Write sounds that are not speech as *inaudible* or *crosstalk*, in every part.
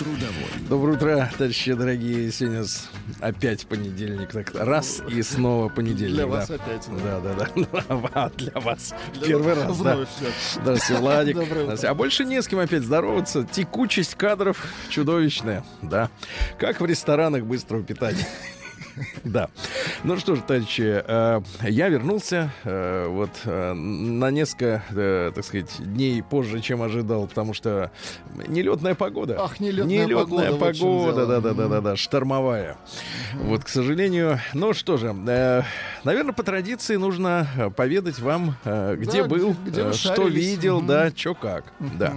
Трудовой. Доброе утро, товарищи дорогие. Сегодня опять понедельник. Так, раз и снова понедельник. Для да. вас опять. Да, да, да. А, Для вас. Для Первый вас раз, да. вновь всё. Здравствуйте, Владик. Здравствуйте. А больше не с кем опять здороваться. Текучесть кадров чудовищная, да. Как в ресторанах быстрого питания. *laughs* Да. Ну что ж, товарищи, э, я вернулся э, вот э, на несколько, так сказать, дней позже, чем ожидал, потому что нелетная погода. Ах, нелетная Нелетная погода, погода, да, да, да, да, да, штормовая. Вот, к сожалению. Ну что же, наверное, по традиции нужно поведать вам, где был, что видел, да, что как. Да.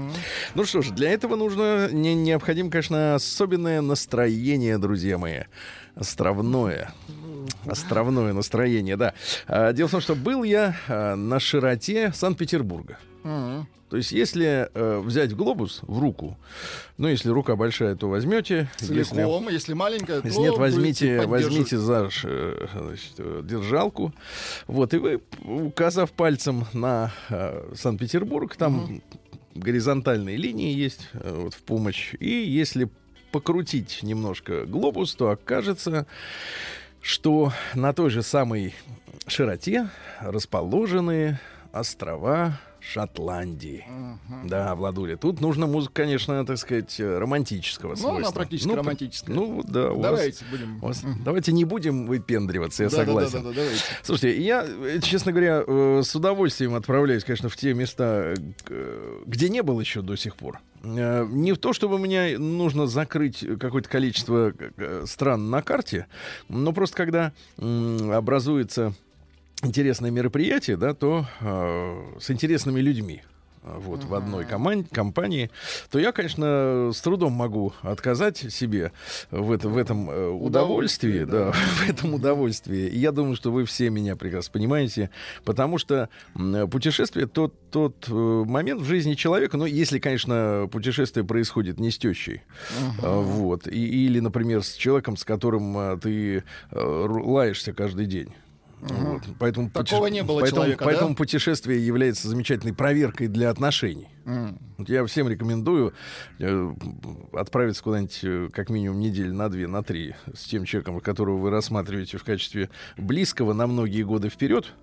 Ну что ж, для этого нужно, не, необходимо, конечно, особенное настроение, друзья мои. Островное. Островное настроение, да. А, Дело в том, что был я а, на широте Санкт-Петербурга. То есть, если э, взять глобус в руку, ну, если рука большая, то возьмете. Если, Целиком, если маленькая, то если нет, возьмите, возьмите за э, значит, э, держалку. Вот, и вы, указав пальцем на э, Санкт-Петербург, там горизонтальные линии есть э, вот, в помощь. И если покрутить немножко глобус, то окажется, что на той же самой широте расположены острова Шотландии. Мгм. Да, Владуля. Тут нужна музыка, конечно, так сказать, э, романтического Ну, свойства. она практически Ну, романтическая. Ну, да, у вас- Давайте будем. у вас- Мгм. Давайте не будем выпендриваться, я Да, да, да, согласен. да, да, давайте. Слушайте, я, э, честно говоря, э, с удовольствием отправляюсь, конечно, в те места, где не был еще до сих пор. Не в то, чтобы мне нужно закрыть какое-то количество стран на карте, но просто когда образуется интересное мероприятие, да, то э, с интересными людьми э, вот, в одной команде, компании, то я, конечно, с трудом могу отказать себе в, это, в этом э, удовольствии, Удовольствие, да, *laughs* в этом удовольствии. И я думаю, что вы все меня прекрасно понимаете, потому что м, путешествие тот, тот э, момент в жизни человека, ну, если, конечно, путешествие происходит не с тещей, а, вот, и, или, например, с человеком, с которым а, ты э, лаешься каждый день. Вот. Поэтому, Такого не было поэтому, человека, да? поэтому путешествие является замечательной проверкой для отношений. М. Вот я всем рекомендую э, отправиться куда-нибудь э, как минимум недели на две, на три с тем человеком, которого вы рассматриваете в качестве близкого на многие годы вперед.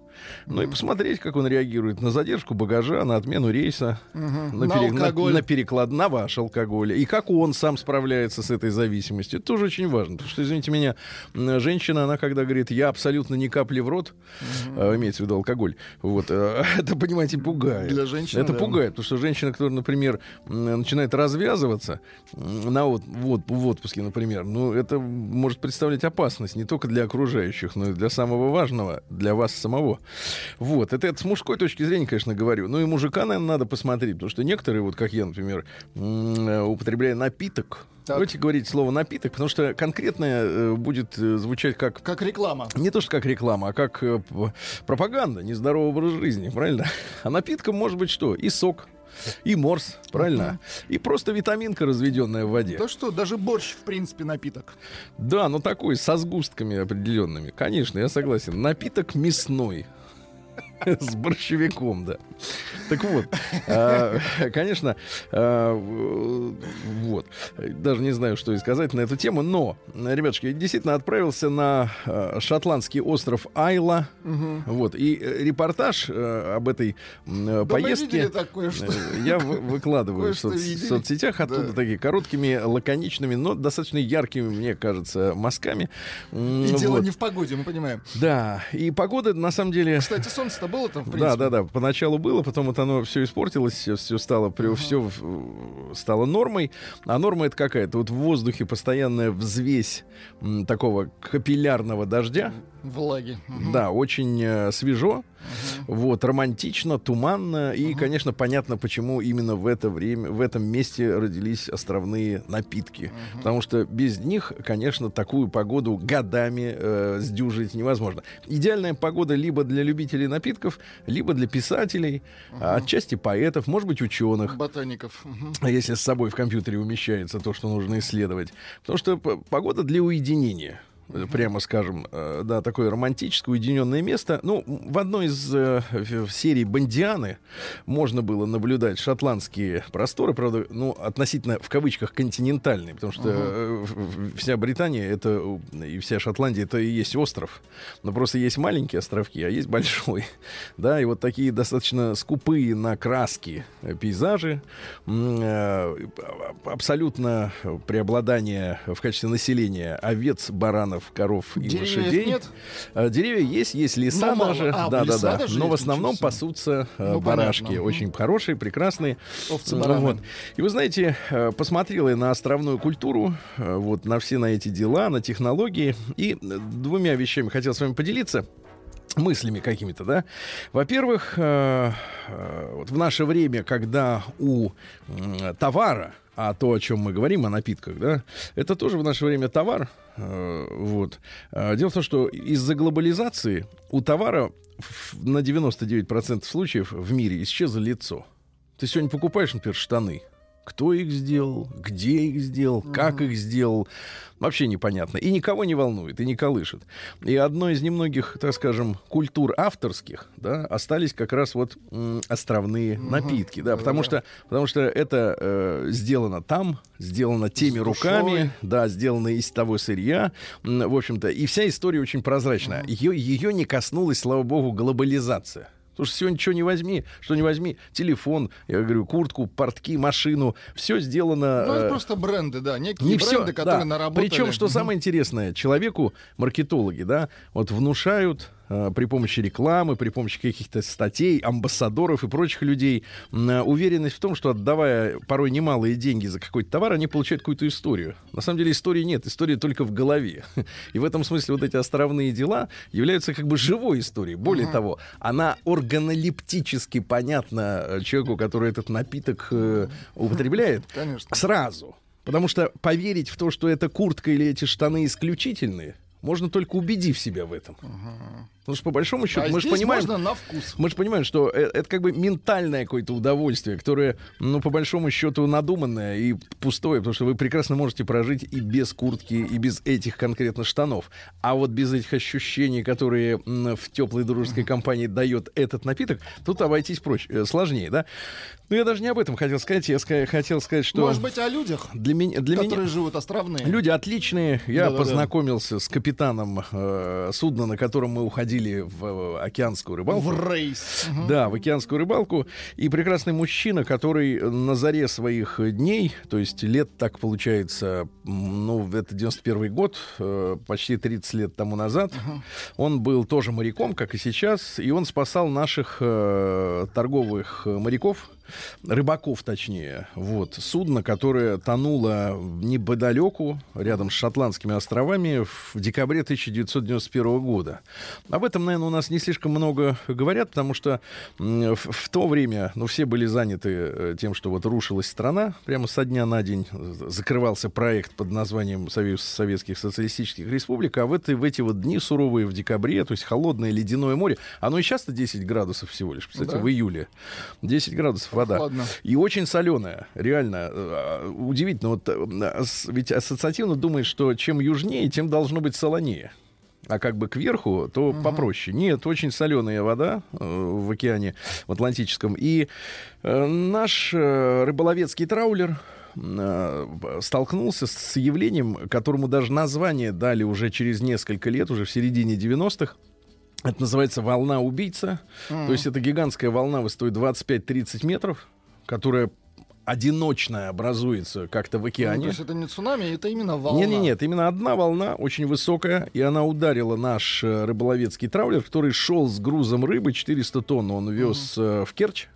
Ну и посмотреть, как он реагирует на задержку багажа, на отмену рейса, Мгм. на, На пере- на- на переклад, на ваш алкоголь. И как он сам справляется с этой зависимостью. Это тоже очень важно. Потому что, извините меня, женщина, она когда говорит, я абсолютно ни капли в рот, а, имеется в виду алкоголь, вот, э, *laughs* это, понимаете, пугает. Для женщины, Это да. пугает, потому что женщина, которая, например, начинает развязываться на от, вот, в отпуске, например, ну, это может представлять опасность не только для окружающих, но и для самого важного, для вас самого. Вот, это, это с мужской точки зрения, конечно, говорю. Ну и мужика, наверное, надо посмотреть, потому что некоторые, вот как я, например, употребляя напиток, Так. давайте говорить слово напиток, потому что конкретное э, будет э, звучать как Как реклама. не то, что как реклама, а как э, пропаганда нездорового образа жизни, правильно? *laughs* А напитком может быть что? И сок, и морс, правильно? И просто витаминка, разведенная в воде. То что, даже борщ, в принципе, напиток. Да, но такой, со сгустками определенными. Конечно, я согласен. Напиток мясной. *laughs* С борщевиком, да. Так вот, а, конечно, а, вот, даже не знаю, что и сказать на эту тему, но, ребятушки, действительно отправился на а, шотландский остров Айла, вот, и э, репортаж э, об этой э, поездке я вы- выкладываю в соцсетях оттуда Да. такие короткими, лаконичными, но достаточно яркими, мне кажется, мазками. И дело не в погоде, мы понимаем. Да, и погода на самом деле... Кстати, солнце-то было там, в Да, принципе. да, да. Поначалу было, потом вот оно все испортилось, все, стало, все стало нормой. А норма это какая-то? Вот в воздухе постоянная взвесь м, такого капиллярного дождя. Влаги. Да, очень э, свежо. Вот, романтично, туманно. И, конечно, понятно, почему именно в это время, в этом месте родились островные напитки. Потому что без них, конечно, такую погоду годами э, сдюжить невозможно. Идеальная погода либо для любителей напитков, либо для писателей, а отчасти поэтов, может быть, ученых. Ботаников. А если с собой в компьютере умещается то, что нужно исследовать. Потому что погода для уединения. Э, Прямо скажем, э, да, такое романтическое уединенное место. Ну, в одной из э, серий Бондианы можно было наблюдать шотландские просторы, правда, ну, относительно, в кавычках, континентальные, потому что э, вся Британия это, и вся Шотландия это и есть остров. Но просто есть маленькие островки, а есть большой. *laughs* Да, и вот такие достаточно скупые на краски пейзажи. Э, Абсолютно преобладание в качестве населения овец, баранов, коров и Деревьев лошадей. нет? Э, Деревья есть, есть леса Но мало. даже. А, да, да, леса да. даже Но в есть? основном пасутся э, Ну, барашки. понятно. Очень хорошие, прекрасные. Овцы, Ну, бараны. вот. И вы знаете, э, посмотрел я на островную культуру, э, вот на все на эти дела, на технологии. И э, двумя вещами хотел с вами поделиться мыслями какими-то, да. Во-первых, э, э, вот в наше время, когда у м, товара, а то, о чем мы говорим, о напитках, да, это тоже в наше время товар. э, вот. Э, Дело в том, что из-за глобализации у товара на 99% случаев в мире исчезло лицо. Ты сегодня покупаешь, например, штаны. Кто их сделал, где их сделал, как их сделал, вообще непонятно. И никого не волнует, и не колышет. И одной из немногих, так скажем, культур авторских, да, остались как раз вот м, островные напитки, да, потому что, потому что это э, сделано там, сделано теми С руками, душой. да, сделано из того сырья, м, в общем-то, и вся история очень прозрачная. Ее, ее не коснулась, слава богу, глобализация. Потому что сегодня что не возьми, что не возьми, телефон, я говорю, куртку, портки, машину, все сделано. Ну, это э, просто бренды, да, некие не бренды, все, которые да. наработали. Причем, что самое интересное, человеку, маркетологи, да, вот внушают э, при помощи рекламы, при помощи каких-то статей, амбассадоров и прочих людей э, уверенность в том, что отдавая порой немалые деньги за какой-то товар, они получают какую-то историю. На самом деле истории нет, история только в голове. *laughs* И в этом смысле вот эти островные дела являются как бы живой историей. Более того, она органолептически понятна э, человеку, который этот напиток э, употребляет *laughs* Конечно. сразу. Потому что поверить в то, что эта куртка или эти штаны исключительные, можно только убедив себя в этом. Потому что по большому счету А мы же понимаем, на вкус. мы же понимаем, что э- это как бы ментальное какое-то удовольствие, которое, ну, по большому счету, надуманное и пустое, потому что вы прекрасно можете прожить и без куртки, и без этих конкретно штанов. А вот без этих ощущений, которые в теплой дружеской компании дает этот напиток, тут обойтись проще, э, сложнее, да? Но я даже не об этом хотел сказать. Я ска- хотел сказать, что Может быть, о людях, для меня, для которые меня живут островные. люди отличные. Я Да-да-да. познакомился с капитаном э, судна, на котором мы уходили в э, океанскую рыбалку. В рейс. Да, в океанскую рыбалку. И прекрасный мужчина, который на заре своих дней, то есть лет так получается, ну, это 91 год, э, почти 30 лет тому назад, он был тоже моряком, как и сейчас, и он спасал наших э, торговых моряков, рыбаков точнее, вот, судно, которое тонуло неподалеку, рядом с Шотландскими островами в декабре 1991 года. Об этом, наверное, у нас не слишком много говорят, потому что в, в то время, ну, все были заняты э, тем, что вот рушилась страна, прямо со дня на день закрывался проект под названием Союз Советских Социалистических Республик, а в, эти в эти вот дни суровые в декабре, то есть холодное ледяное море, оно и часто 10 градусов всего лишь, кстати, Да. в июле. 10 градусов вода. Ладно. И очень соленая, реально. э, Удивительно. Вот, э, с- ведь ассоциативно думаешь, что чем южнее, тем должно быть солонее. А как бы кверху, то попроще. Нет, очень соленая вода э, в океане, в Атлантическом. И э, наш э, рыболовецкий траулер э, столкнулся с явлением, которому даже название дали уже через несколько лет, уже в середине 90-х. Это называется волна убийца. То есть это гигантская волна высотой 25-30 метров, которая одиночная образуется как-то в Ну, то океане. есть это не цунами, это именно волна. Нет, нет, нет, именно одна волна, очень высокая, и она ударила наш э, рыболовецкий траулер, который шел с грузом рыбы 400 тонн, он вез э, в Керчь.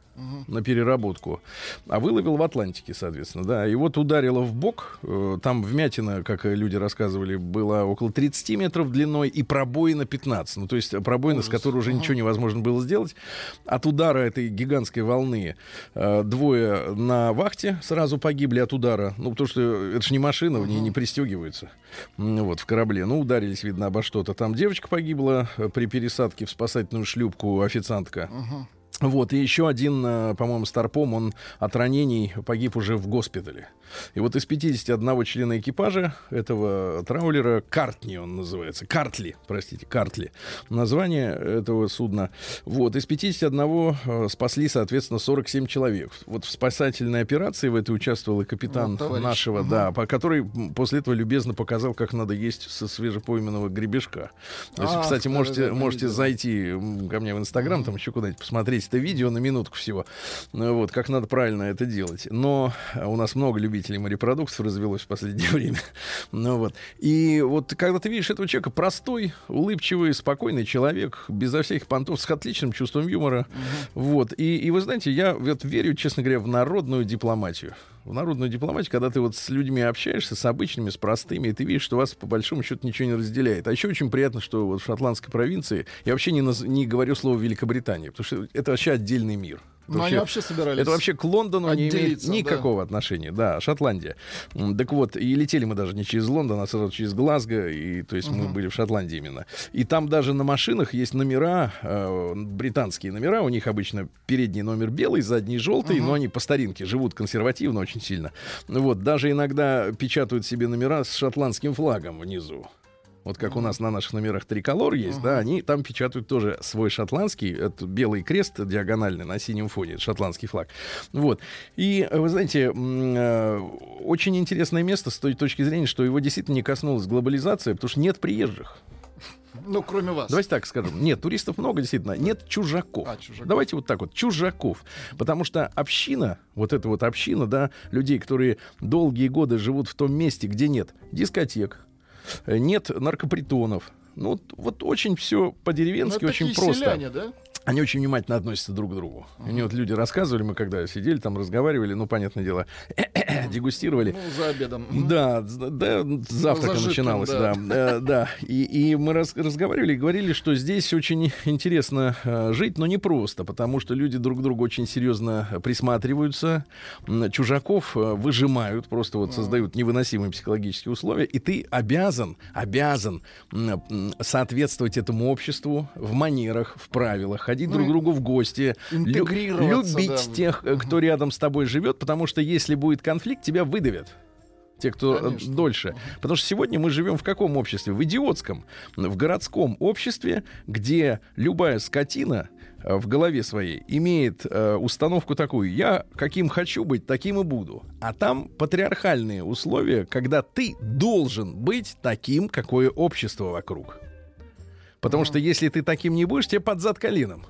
На переработку, а выловил в Атлантике, соответственно, да. И вот ударило в бок, э, там вмятина, как люди рассказывали, была около 30 метров длиной и пробоина 15. Ну, то есть пробоина, с которой уже ничего невозможно было сделать. От удара этой гигантской волны э, двое на вахте сразу погибли от удара. Ну, потому что это же не машина, в ней не пристегиваются. Вот, в корабле. Ну, ударились, видно, обо что-то. Там девочка погибла э, при пересадке в спасательную шлюпку официантка. Вот, и еще один, э, по-моему, Старпом, он от ранений погиб уже в госпитале. И вот из 51 члена экипажа этого траулера, Картни он называется, Картли, простите, Картли, название этого судна. Вот, из 51 э, спасли, соответственно, 47 человек. Вот в спасательной операции в этой участвовал и капитан Вот товарищ. нашего, Мгм. да, по который после этого любезно показал, как надо есть со свежепойменного гребешка. Если, Ах, кстати, можете, можете зайти ко мне в Инстаграм, там еще куда-нибудь посмотреть это видео на минутку всего. Ну, вот, как надо правильно это делать. Но у нас много любителей морепродуктов развелось в последнее *laughs* время. Ну вот. И вот когда ты видишь этого человека, простой, улыбчивый, спокойный человек, безо всяких понтов, с отличным чувством юмора. Вот. И, и вы знаете, я вот верю, честно говоря, в народную дипломатию. В народную дипломатию, когда ты вот с людьми общаешься, с обычными, с простыми, и ты видишь, что вас по большому счету ничего не разделяет. А еще очень приятно, что вот в шотландской провинции, я вообще не, наз- не говорю слово Великобритания, потому что это вообще отдельный мир. Но они вообще собирались. Это вообще к Лондону не имеет отделиться, да. никакого отношения. Да, Шотландия. Так вот, и летели мы даже не через Лондон, а сразу через Глазго, и то есть мы были в Шотландии именно. И там даже на машинах есть номера, э, британские номера, у них обычно передний номер белый, задний желтый, но они по старинке живут консервативно очень сильно. Вот, даже иногда печатают себе номера с шотландским флагом внизу. Вот как у нас на наших номерах триколор есть, да, они там печатают тоже свой шотландский, это белый крест диагональный на синем фоне, шотландский флаг. Вот. И, вы знаете, э, очень интересное место с той точки зрения, что его действительно не коснулась глобализация, потому что нет приезжих. Ну, кроме вас. Давайте так скажем. Нет, туристов много, действительно. Нет чужаков. А, чужаков. Давайте вот так вот. Чужаков. Потому что община, вот эта вот община, да, людей, которые долгие годы живут в том месте, где нет дискотек, нет наркопритонов. Ну, вот- очень все Ну, по-деревенски, это очень просто. селяне, да? Они очень внимательно относятся друг к другу. И Мне вот люди рассказывали, мы когда сидели там, разговаривали, ну, понятное дело, *clears throat* дегустировали. Ну, за обедом. Да, да, завтрака зажитком, начиналось, да. да. Да. И, и мы раз- разговаривали и говорили, что здесь очень интересно э, жить, но не просто, потому что люди друг к другу очень серьезно присматриваются, чужаков э, выжимают, просто вот создают невыносимые психологические условия, и ты обязан, обязан соответствовать этому обществу в манерах, в правилах, ходить друг к другу в гости, лю- любить да. тех, э, кто рядом с тобой живет, потому что если будет конфликт, тебя выдавят. Те, кто э, Конечно. дольше. Потому что сегодня мы живем в каком обществе? В идиотском, в городском обществе, где любая скотина э, в голове своей имеет э, установку такую: я каким хочу быть, таким и буду. А там патриархальные условия, когда ты должен быть таким, какое общество вокруг. Потому что если ты таким не будешь, тебе под зад коленом.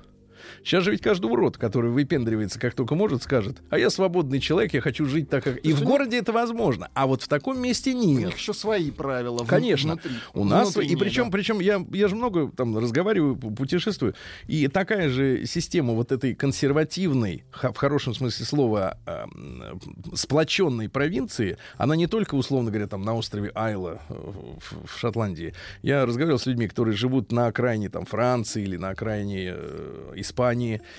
Сейчас же ведь каждый урод, который выпендривается как только может, скажет, а я свободный человек, я хочу жить так, как... И в у городе это возможно, а вот в таком месте У нет. них еще свои правила. Конечно. внутри. У нас, и причем, да. причем я, я же много там разговариваю, пу- путешествую, и такая же система вот этой консервативной, в хорошем смысле слова, а, м, сплоченной провинции, она не только, условно говоря, там на острове Айла э, в, в Шотландии. Я разговаривал с людьми, которые живут на окраине там Франции или на окраине э, Испании.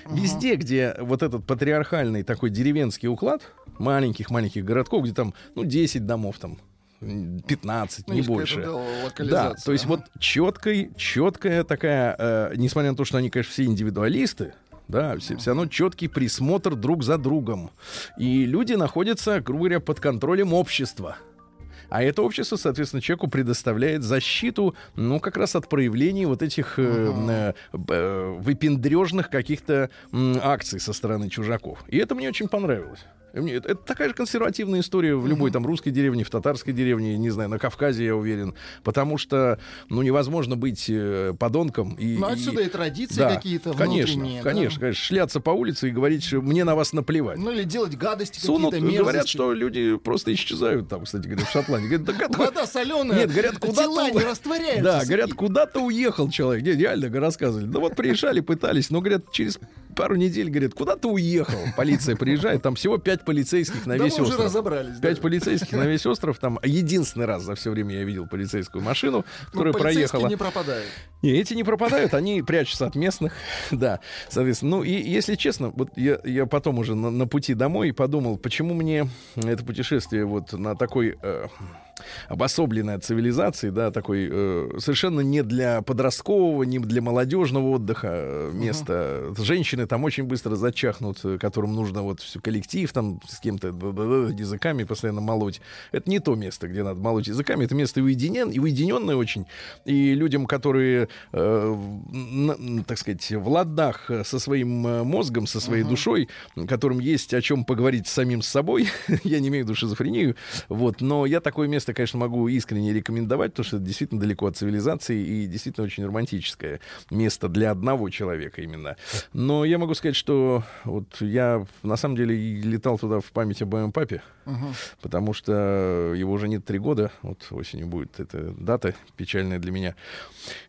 Везде, где вот этот патриархальный такой деревенский уклад, маленьких-маленьких городков, где там, ну, 10 домов там, м, 15, Ну, не больше. да, то есть вот четкой, четкая такая, э, несмотря на то, что они, конечно, все индивидуалисты, да, все, все равно четкий присмотр друг за другом. И люди находятся, грубо говоря, под контролем общества. А это общество, соответственно, человеку предоставляет защиту, ну, как раз от проявлений вот этих э, э, э, выпендрежных каких-то акций со стороны чужаков. И это мне очень понравилось. И мне- Это, такая же консервативная история в любой там русской деревне, в татарской деревне, не знаю, на Кавказе, я уверен. Потому что, ну, невозможно быть э, подонком. И, Ну, и- отсюда и традиции Да, какие-то конечно, да. конечно, конечно. Шляться по улице и говорить, что мне на вас наплевать. Ну, или делать гадости Сунут, какие-то, мерзости. говорят, что люди просто исчезают там, кстати говоря, в Шотландии. Говорят, да как- Вода соленая. Нет, говорят, куда Тела не растворяются. Да, говорят, куда-то уехал человек. Не, реально рассказывали. Да вот приезжали, пытались, но, говорят, через пару недель, говорит, куда ты уехал? Полиция приезжает, там всего пять полицейских на Да весь мы уже остров. разобрались. Пять да. полицейских на весь остров. Там единственный раз за все время я видел полицейскую машину, Ну, которая проехала. не пропадают. Не, эти не пропадают, они прячутся от местных, *laughs* да, соответственно. Ну и если честно, вот я, я потом уже на, на пути домой подумал, почему мне это путешествие вот на такой э, обособленной от цивилизации, да, такой э, совершенно не для подросткового, не для молодежного отдыха э, место. Женщины там очень быстро зачахнут, э, которым нужно вот всё коллектив там с кем-то языками постоянно молоть. Это не то место, где надо молоть языками, это место уединен, и уединенное очень. И людям, которые, э, н- так сказать, в ладах э, со своим мозгом, со своей душой, которым есть о чем поговорить с самим собой, *laughs* я не имею в виду шизофрению, вот, но я такое место, конечно, могу искренне рекомендовать, потому что это действительно далеко от цивилизации и действительно очень романтическое место для одного человека именно. Но я могу сказать, что вот я на самом деле летал туда в память об моем папе, потому что его уже нет три года, вот осенью будет эта дата печальная для меня.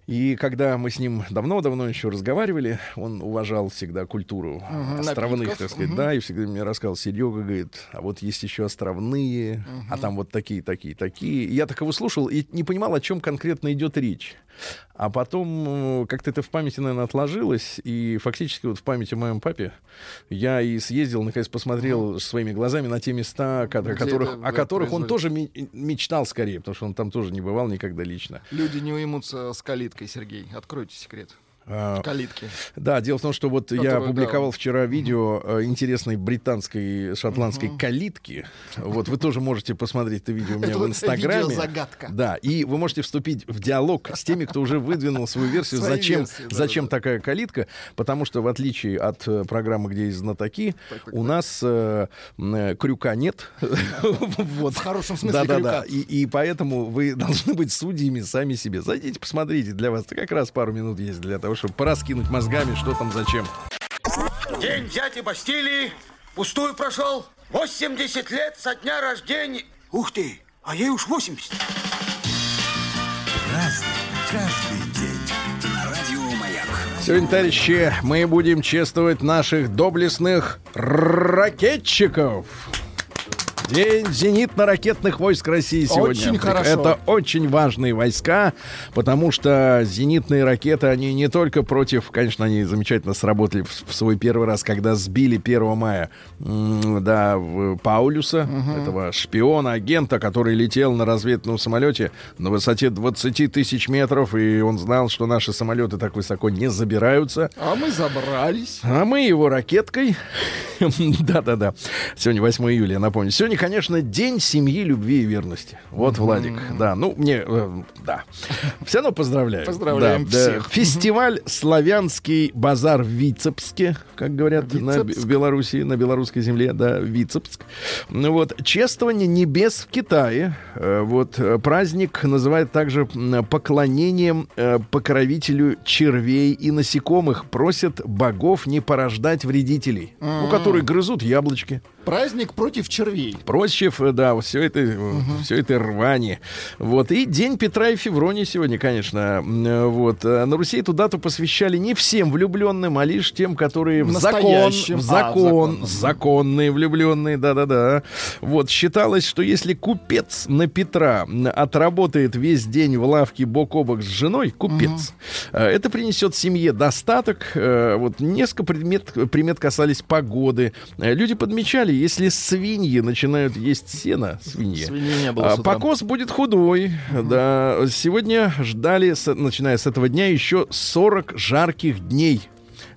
И когда мы с ним давно-давно еще разговаривали, он уважал всегда культуру Мгм, островных, напитков, так сказать, мгм. да, и всегда мне рассказал, Серега, говорит, а вот есть еще островные, а там вот такие, такие, такие. И я так его слушал и не понимал, о чем конкретно идет речь. А потом э, как-то это в памяти, наверное, отложилось, и фактически вот в памяти о моем папе я и съездил, наконец, посмотрел своими глазами на те места, о которых, это, о которых он тоже ме- мечтал скорее, потому что он там тоже не бывал никогда лично. Люди не уймутся с калиткой, Сергей. Откройте секрет. А, Калитки. Да, дело в том, что вот я Которую, опубликовал да. вчера видео э, интересной британской шотландской калитки. Вот вы тоже можете посмотреть это видео у меня Это в Инстаграме. видеозагадка. Да, и вы можете вступить в диалог с теми, кто уже выдвинул свою версию, Свои зачем, версии, да, зачем да, да. такая калитка, потому что в отличие от э, программы, где есть знатоки, Так, так, у так. нас э, э, крюка нет. *laughs* Вот. В хорошем смысле Да-да-да. крюка. И, и поэтому вы *laughs* должны быть судьями сами себе. Зайдите, посмотрите. Для вас как раз пару минут есть для того, чтобы пораскинуть мозгами, что там, зачем. День взятия Бастилии пустую прошел. 80 лет со дня рождения. Ух ты, а ей уж 80. Разный, каждый день. На радио Маяк. Сегодня, товарищи, мы будем чествовать наших доблестных ракетчиков. День зенитно-ракетных войск России сегодня. Очень хорошо. Это очень важные войска, потому что зенитные ракеты, они не только против, конечно, они замечательно сработали в, в свой первый раз, когда сбили 1 мая, да, Паулюса, этого шпиона, агента, который летел на разведном самолете на высоте 20 тысяч метров, и он знал, что наши самолеты так высоко не забираются. А мы забрались. А мы его ракеткой. *laughs* Да-да-да. Сегодня 8 июля, я напомню. Сегодня, конечно, день семьи, любви и верности. Вот, Владик. Да, ну, мне, э, да. Все равно поздравляю. Поздравляем Да, да. всех. Фестиваль «Славянский базар» в Вицебске, как говорят на Вицебск. в Беларуси, на белорусской земле, да, Вицебск. Ну вот, чествование небес в Китае. Э, Вот, э, праздник называют также поклонением э, покровителю червей и насекомых. Просят богов не порождать вредителей, ну, которые грызут яблочки. Праздник против червей. Просчев, э, да, все это, все это рвание. Вот. И день Петра и Февронии сегодня, конечно. Э, Вот. Э, На Руси эту дату посвящали не всем влюбленным, а лишь тем, которые в закон, в А, в закон, закон. законные влюбленные, да-да-да. Вот. Считалось, что если купец на Петра отработает весь день в лавке бок о бок с женой, купец, э, это принесет семье достаток. Э, Вот. Несколько предмет, примет касались погоды. Э, Люди подмечали, если свиньи начинают есть сено, свиньи, Свиньи не было а. Покос будет худой. Да. Сегодня ждали, начиная с этого дня, еще 40 жарких дней.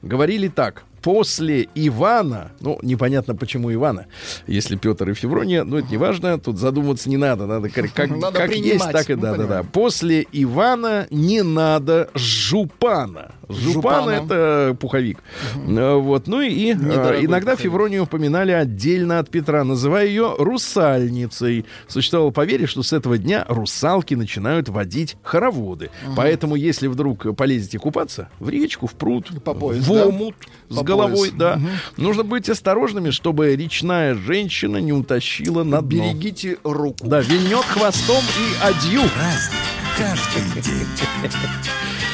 Говорили так. После Ивана, ну, непонятно, почему Ивана, если Петр и Феврония, ну, это не важно, тут задумываться не надо, надо как, как, Надо как есть, так и мы да, да, да. После Ивана не надо жупана. Жупан это пуховик. Э, Вот, ну и э, Недорогой иногда пуховик. Февронию упоминали отдельно от Петра, называя ее русальницей. Существовало поверье, что с этого дня русалки начинают водить хороводы. Поэтому, если вдруг полезете купаться, в речку, в пруд, По пояс, в да? С головой, пояс. да, нужно быть осторожными, чтобы речная женщина не утащила на дно. Берегите руку. Да, вильнет хвостом и адью. Праздник каждый день. *laughs*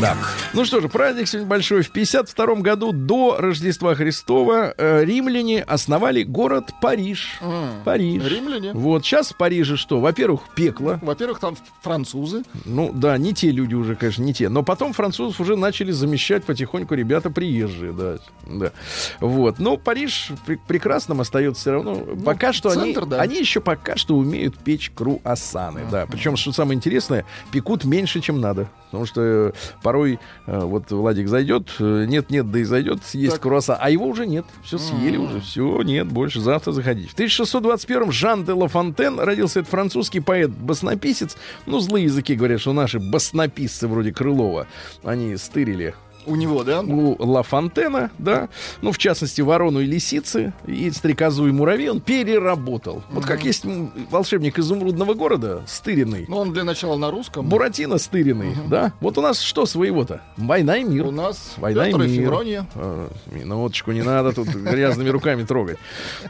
Маяк. Ну что же, праздник сегодня большой. В 52 году до Рождества Христова э, римляне основали город Париж. М, Париж. Римляне? Вот сейчас в Париже что? Во-первых, пекло. Во-первых, там французы. Ну да, не те люди уже, конечно, не те. Но потом французов уже начали замещать потихоньку ребята приезжие, да. да. Вот. Но Париж пр- прекрасным остается все равно. пока что они, Ну, центр, да. они еще пока что умеют печь круассаны, да. Причем, что самое интересное, пекут меньше, чем надо. Потому что порой э, вот Владик зайдет, э, нет-нет, да и зайдет съесть Так. круассан, а его уже нет. Все съели уже, все, нет, больше завтра заходить. В 1621-м Жан де Ла Фонтен родился этот французский поэт-баснописец. Ну, злые языки говорят, что наши баснописцы вроде Крылова, они стырили У него, да? у Ла Фонтена, да, ну, в частности, ворону и лисицы, и стрекозу и муравей он переработал. Вот как есть волшебник изумрудного города, стыренный, Ну, он для начала на русском. Буратино стыренный, да? Вот у нас что своего-то? Война и мир. У нас Война Петр и мир. Февронья. А, Минуточку, не надо тут грязными руками трогать.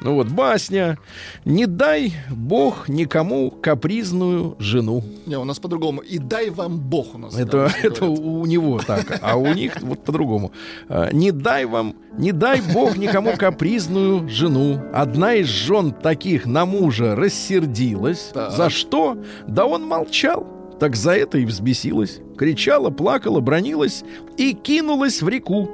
Ну вот, басня. «Не дай Бог никому капризную жену». Не, у нас по-другому. И дай вам Бог у нас. Это, *laughs* это у него так, а у них вот по-другому. А, Не дай вам, не дай Бог никому капризную жену. Одна из жен таких на мужа рассердилась. Так. За что? Да он молчал. Так за это и взбесилась. Кричала, плакала, бронилась и кинулась в реку.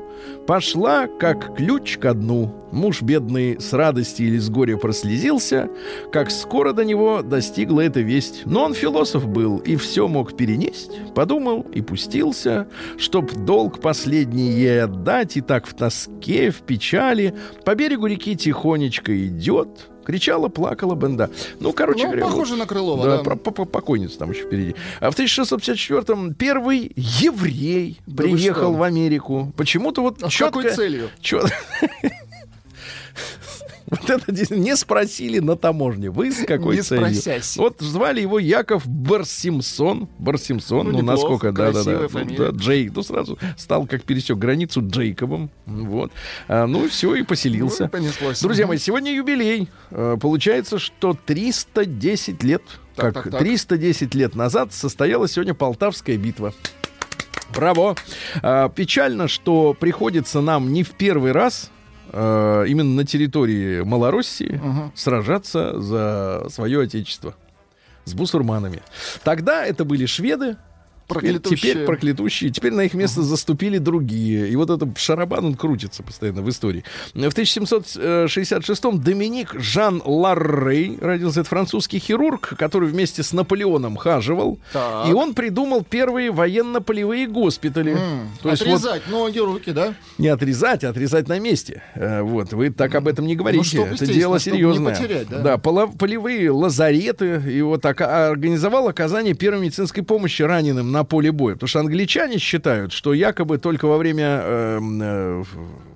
Пошла, как ключ ко дну. Муж бедный с радости или с горя прослезился, как скоро до него достигла эта весть. Но он философ был и все мог перенесть. Подумал и пустился, чтоб долг последний ей отдать, и так в тоске, в печали по берегу реки тихонечко идет. Кричала, плакала бенда. Ну, короче Ну, говоря, вот. похоже на Крылова, Да, да. про- по- по- покойница там еще впереди. А в 1654-м первый еврей Да приехал в Америку. Почему-то вот А с четко... какой целью? чё- *laughs* Вот это не спросили на таможне. Вы с какой Не целью? спросясь. Вот звали его Яков Барсимсон. Барсимсон, Ну, ну, неплохо, насколько, да, да, да. Ну, фамилия. да, Джейк. Ну, сразу стал, как пересек границу, Джейкобом. Вот. А, ну, все, и поселился. Ну, понеслось. Друзья мои, сегодня юбилей. Э, Получается, что 310 лет, Так, как так, так. 310 лет назад состоялась сегодня Полтавская битва. Браво! А, печально, что приходится нам не в первый раз э, именно на территории Малороссии Мгм. сражаться за свое отечество с бусурманами. Тогда это были шведы, Проклятущие. теперь проклятущие, теперь на их место заступили другие. И вот этот шарабан, он крутится постоянно в истории. В 1766-м Доминик Жан Ларрей родился. Это французский хирург, который вместе с Наполеоном хаживал. Так. И он придумал первые военно-полевые госпитали. М, То есть вот Отрезать ноги, руки, да? не отрезать, а отрезать на месте. Э, Вот, вы так об этом не говорите. Ну, Это дело серьезное. потерять, да. пола- полевые лазареты. И вот так а, организовал оказание первой медицинской помощи раненым на поле боя. Потому что англичане считают, что якобы только во время эм, э, в-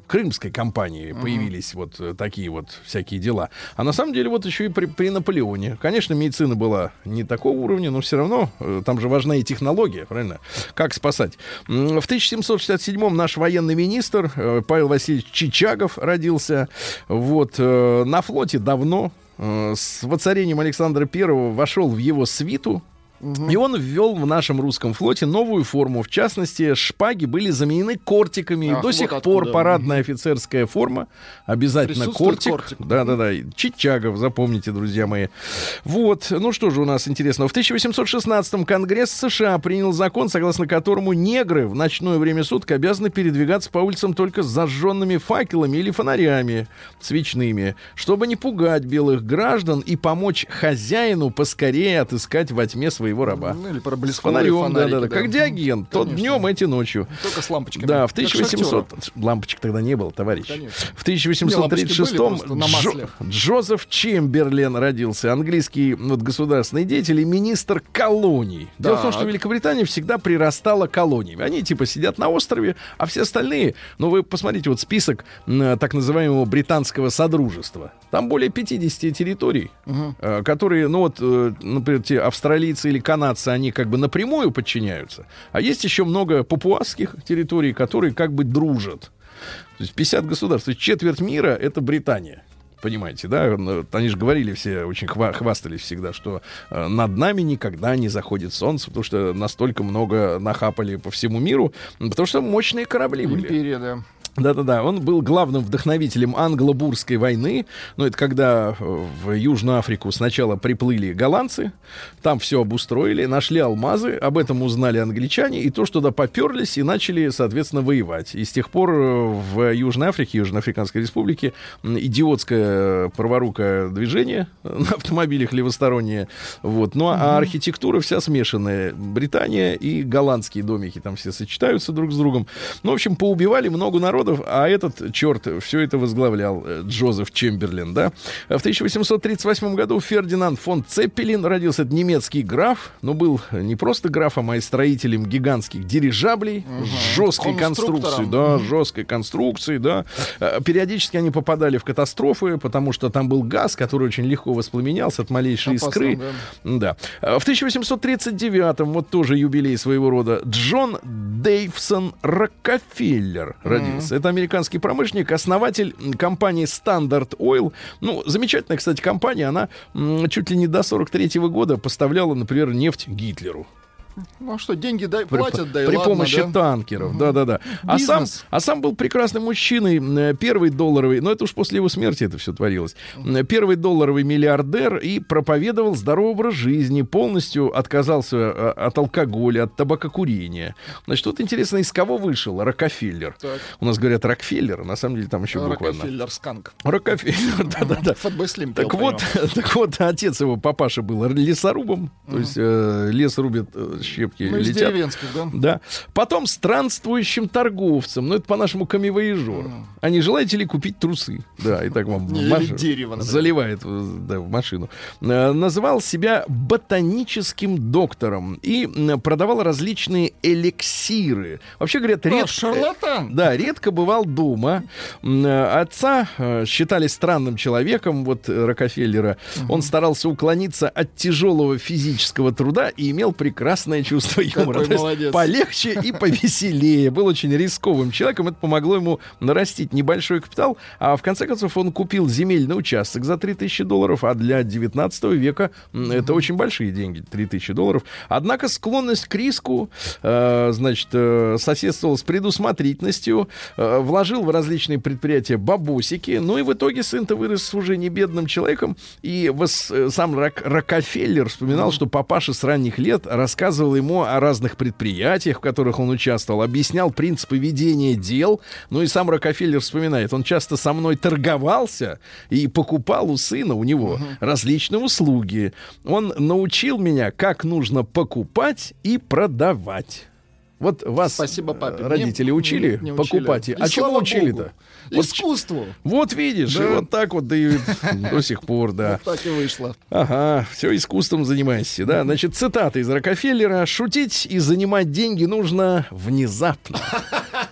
Крымской кампании появились вот э, такие вот всякие дела. А на самом деле вот еще и при, при Наполеоне. Конечно, медицина была не такого уровня, но все равно э, там же важна и технология, правильно? Как спасать? В 1767-м наш военный министр э, Павел Васильевич Чичагов родился. Вот э, на флоте давно э, с воцарением Александра I вошел в его свиту. И он ввел в нашем русском флоте новую форму. В частности, шпаги были заменены кортиками. Ах, до вот сих откуда. пор парадная офицерская форма. Обязательно кортик. кортик. Да-да-да. Чичагов, запомните, друзья мои. Вот. Ну что же у нас интересного. В 1816-м Конгресс США принял закон, согласно которому негры в ночное время суток обязаны передвигаться по улицам только с зажженными факелами или фонарями свечными, чтобы не пугать белых граждан и помочь хозяину поскорее отыскать во тьме своего раба. Ну, или проблесковые фонарем, фонарики, да-да-да. Как диагент. Тот днем, эти ночью. Только с лампочками. Да, в Как 1800... Лампочек тогда не было, товарищ. В Не, лампочки 1836 были просто на масле. Джозеф Чемберлен родился. Английский вот, государственный деятель и министр колоний. Дело в том, что Великобритания всегда прирастала колониями. Они типа сидят на острове, а все остальные... Ну, вы посмотрите вот список так называемого британского содружества. Там более 50 территорий, э, которые, ну вот, э, например, те австралийцы или канадцы, они как бы напрямую подчиняются. А есть еще много папуасских территорий, которые как бы дружат. То есть 50 государств. То есть четверть мира — это Британия. Понимаете, да? Они же говорили все, очень хва- хвастались всегда, что э, над нами никогда не заходит солнце, потому что настолько много нахапали по всему миру, потому что мощные корабли были. Империя, да. Да-да-да, он был главным вдохновителем англо-бурской войны. Ну, это когда э, в Южную Африку сначала приплыли голландцы, там все обустроили, нашли алмазы, об этом узнали англичане, и то, что туда поперлись и начали, соответственно, воевать. И с тех пор э, в Южной Африке, Южноафриканской Республике, идиотское праворукое движение на автомобилях левостороннее. Вот. Ну, а архитектура вся смешанная. Британия и голландские домики там все сочетаются друг с другом. Ну, в общем, поубивали много народов, а этот черт все это возглавлял э, Джозеф Чемберлин, да. В 1838 году Фердинанд фон Цеппелин родился. Это немецкий граф, но был не просто графом, а и строителем гигантских дирижаблей с жесткой Конструктором. да, жесткой конструкцией, да. Э, Периодически они попадали в катастрофы, потому что там был газ, который очень легко воспламенялся от малейшей Опасно, искры. Да. А В 1839-м, вот тоже юбилей своего рода, Джон Дейвсон Рокфеллер родился. Это американский промышленник, основатель компании Standard Oil. Ну, замечательная, кстати, компания. Она чуть ли не до 43 года поставляла, например, нефть Гитлеру. Ну а что, деньги дай, платят, да и при ладно, помощи да? танкеров, да-да-да. А сам, а сам был прекрасным мужчиной, э, первый долларовый, но это уж после его смерти это все творилось, первый долларовый миллиардер и проповедовал здоровый образ жизни, полностью отказался э, от алкоголя, от табакокурения. Значит, тут интересно, из кого вышел Рокфеллер. Так. У нас говорят Рокфеллер, на самом деле там еще буква одна. Рокфеллер Сканк. Рокфеллер, да-да-да. Фэтбой Так вот, *laughs* так вот, отец его, папаша, был лесорубом, то есть э, лес рубит, щепки Ну, из летят. деревенских, да? Да. Потом странствующим торговцем. Ну, это по-нашему камевояжер. А не желаете ли купить трусы? Да, и так вам маш- дерево, заливает э, да, в машину. Э, Называл себя ботаническим доктором и продавал различные эликсиры. Вообще, говорят, редко... шарлатан. Да, редко бывал дома. Э, Отца считали странным человеком, вот Рокфеллера. Он старался уклониться от тяжелого физического труда и имел прекрасное чувство юмора. Какой молодец. полегче и повеселее. Был очень рисковым человеком. Это помогло ему нарастить небольшой капитал. А в конце концов он купил земельный участок за 3000 долларов. А для 19 века это очень большие деньги, 3000 долларов. Однако склонность к риску, э, значит, э, соседствовала с предусмотрительностью, э, вложил в различные предприятия бабосики. Ну и в итоге сын-то вырос уже не бедным человеком. И вос- э, сам Рок- Рокфеллер вспоминал, что папаша с ранних лет рассказывал ему о разных предприятиях, в которых он участвовал, объяснял принципы ведения дел. Ну и сам Рокфеллер вспоминает, он часто со мной торговался и покупал у сына, у него, различные услуги. Он научил меня, как нужно покупать и продавать. Вот вас Спасибо папе. э, родители Не- учили не- не учили. покупать? И а чему учили-то? Вот Искусству. Вот видишь, Да. и вот так вот и до сих пор, да. Вот так и вышло. Ага, все искусством занимаешься, да. Значит, цитата из Рокфеллера. «Шутить и занимать деньги нужно внезапно».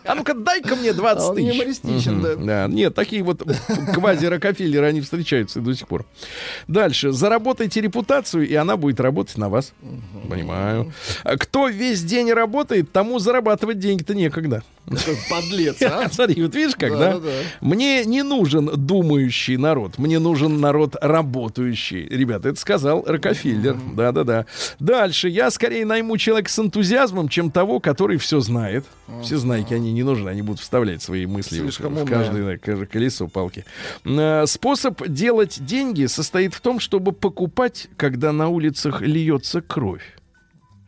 А ну-ка, дай-ка мне 20 А он тысяч. юмористичен, Мгм, да. Нет, такие вот квази-Рокфеллеры, они встречаются до сих пор. Дальше. Заработайте репутацию, и она будет работать на вас. Понимаю. А Кто весь день работает, тому зарабатывать деньги-то некогда. Какой подлец, а? *laughs* Смотри, вот видишь, как, да? Да, да. Мне не нужен думающий народ, мне нужен народ работающий. Ребята, это сказал Рокфеллер. Да-да-да. Дальше. Я скорее найму человека с энтузиазмом, чем того, который все знает. Все знайки, они не нужны, они будут вставлять свои мысли Слишком в умные. каждое каждое колесо палки. Э, Способ делать деньги состоит в том, чтобы покупать, когда на улицах льется кровь.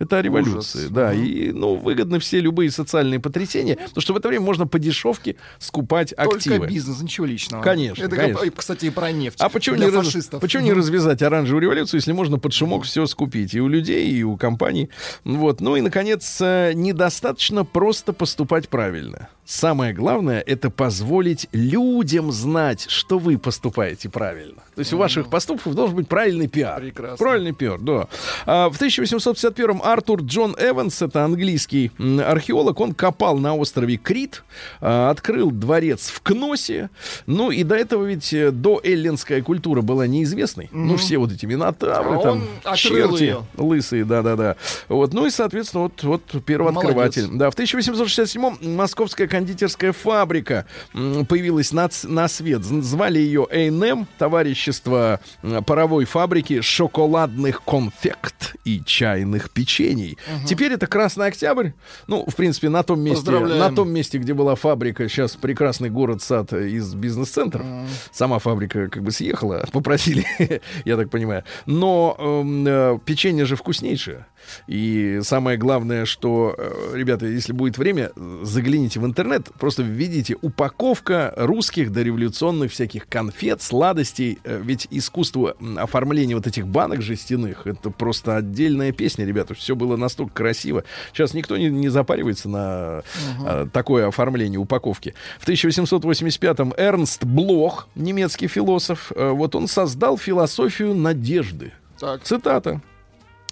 Это о революции, Ужас. да. И, ну, выгодны все любые социальные потрясения, потому что в это время можно по дешевке скупать активы. Только бизнес, ничего личного. Конечно, Это, конечно. как, кстати, и про нефть. А почему не, раз- почему не развязать оранжевую революцию, если можно под шумок все скупить и у людей, и у компаний? Вот. Ну и, наконец, э, недостаточно просто поступать правильно. Самое главное — это позволить людям знать, что вы поступаете правильно. То есть у ваших поступков должен быть правильный пиар. Прекрасно. Правильный пиар, да. А в 1851-м Артур Джон Эванс, это английский археолог, он копал на острове Крит, а, открыл дворец в Кносе. Ну и до этого ведь э, до эллинская культура была неизвестной. Ну все вот эти минотавры, А там черти, её. лысые, да-да-да. Вот, ну и, соответственно, вот, вот первооткрыватель. Да, в 1867-м московская кондитерская фабрика появилась на, на свет. Звали ее A&M, товарищество паровой фабрики шоколадных конфект и чайных печений. Теперь это Красный Октябрь. Ну, в принципе, на том месте, на том месте, где была фабрика, сейчас прекрасный город-сад из бизнес-центров. Сама фабрика как бы съехала, *laughs* попросили, я так понимаю. Но эм, э, печенье же вкуснейшее. И самое главное, что, э, ребята, если будет время, загляните в интернет, просто введите упаковка русских дореволюционных всяких конфет, сладостей. Э, Ведь искусство оформления вот этих банок жестяных, это просто отдельная песня, ребята. Все было настолько красиво. Сейчас никто не, не запаривается на э, такое оформление упаковки. В 1885-м Эрнст Блох, немецкий философ, вот он создал философию надежды. Так. Цитата.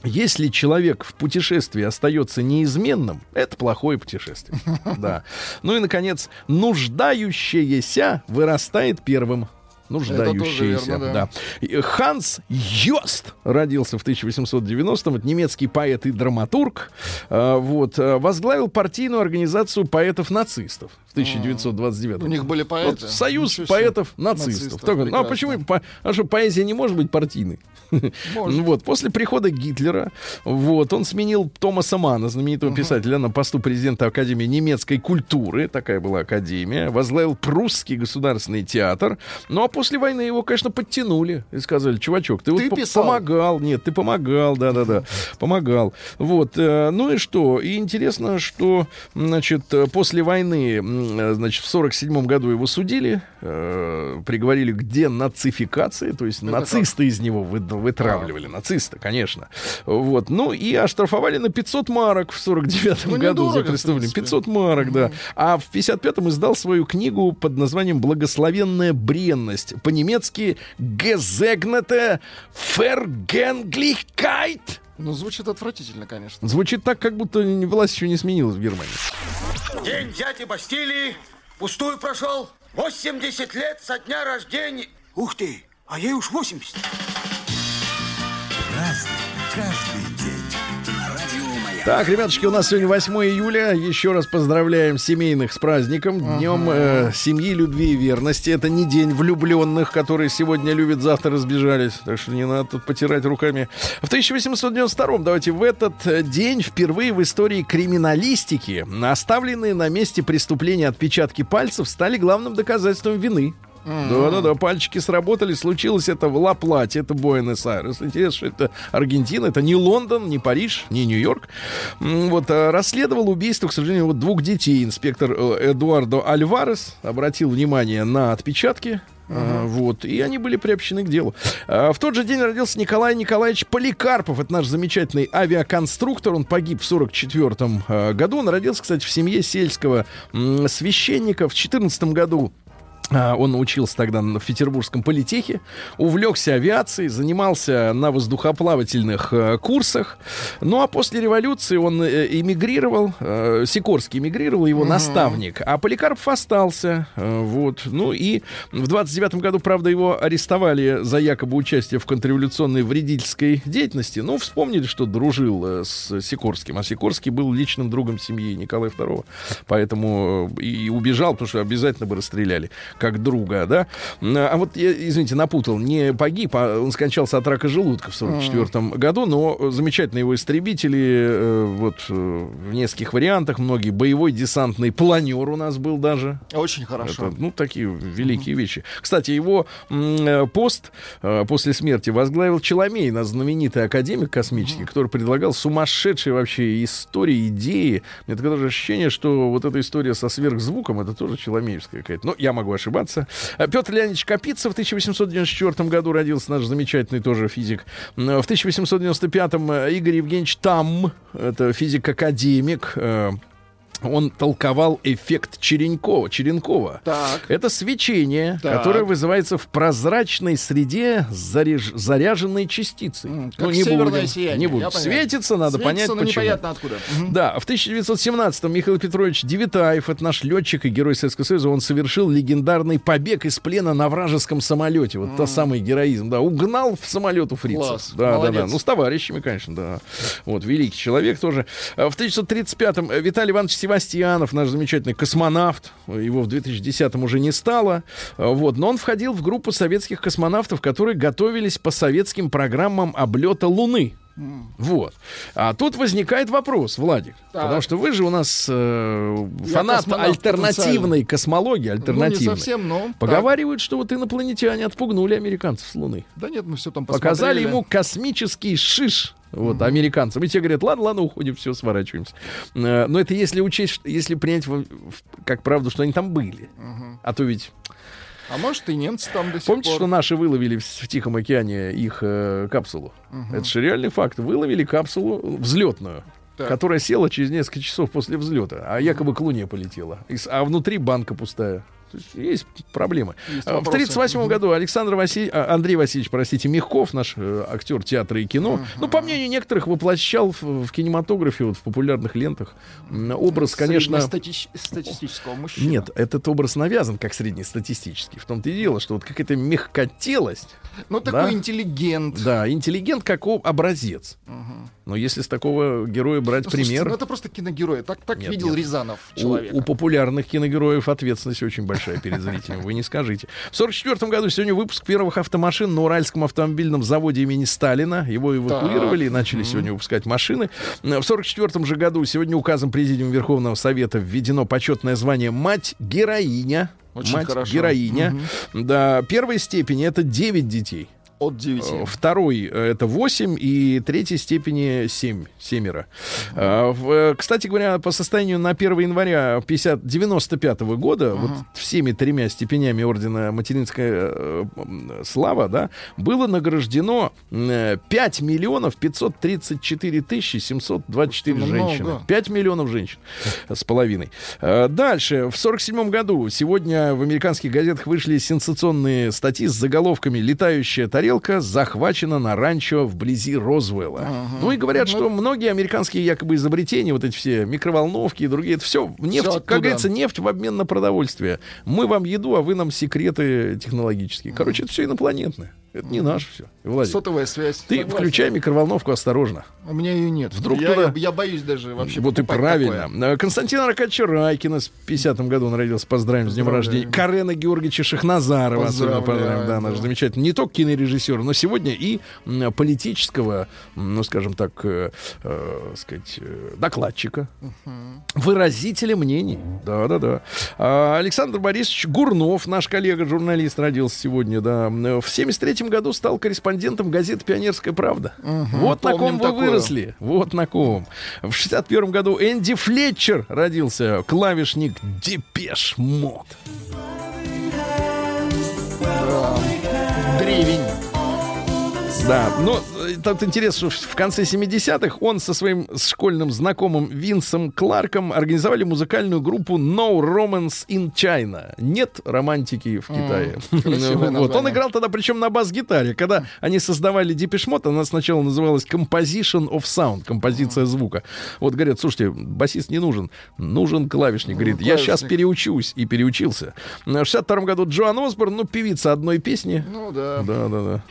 Если человек в путешествии остается неизменным, это плохое путешествие. *laughs* Да. Ну и, наконец, нуждающееся вырастает первым. Нуждающееся. верно, да. да. Ханс Йост родился в 1890-м. Это немецкий поэт и драматург. А, вот. а, Возглавил партийную организацию поэтов-нацистов в 1929 У них были поэты. вот союз поэтов-нацистов. Ну, а почему? по- а что, поэзия не может быть партийной? Ну Вот. После прихода Гитлера, вот, он сменил Томаса Мана, знаменитого писателя, на посту президента Академии немецкой культуры. Такая была академия. Возглавил прусский государственный театр. Ну, а после войны его, конечно, подтянули. И сказали, чувачок, ты, Ты вот писал. помогал. Нет, ты помогал, да-да-да. Помогал. Вот. э, Ну и что? И интересно, что, значит, после войны, значит, в 47 году его судили, э, приговорили к денацификации, то есть нацисты из него вы- вытравливали. Нацисты, конечно. Вот. Ну и оштрафовали на 500 марок в 49 Ну, году за преступление. принципе. 500 марок, да. А в 55-м издал свою книгу под названием «Благословенная бренность». По-немецки «Gesegnet Vergänglichkeit». Ну, звучит отвратительно, конечно. Звучит так, как будто власть еще не сменилась в Германии. День взятия Бастилии пустую прошел. 80 лет со дня рождения. Ух ты, а ей уж 80. Разный, каждый. Так, ребятушки, у нас сегодня 8 июля. Еще раз поздравляем семейных с праздником. Днем э, семьи, любви и верности. Это не день влюбленных, которые сегодня любят, завтра разбежались. Так что не надо тут потирать руками. В 1892 давайте в этот э, день впервые в истории криминалистики оставленные на месте преступления отпечатки пальцев стали главным доказательством вины. Да-да-да, пальчики сработали. Случилось это в Ла-Плате, это Буэнос-Айрес. Интересно, что это Аргентина, это не Лондон, не Париж, не Нью-Йорк. Вот, а, расследовал убийство, к сожалению, вот двух детей. Инспектор э, Эдуардо Альварес обратил внимание на отпечатки. А, Вот, и они были приобщены к делу. В тот же день родился Николай Николаевич Поликарпов. Это наш замечательный авиаконструктор. Он погиб в 44 году. Он родился, кстати, в семье сельского священника. В 14 году Он учился тогда в Петербургском политехе, увлекся авиацией, занимался на воздухоплавательных э, курсах. Ну а после революции он э, эмигрировал, э, Сикорский эмигрировал, его наставник, а Поликарпов остался. вот. Ну и в 29 году, правда, его арестовали за якобы участие в контрреволюционной вредительской деятельности. Ну, вспомнили, что дружил с Сикорским, а Сикорский был личным другом семьи Николая II, поэтому и убежал, потому что обязательно бы расстреляли как друга, да. А вот я, извините, напутал, не погиб, а он скончался от рака желудка в 44 году, но замечательные его истребители, э, вот э, в нескольких вариантах, многие, боевой десантный планер у нас был даже, Очень хорошо. это, ну, такие великие вещи. Кстати, его э, пост после смерти возглавил Челомей, наш знаменитый академик космический, который предлагал сумасшедшие вообще истории, идеи. Мне такое даже ощущение, что вот эта история со сверхзвуком, это тоже Челомеевская какая-то. Но я могу ошибаться. А Петр Леонидович Капица в 1894 году родился, наш замечательный тоже физик. М, В 1895 Игорь Евгеньевич Там, это физик-академик, э, он толковал эффект Черенкова. Черенкова. Так. Это свечение, Так. которое вызывается в прозрачной среде заряж- заряженной частицей. Ну, как не северное будем, сияние, не будем. Светится, надо Светится, понять, но почему. непонятно откуда. Да, в 1917-м Михаил Петрович Девитаев, это наш летчик и герой Советского Союза, он совершил легендарный побег из плена на вражеском самолете. Вот тот самый героизм, да, угнал в самолет у фрица. Класс, да, да, да. молодец. Ну, с товарищами, конечно, да. Вот, великий человек тоже. А В 1935-м Виталий Иванович Севастьянов, наш замечательный космонавт, его в 2010-м уже не стало, вот, но он входил в группу советских космонавтов, которые готовились по советским программам облета Луны. Вот. А тут возникает вопрос, Владик. Так. Потому что вы же у нас э, фанат альтернативной космологии, Ну, не альтернативной. совсем, но... так. Поговаривают, что вот инопланетяне отпугнули американцев с Луны. Да нет, мы все там Показали посмотрели. ему космический шиш. Вот, американцам. И те говорят, ладно, ладно, уходим, все, сворачиваемся. Э, Но это если учесть, если принять как правду, что они там были. А то ведь А может и немцы там до сих Помните, пор. что наши выловили в, в Тихом океане их э, капсулу? Это же реальный факт. Выловили капсулу взлетную. Так. Которая села через несколько часов после взлета, а якобы к Луне полетела. А внутри банка пустая. То есть есть проблемы. Есть А, В вопросы. 1938 году Александр Василь... а, Андрей Васильевич, простите, Мягков, наш э, актер театра и кино, ну, по мнению некоторых, воплощал в, в кинематографе, вот, в популярных лентах образ, конечно... Среднестатич- статистического мужчины. Нет, этот образ навязан как среднестатистический. В том-то и дело, что вот какая-то мягкотелость, Ну, Да. такой интеллигент. да, интеллигент как образец. Но если с такого героя брать Ну, слушайте, пример, ну, это просто киногерой. Так, так Нет, видел нет. Рязанов у, у популярных киногероев ответственность очень большая перед зрителем, вы не скажите. В 1944 году сегодня выпуск первых автомашин на Уральском автомобильном заводе имени Сталина. Его эвакуировали и начали сегодня выпускать машины. В 1944 же году сегодня указом Президиума Верховного Совета введено почетное звание «Мать-героиня». Очень Мать хорошо. героиня. Да, первой степени это 9 детей. От 9. Э, Второй э, это 8 и третьей степени 7, семеро. Э, Кстати говоря, по состоянию на 1 января 50, 95 года вот всеми тремя степенями ордена Материнская э, слава, да, было награждено э, 5 миллионов 534 тысячи 724 Слушайте, женщины. много. 5 миллионов женщин с половиной. Дальше, в 47 году, сегодня в американских газетах вышли сенсационные статьи с заголовками «Летающая тарелка захвачена на ранчо вблизи Розвелла». Ну и говорят, что многие американские якобы изобретения, вот эти все микроволновки и другие, это все нефть, оттуда. как говорится, нефть в обмен на продовольствие. Мы вам еду, а вы нам секреты технологические. Короче, это все инопланетное. Это не наше все. Владик, Сотовая связь. ты Согласен. включай микроволновку осторожно. У меня ее нет. Вдруг я, туда- я, боюсь даже вообще Вот и правильно. такое. Э, Константин Аркадьевич Райкина с 50-м году он родился. Поздравим с днем рождения. Карена Георгиевича Шахназарова. особенно поздравим. Да, наш да. замечательный. Не только кинорежиссер, но сегодня и политического, ну, скажем так, э, э, сказать, э, докладчика. Выразителя мнений. Да-да-да. А, Александр Борисович Гурнов, наш коллега-журналист, родился сегодня, да. В 73 году стал корреспондентом газеты «Пионерская правда». Вот на ком вы такую. выросли. Вот на ком. В 61 году Энди Флетчер родился, клавишник Depeche Mode. Древень. Да, но э, тут интересно, что в конце 70-х он со своим школьным знакомым Винсом Кларком организовали музыкальную группу No Romance in China. Нет романтики в Китае. *laughs* Вот. Он играл тогда, причем на бас-гитаре. Когда они создавали Depeche Mode, она сначала называлась Composition of Sound, композиция звука. Вот говорят, слушайте, басист не нужен, нужен клавишник. Говорит, я сейчас переучусь. И переучился. В 62 году Джоан Осборн, ну, певица одной песни. Ну да. Да, да, да.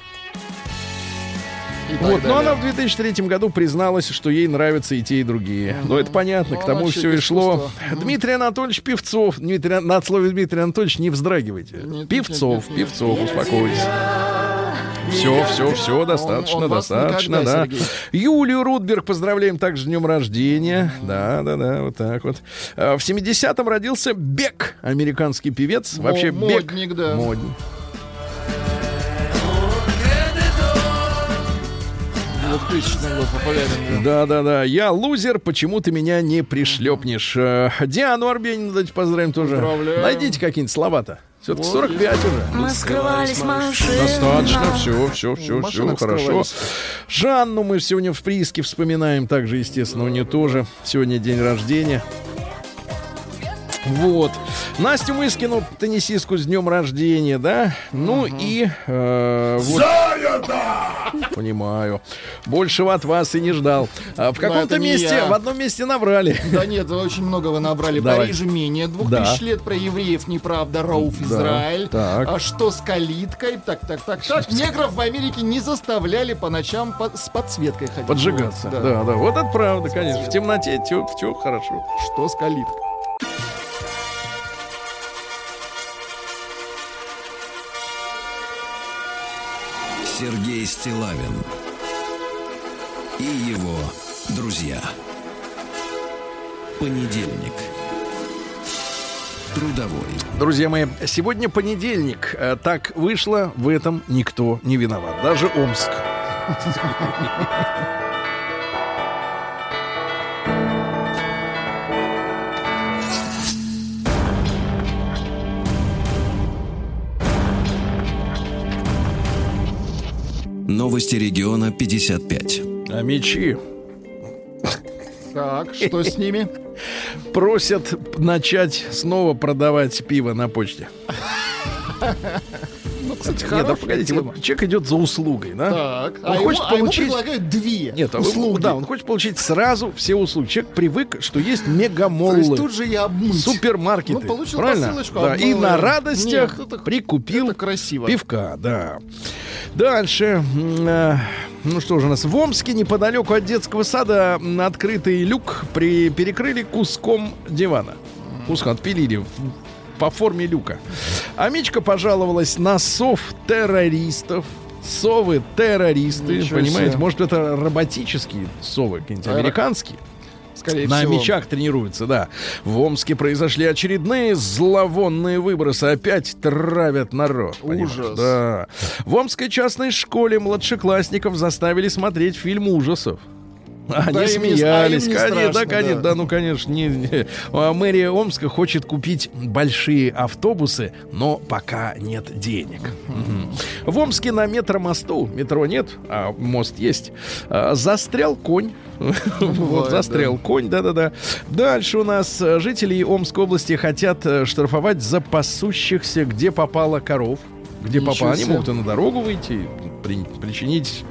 Вот, но она в 2003 году призналась, что ей нравятся и те, и другие. Но это понятно, Ну, к тому она все и шло. *laughs* Дмитрий Анатольевич Певцов. Дмитрий, на слове Дмитрий Анатольевич не вздрагивайте. нет, Певцов, нет, нет. Певцов, успокойтесь. Все, все, все, достаточно, он вас достаточно, никогда, да. Сергей. Юлию Рудберг поздравляем также с днем рождения. Да, да, да, вот так вот. А, В 70-м родился Бек, американский певец. Вообще Бек. модник, да. Модник. В 2000 был популярен. Да, да. да, да. Я лузер, почему ты меня не пришлепнешь? Э, Диану Арбенину давайте поздравим тоже. Поздравляем. Найдите какие-нибудь слова-то. Все-таки Вот 45 уже. Мы скрывались машинно. Достаточно, все, все, все, все, хорошо. Жанну мы сегодня в прииске вспоминаем, также, естественно, у нее тоже сегодня день рождения. Вот. Настю Мыскину, теннисистку с днем рождения, да? Ну и... э, вот- Понимаю. Большего от вас и не ждал. А в каком-то месте, я. в одном месте наврали. Да нет, очень много вы набрали. Давай. Париж менее двух Да. тысяч лет про евреев неправда. Рауф Да, Израиль. так. А что с калиткой? Так, так, так, так. *laughs* Негров в Америке не заставляли по ночам по- с подсветкой ходить. Поджигаться. Вот, Да, да. Вот это правда, конечно. В темноте все хорошо. Что с калиткой? Стилавин и его друзья. Понедельник. Трудовой. Друзья мои, сегодня понедельник. Э, Так вышло, в этом никто не виноват. Даже Омск. *laughs* Новости региона 55. А мечи Так, что с ними? *laughs* просят начать снова продавать пиво на почте. *laughs* Ну, кстати, Нет, да погодите, тема. вот человек идет за услугой, да? Так, Он а, хочет ему, а ему получить- предлагают две Нет, а услуги. да, он хочет получить сразу все услуги. Человек привык, что есть То есть мегамоллы, тут же я обмыть. супермаркеты. Ну, получил правильно? посылочку, Да, и на радостях Нет, это- прикупил Это красиво. пивка, да. Дальше. э, Ну что же у нас? В Омске неподалеку от детского сада открытый люк при... перекрыли куском дивана. Куском отпилили по форме люка. Амичка пожаловалась на сов террористов. Совы террористы, Ничего понимаете? себе. Может, это роботические совы, какие-нибудь Аэро- американские? Скорее На всего. мечах тренируются, да. В Омске произошли очередные зловонные выбросы. Опять травят народ. понимаешь? Ужас. Да. В Омской частной школе младшеклассников заставили смотреть фильм ужасов. Они Да, им не- смеялись, а им не да, страшно, конечно, да. да, ну, конечно, не, не. А Мэрия Омска хочет купить большие автобусы, но пока нет денег. В Омске на метромосту, метро нет, а мост есть, а, застрял конь. *laughs* Вот, застрял да. конь, да-да-да. Дальше у нас э, жители Омской области хотят э, штрафовать за пасущихся, где попало коров. Где Ничего попало, они могут и на дорогу выйти, при- причинить...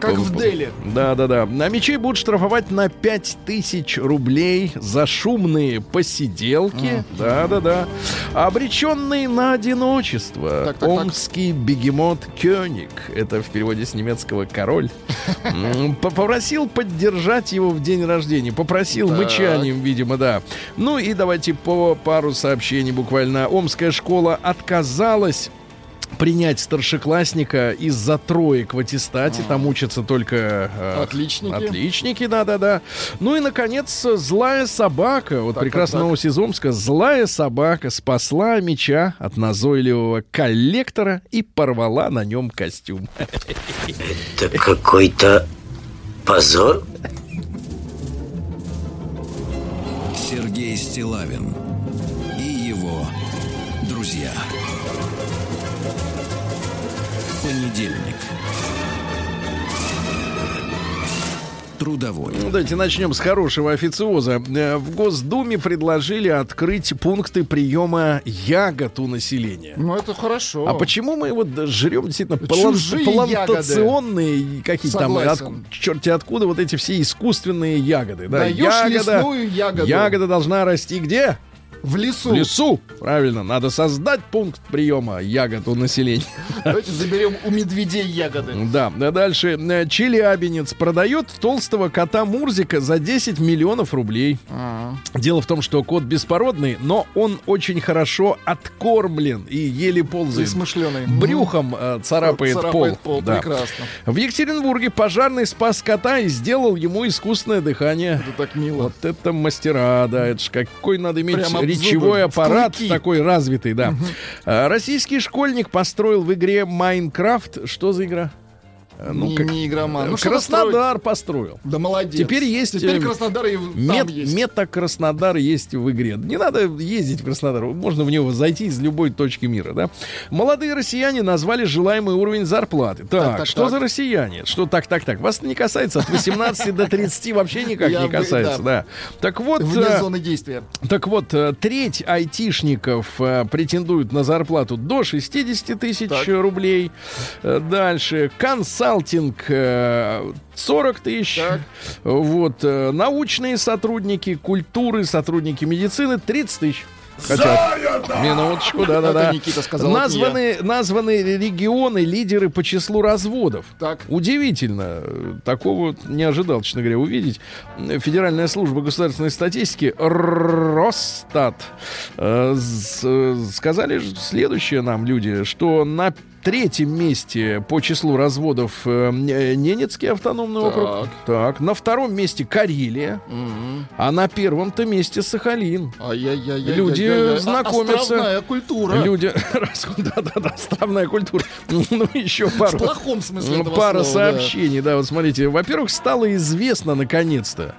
Как в Дели. да, да, да. На мечей будут штрафовать на 5000 рублей за шумные посиделки. Да, да, да. Обреченный на одиночество. Так, так, так. Омский бегемот Кёник. Это в переводе с немецкого король. Попросил поддержать его в день рождения. Попросил Так. мычанием, видимо, да. Ну и давайте по пару сообщений буквально. Омская школа отказалась принять старшеклассника из-за троек в аттестате. Там учатся только э, Отличники. Отличники, да-да-да. Ну и, наконец, злая собака. Вот Так, прекрасная так, так. новость из Омска. Злая собака спасла меча от назойливого коллектора и порвала на нем костюм. Это какой-то позор? Сергей Стилавин и его друзья. Понедельник. Трудовой. Ну, давайте начнем с хорошего официоза. Э, В Госдуме предложили открыть пункты приема ягод у населения. Ну, это хорошо. А почему мы вот жрем действительно план- плантационные какие-то там, от, черти откуда вот эти все искусственные ягоды? Да, Даешь ягода, лесную ягоду. ягода должна расти где? В лесу. В лесу. Правильно, надо создать пункт приема ягод у населения. Давайте заберем у медведей ягоды. Да, да, дальше. Э, Челябинец продает толстого кота Мурзика за 10 миллионов рублей. А, Дело в том, что кот беспородный, но он очень хорошо откормлен и еле И ползает. смышленый. Брюхом э, царапает, Царапает пол. пол. Да. Прекрасно. В Екатеринбурге пожарный спас кота и сделал ему искусственное дыхание. Это так мило. Вот это мастера, да, это ж какой надо иметь Прямо речевой зубы, аппарат клыки. такой развитый, да. А, Российский школьник построил в игре Майнкрафт. Что за игра? Э, Ну, не, как- не игроман. Ну, что Краснодар построил. Да молодец. Теперь есть, Теперь э, Краснодар и там Мет, есть. мета Краснодар есть в игре. Не надо ездить в Краснодар. Можно в него зайти из любой точки мира, да? Молодые россияне назвали желаемый уровень зарплаты. Так, Так, так, что так. за россияне? Что так, так, так? Вас не касается от 18 до 30 вообще никак не касается, да. Так вот, Вне э, зоны действия. так вот, э, треть айтишников э, претендуют на зарплату до 60 тысяч рублей. Э, Дальше. Консалтинг э, 40 тысяч. Так. Вот. э, Научные сотрудники, культуры, сотрудники медицины 30 тысяч. Хотят. Минуточку, да-да-да. Никита сказал, Названы, названы регионы, лидеры по числу разводов. Так. Удивительно. э, Такого не ожидал, честно говоря, увидеть. Федеральная служба государственной статистики Росстат э, э, сказали следующее нам люди, что на третьем месте по числу разводов э, Н- Ненецкий автономный округ. Так. На втором месте Карелия, Мгм. а на первом-то месте Сахалин. Ай-яй-яй-яй-яй-яй. Люди А- знакомятся. Островная культура. Люди, *laughs* да-да-да, островная культура. Ну, еще В пару. плохом смысле Ну, Пара слова, да. сообщений, да. вот смотрите. Во-первых, стало известно наконец-то,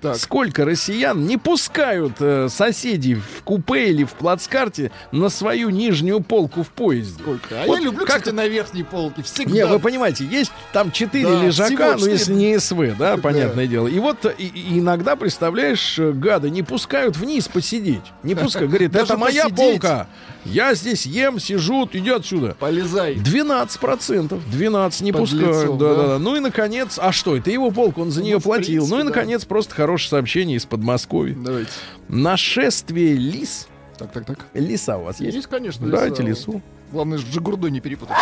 Так. сколько россиян не пускают э, соседей в купе или в плацкарте на свою нижнюю полку в поезде. Сколько? А Вот я люблю, как- кстати, на верхней полке. Всегда. Не, вы понимаете, есть там четыре Да, лежака, всего ну если не СВ, да, понятное дело. И вот э, и- и иногда, представляешь, э, гады не пускают вниз посидеть. Не пускают. Говорит, это моя полка. Я здесь ем, сижу, иди отсюда. Полезай. 12 процентов. 12 не Подлецов, пускают. Да, да. да, да. Ну и наконец, а что, это его полка, он за Ну, нее платил. принципе, ну и да. наконец, просто хорошее сообщение из Подмосковья. Давайте. Нашествие лис. Так, так, так. Лиса у вас есть? Есть, конечно. Дайте лиса. лису. Главное, с Джигурдой не перепутать.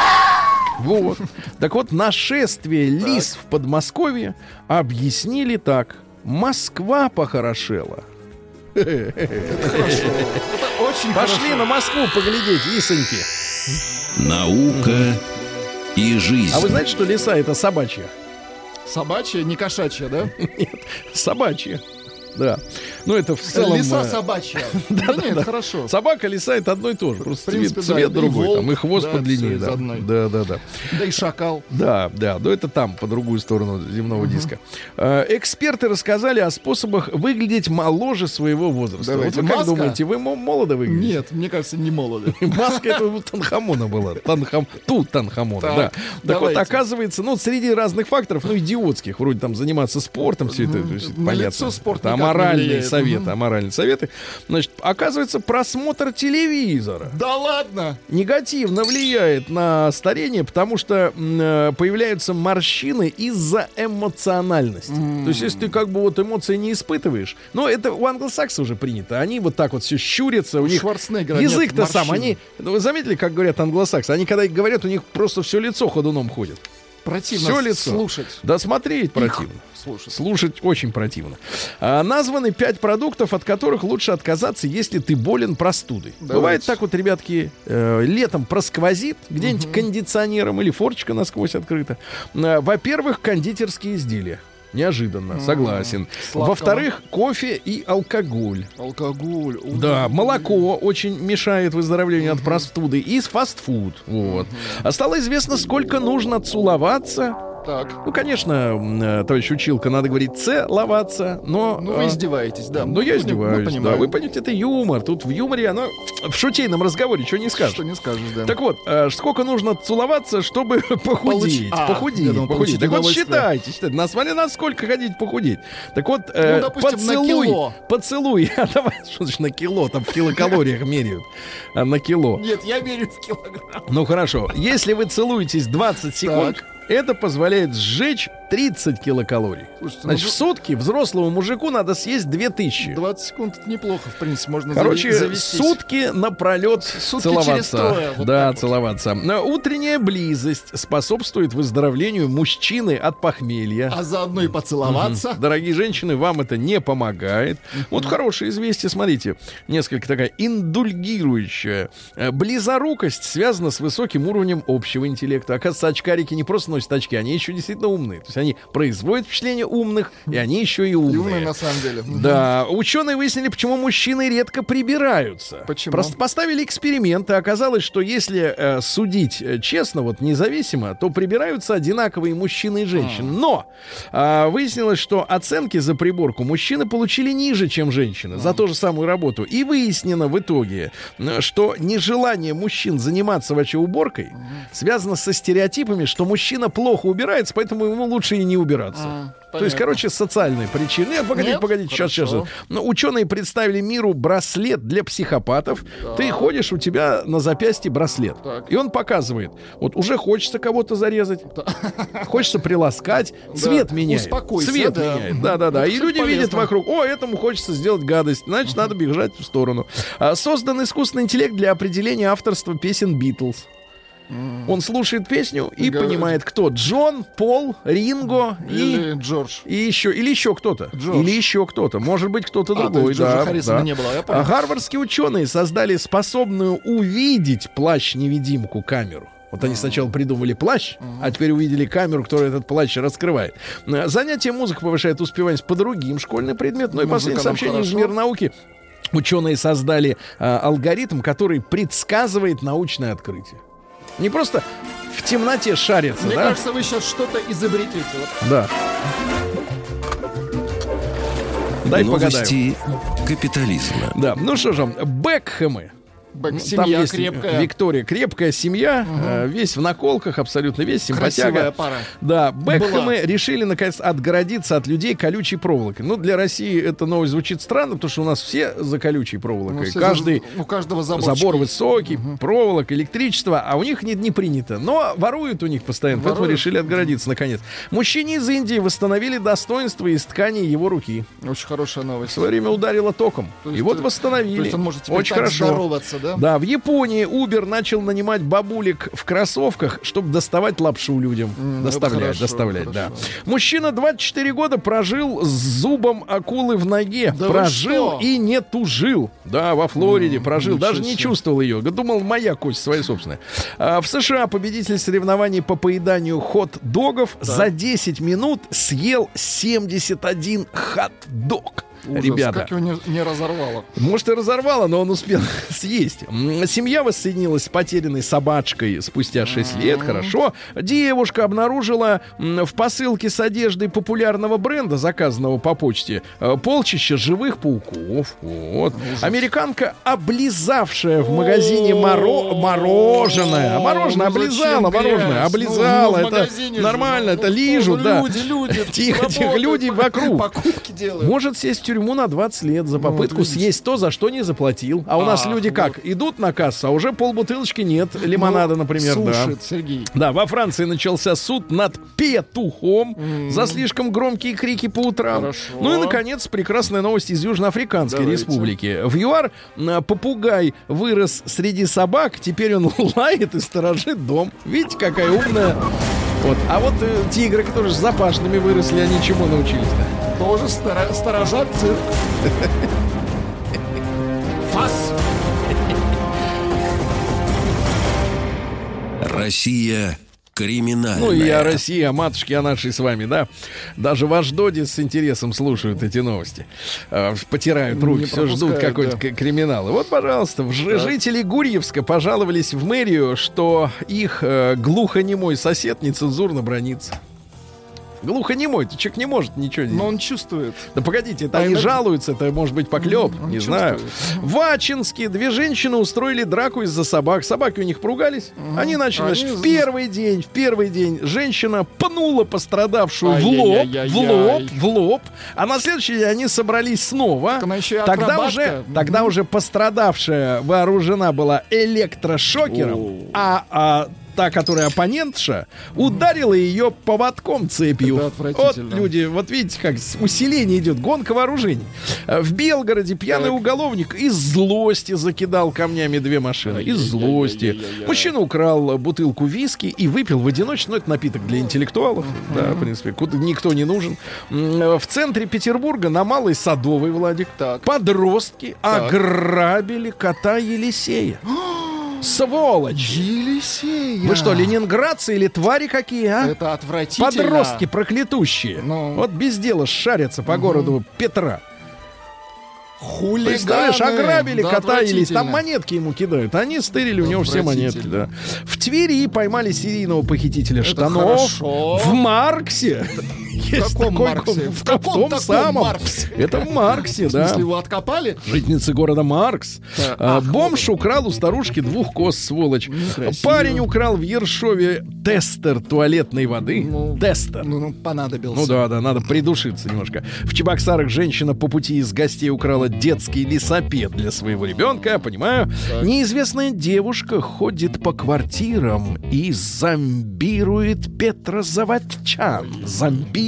Вот. Так вот, нашествие лис в Подмосковье объяснили так. Москва похорошела. *laughs* Это очень Пошли хорошо. на Москву поглядеть, лисоньки. Наука и жизнь. А вы знаете, что лиса это собачья? Собачья, не кошачья, да? *laughs* Собачья. Да. Ну, это в целом... Лиса э, собачья. *laughs* Да нет, хорошо. Собака, лиса это одно и то же. Просто цвет, другой. там и хвост подлиннее. Да. да, да, да. Да и шакал. Да, да, но это там, по другую сторону земного диска. Э, эксперты рассказали о способах выглядеть моложе своего возраста. Вот вы как думаете, вы мо- молодо выглядите? Нет, мне кажется, не молодо. *laughs* Маска это у Танхамона была. Танхам... Тут Танхамона, Так, да. Так вот, оказывается, ну, среди разных факторов, ну, идиотских, вроде там заниматься спортом, все это, понятно. лицо спорт аморальные влияет. советы, Мгм. аморальные советы. Значит, оказывается, просмотр телевизора Да ладно! негативно влияет на старение, потому что э, появляются морщины из-за эмоциональности. То есть, если ты как бы вот эмоции не испытываешь, но это у англосаксов уже принято. Они вот так вот все щурятся, у, У них язык-то сам. Они, вы заметили, как говорят англосаксы? Они когда говорят, у них просто все лицо ходуном ходит. Противно Всё лицо. слушать. Да смотреть противно. Слушать. Слушать очень противно. А, названы пять продуктов, от которых лучше отказаться, если ты болен простудой. Давайте. Бывает так вот, ребятки, э, летом просквозит где-нибудь кондиционером или форчика насквозь открыта. А, во-первых, кондитерские изделия. Неожиданно, согласен. сладкого. Во-вторых, кофе и алкоголь. Алкоголь. у- Да, молоко очень мешает выздоровлению от простуды. И фастфуд. Вот. А стало известно, сколько нужно целоваться. Так. Ну, конечно, э, товарищ училка, надо говорить целоваться, но... Ну, вы а, издеваетесь, да. ну, я Мы- издеваюсь, мы да. Вы понимаете, это юмор. Тут в юморе оно... В шутейном разговоре что не скажешь. Что не скажешь, да. Так вот, э, сколько нужно целоваться, чтобы *laughs* похудеть? а, похудеть, думал, похудеть. Так вот считайте, считайте. Назвали нас сколько ходить похудеть. Так вот, Ну, допустим, на поцелуй, кило. поцелуй. *laughs* А давай, что значит на кило? Там в килокалориях меряют. А на кило. Нет, я верю в килограмм. Ну хорошо, если вы целуетесь 20 секунд. Это позволяет сжечь 30 килокалорий. Слушайте, ну, Значит, в вы- сутки взрослому мужику надо съесть 2000. 20 секунд это неплохо, в принципе, можно Короче, завестись. сутки напролет Сутки целоваться. трое, вот да, вот. целоваться. Но Утренняя близость способствует выздоровлению мужчины от похмелья. А заодно и поцеловаться. Дорогие женщины, вам это не помогает. Вот хорошее известие, смотрите, несколько такая индульгирующая. Э, Близорукость связана с высоким уровнем общего интеллекта. Оказывается, очкарики не просто носят очки, они еще действительно умные. То есть есть они производят впечатление умных, и они еще и умные. И умные на самом деле. *laughs* Да, ученые выяснили, почему мужчины редко прибираются. Почему? Просто поставили эксперимент, и оказалось, что если э, судить э, честно, вот независимо, то прибираются одинаковые мужчины и женщины. Но а, выяснилось, что оценки за приборку мужчины получили ниже, чем женщины, за ту же самую работу. И выяснено в итоге, э, что нежелание мужчин заниматься вообще уборкой связано со стереотипами, что мужчина плохо убирается, поэтому ему лучше и не убираться. А, То есть, короче, социальные причины. Нет, погодите, Нет? погодите, сейчас, сейчас. Хорошо. Но ученые представили миру браслет для психопатов. Ты ходишь, у тебя на запястье браслет. Так. И он показывает, вот уже хочется кого-то зарезать, *laughs* хочется приласкать, цвет меняет. Успокойся, Цвет да. меняет. Да-да-да. И Кстати, люди видят полезно. вокруг, о, этому хочется сделать гадость, значит, надо бежать в сторону. А, Создан искусственный интеллект для определения авторства песен Битлз. Он слушает песню и Говорит. понимает, кто Джон, Пол, Ринго и Или Джордж. и еще, или еще кто-то. Джордж. Или еще кто-то. Может быть, кто-то А, другой. да, да. не было, я понял. А гарвардские ученые создали способную увидеть плащ-невидимку камеру. Вот они сначала придумали плащ, а теперь увидели камеру, которая этот плащ раскрывает. Э, Занятие музыка повышает успеваемость по другим школьным предметам. Ну и последнее сообщение из хорошо. мира науки. Ученые создали а, алгоритм, который предсказывает научное открытие. Не просто в темноте шарится, Мне да? кажется, вы сейчас что-то изобретете. Вот Да. Дай погадаю. Новости капитализма. Да, ну что же, Бекхэмы. Ну, семья Там есть крепкая. Виктория, крепкая семья, э, весь в наколках, абсолютно весь, симпатяга. Красивая пара. Да, Бекхэмы Была. решили, наконец, отгородиться от людей колючей проволокой. Ну, для России эта новость звучит странно, потому что у нас все за колючей проволокой. Ну, Каждый за- у каждого заборчик забор высокий, проволока, электричество, а у них не, не принято. Но воруют у них постоянно, поэтому Воруют. решили отгородиться, наконец. Мужчине из Индии восстановили достоинство из ткани его руки. Очень хорошая новость. В свое время ударило током. То И есть, вот э, восстановили. То есть он может Очень хорошо. здороваться, да? Да, в Японии Uber начал нанимать бабулек в кроссовках, чтобы доставать лапшу людям. М, доставлять, хорошо, доставлять, да. хорошо. Мужчина 24 года прожил с зубом акулы в ноге. Да прожил и не тужил. Да, во Флориде прожил. ничего Даже не чувствовал ее. Думал, моя кость своя собственная. А, в США победитель соревнований по поеданию хот-догов за 10 минут съел 71 хот-дог. Ужас, Ребята. Как его не, не разорвало. Может, и разорвало, но он успел *laughs* съесть. Семья воссоединилась с потерянной собачкой спустя 6 лет. Хорошо. Девушка обнаружила в посылке с одеждой популярного бренда, заказанного по почте, э, полчища живых пауков. Вот. Американка, облизавшая в магазине моро- мороженое. Мороженое Ну, зачем облизала, мороженое. Облизала. Ну, в это нормально, ну, это ну, да. Люди, люди. *laughs* Тихо, тихо, люди *laughs* вокруг. Покупки делают. Может сесть в тюрьму на 20 лет за Ну, попытку вот видите. съесть то, за что не заплатил. А у нас Ах, люди как? вот. Идут на кассу, а уже полбутылочки нет. Лимонада, Ну, например, да. Сушит, Сергей. Да, во Франции начался суд над петухом за слишком громкие крики по утрам. Хорошо. Ну и, наконец, прекрасная новость из Южноафриканской Давайте. республики. В ЮАР м, попугай вырос среди собак, теперь он *laughs* лает и сторожит дом. Видите, какая умная. Вот. А вот э, тигры, которые с запашными выросли, они чему научились-то? Тоже стора- сторожат цирк. Фас. Россия криминальная. Ну и о России, о матушке, о нашей с вами, да. Даже ваш Доди с интересом слушают эти новости. Э, потирают руки, все ждут какой-то да. криминал. И вот, пожалуйста, ж- жители Гурьевска пожаловались в мэрию, что их э, глухонемой сосед нецензурно бронится. Глухонемой, то человек не может ничего Но делать. он чувствует. Да погодите, это А они иногда- жалуются, это может быть поклеп, Он не знаю. чувствует. В Ачинске две женщины устроили драку из-за собак. Собаки у них поругались. Они начали, Они значит, в первый день, в первый день женщина пнула пострадавшую в лоб, в лоб, в лоб. А на следующий день они собрались снова. Тогда уже, тогда уже пострадавшая вооружена была электрошокером, а, а та, которая оппонентша, ударила ее поводком цепью. Вот люди, вот видите, как усиление идет, гонка вооружений. Э, В Белгороде пьяный Так. уголовник из злости закидал камнями две машины. Из злости. Мужчина украл бутылку виски и выпил в одиночку. Ну, это напиток для интеллектуалов. Да, в принципе, куда никто не нужен. Э, В центре Петербурга на Малой Садовой, Владик, Так. подростки Так. ограбили кота Елисея. *gasps* *gasps* Сволочь! Елисея. Вы что, ленинградцы или твари какие, а? Это отвратительно. Подростки проклятущие. Ну. Вот без дела шарятся по городу Петра. Хулиганы. Представляешь, ограбили Да, кота или там монетки ему кидают. Они стырили у него все монетки, да. В Твери поймали серийного похитителя Это штанов. хорошо. В Марксе. Есть каком такой Марксе? В В каком том таком самом. Марксе? Это в Марксе, В да. смысле, его откопали? Житницы города Маркс. А, Бомж украл у старушки двух коз, сволочь. Парень украл в Ершове тестер туалетной воды. Ну, Тестер. Ну, ну, понадобился. Ну да, да, надо придушиться немножко. В Чебоксарах женщина по пути из гостей украла детский лесопед для своего ребенка, понимаю. Неизвестная девушка ходит по квартирам и зомбирует Петра Заводчан.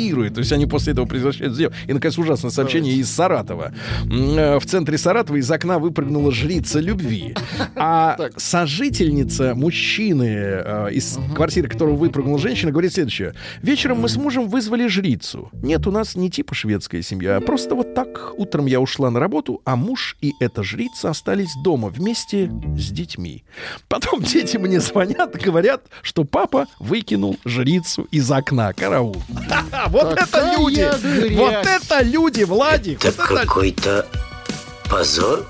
Зомбирует. То есть они после этого превращаются в дев- И, наконец, ужасное сообщение из Саратова. Э, В центре Саратова из окна выпрыгнула жрица любви. А сожительница мужчины э, из квартиры, которого выпрыгнула женщина, говорит следующее. Вечером мы с мужем вызвали жрицу. Нет, у нас не типа шведская семья, а просто вот так. Утром я ушла на работу, а муж и эта жрица остались дома вместе с детьми. Потом дети мне звонят и говорят, что папа выкинул жрицу из окна. Караул. *laughs* Вот это люди! грязь! Вот это люди, Владик! Это Вот это какой-то позор?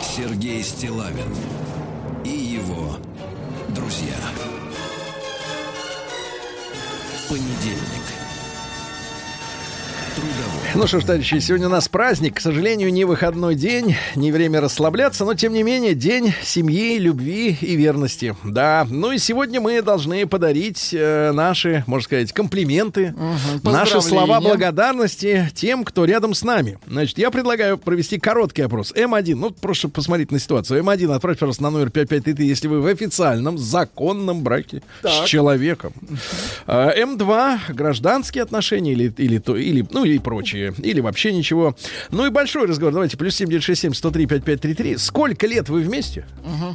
Сергей Стилавин и его друзья. Понедельник. Трудовой. Ну что ж, товарищи, сегодня у нас праздник. К сожалению, не выходной день, не время расслабляться, но тем не менее день семьи, любви и верности. Да, ну и сегодня мы должны подарить э, наши, можно сказать, комплименты, наши поздравления. слова благодарности тем, кто рядом с нами. Значит, я предлагаю провести короткий опрос. М1, ну просто посмотреть на ситуацию. М1, отправьте, пожалуйста, на номер 5533, если вы в официальном, законном браке с человеком. А, М2 гражданские отношения или, или, то, или, ну, или прочие, или вообще ничего. Ну и большой разговор. Давайте, плюс 7967 103 5533. Сколько лет вы вместе?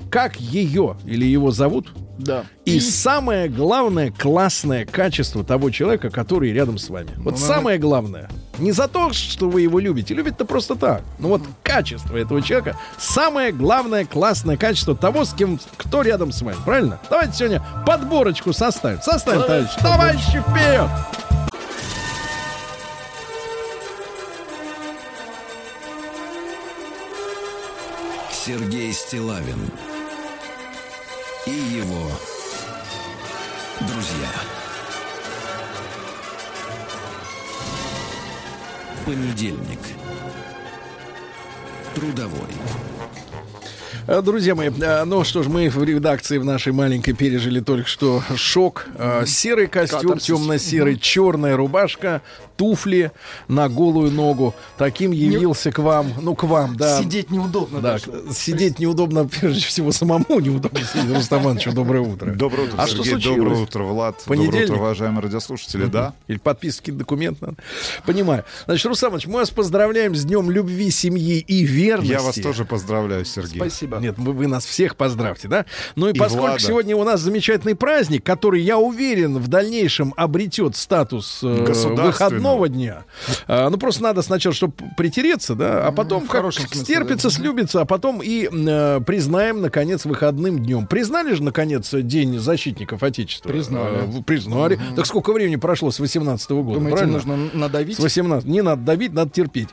Как ее или его зовут? Да. И самое главное, классное качество того человека, который рядом с вами. Вот самое главное. Не за то, что вы его любите. Любите-то просто так. Но вот качество этого человека самое главное, классное качество того, с кем, кто рядом с вами. Правильно? Давайте сегодня подборочку составим. Составим, товарищи. Товарищи, вперед! Сергей Стилавин и его друзья. Понедельник. Трудовой. Э, Друзья мои, э, ну что ж, мы в редакции в нашей маленькой пережили только что шок. Э, Серый костюм, темно-серый, черная рубашка, туфли на голую ногу. Таким явился к вам, ну к вам, да. Сидеть неудобно Да, даже. сидеть неудобно, прежде всего, самому неудобно сидеть. Рустам Иванович, доброе утро. Доброе утро, А что Сергей. случилось? Доброе утро, Влад. Понедельник? Доброе утро, уважаемые радиослушатели. Да, Или подписки документ надо. Понимаю. Значит, Рустам Иванович, мы вас поздравляем с Днем любви, семьи и верности. я вас тоже поздравляю, Сергей. Спасибо. Нет, вы, вы нас всех поздравьте, да? Ну и, И поскольку Влада. сегодня у нас замечательный праздник, который, я уверен, в дальнейшем обретет статус э, Государственного. Выходного дня. э, ну, просто надо сначала, чтобы притереться, да, а потом в как смысле, стерпится, да. слюбится, а потом и э, признаем, наконец, выходным днем. Признали же, наконец, День защитников Отечества? Признали. Вы признали. Так сколько времени прошло с 18 года, Думаете, правильно? нужно надавить? С 18. Не надо давить, надо терпеть.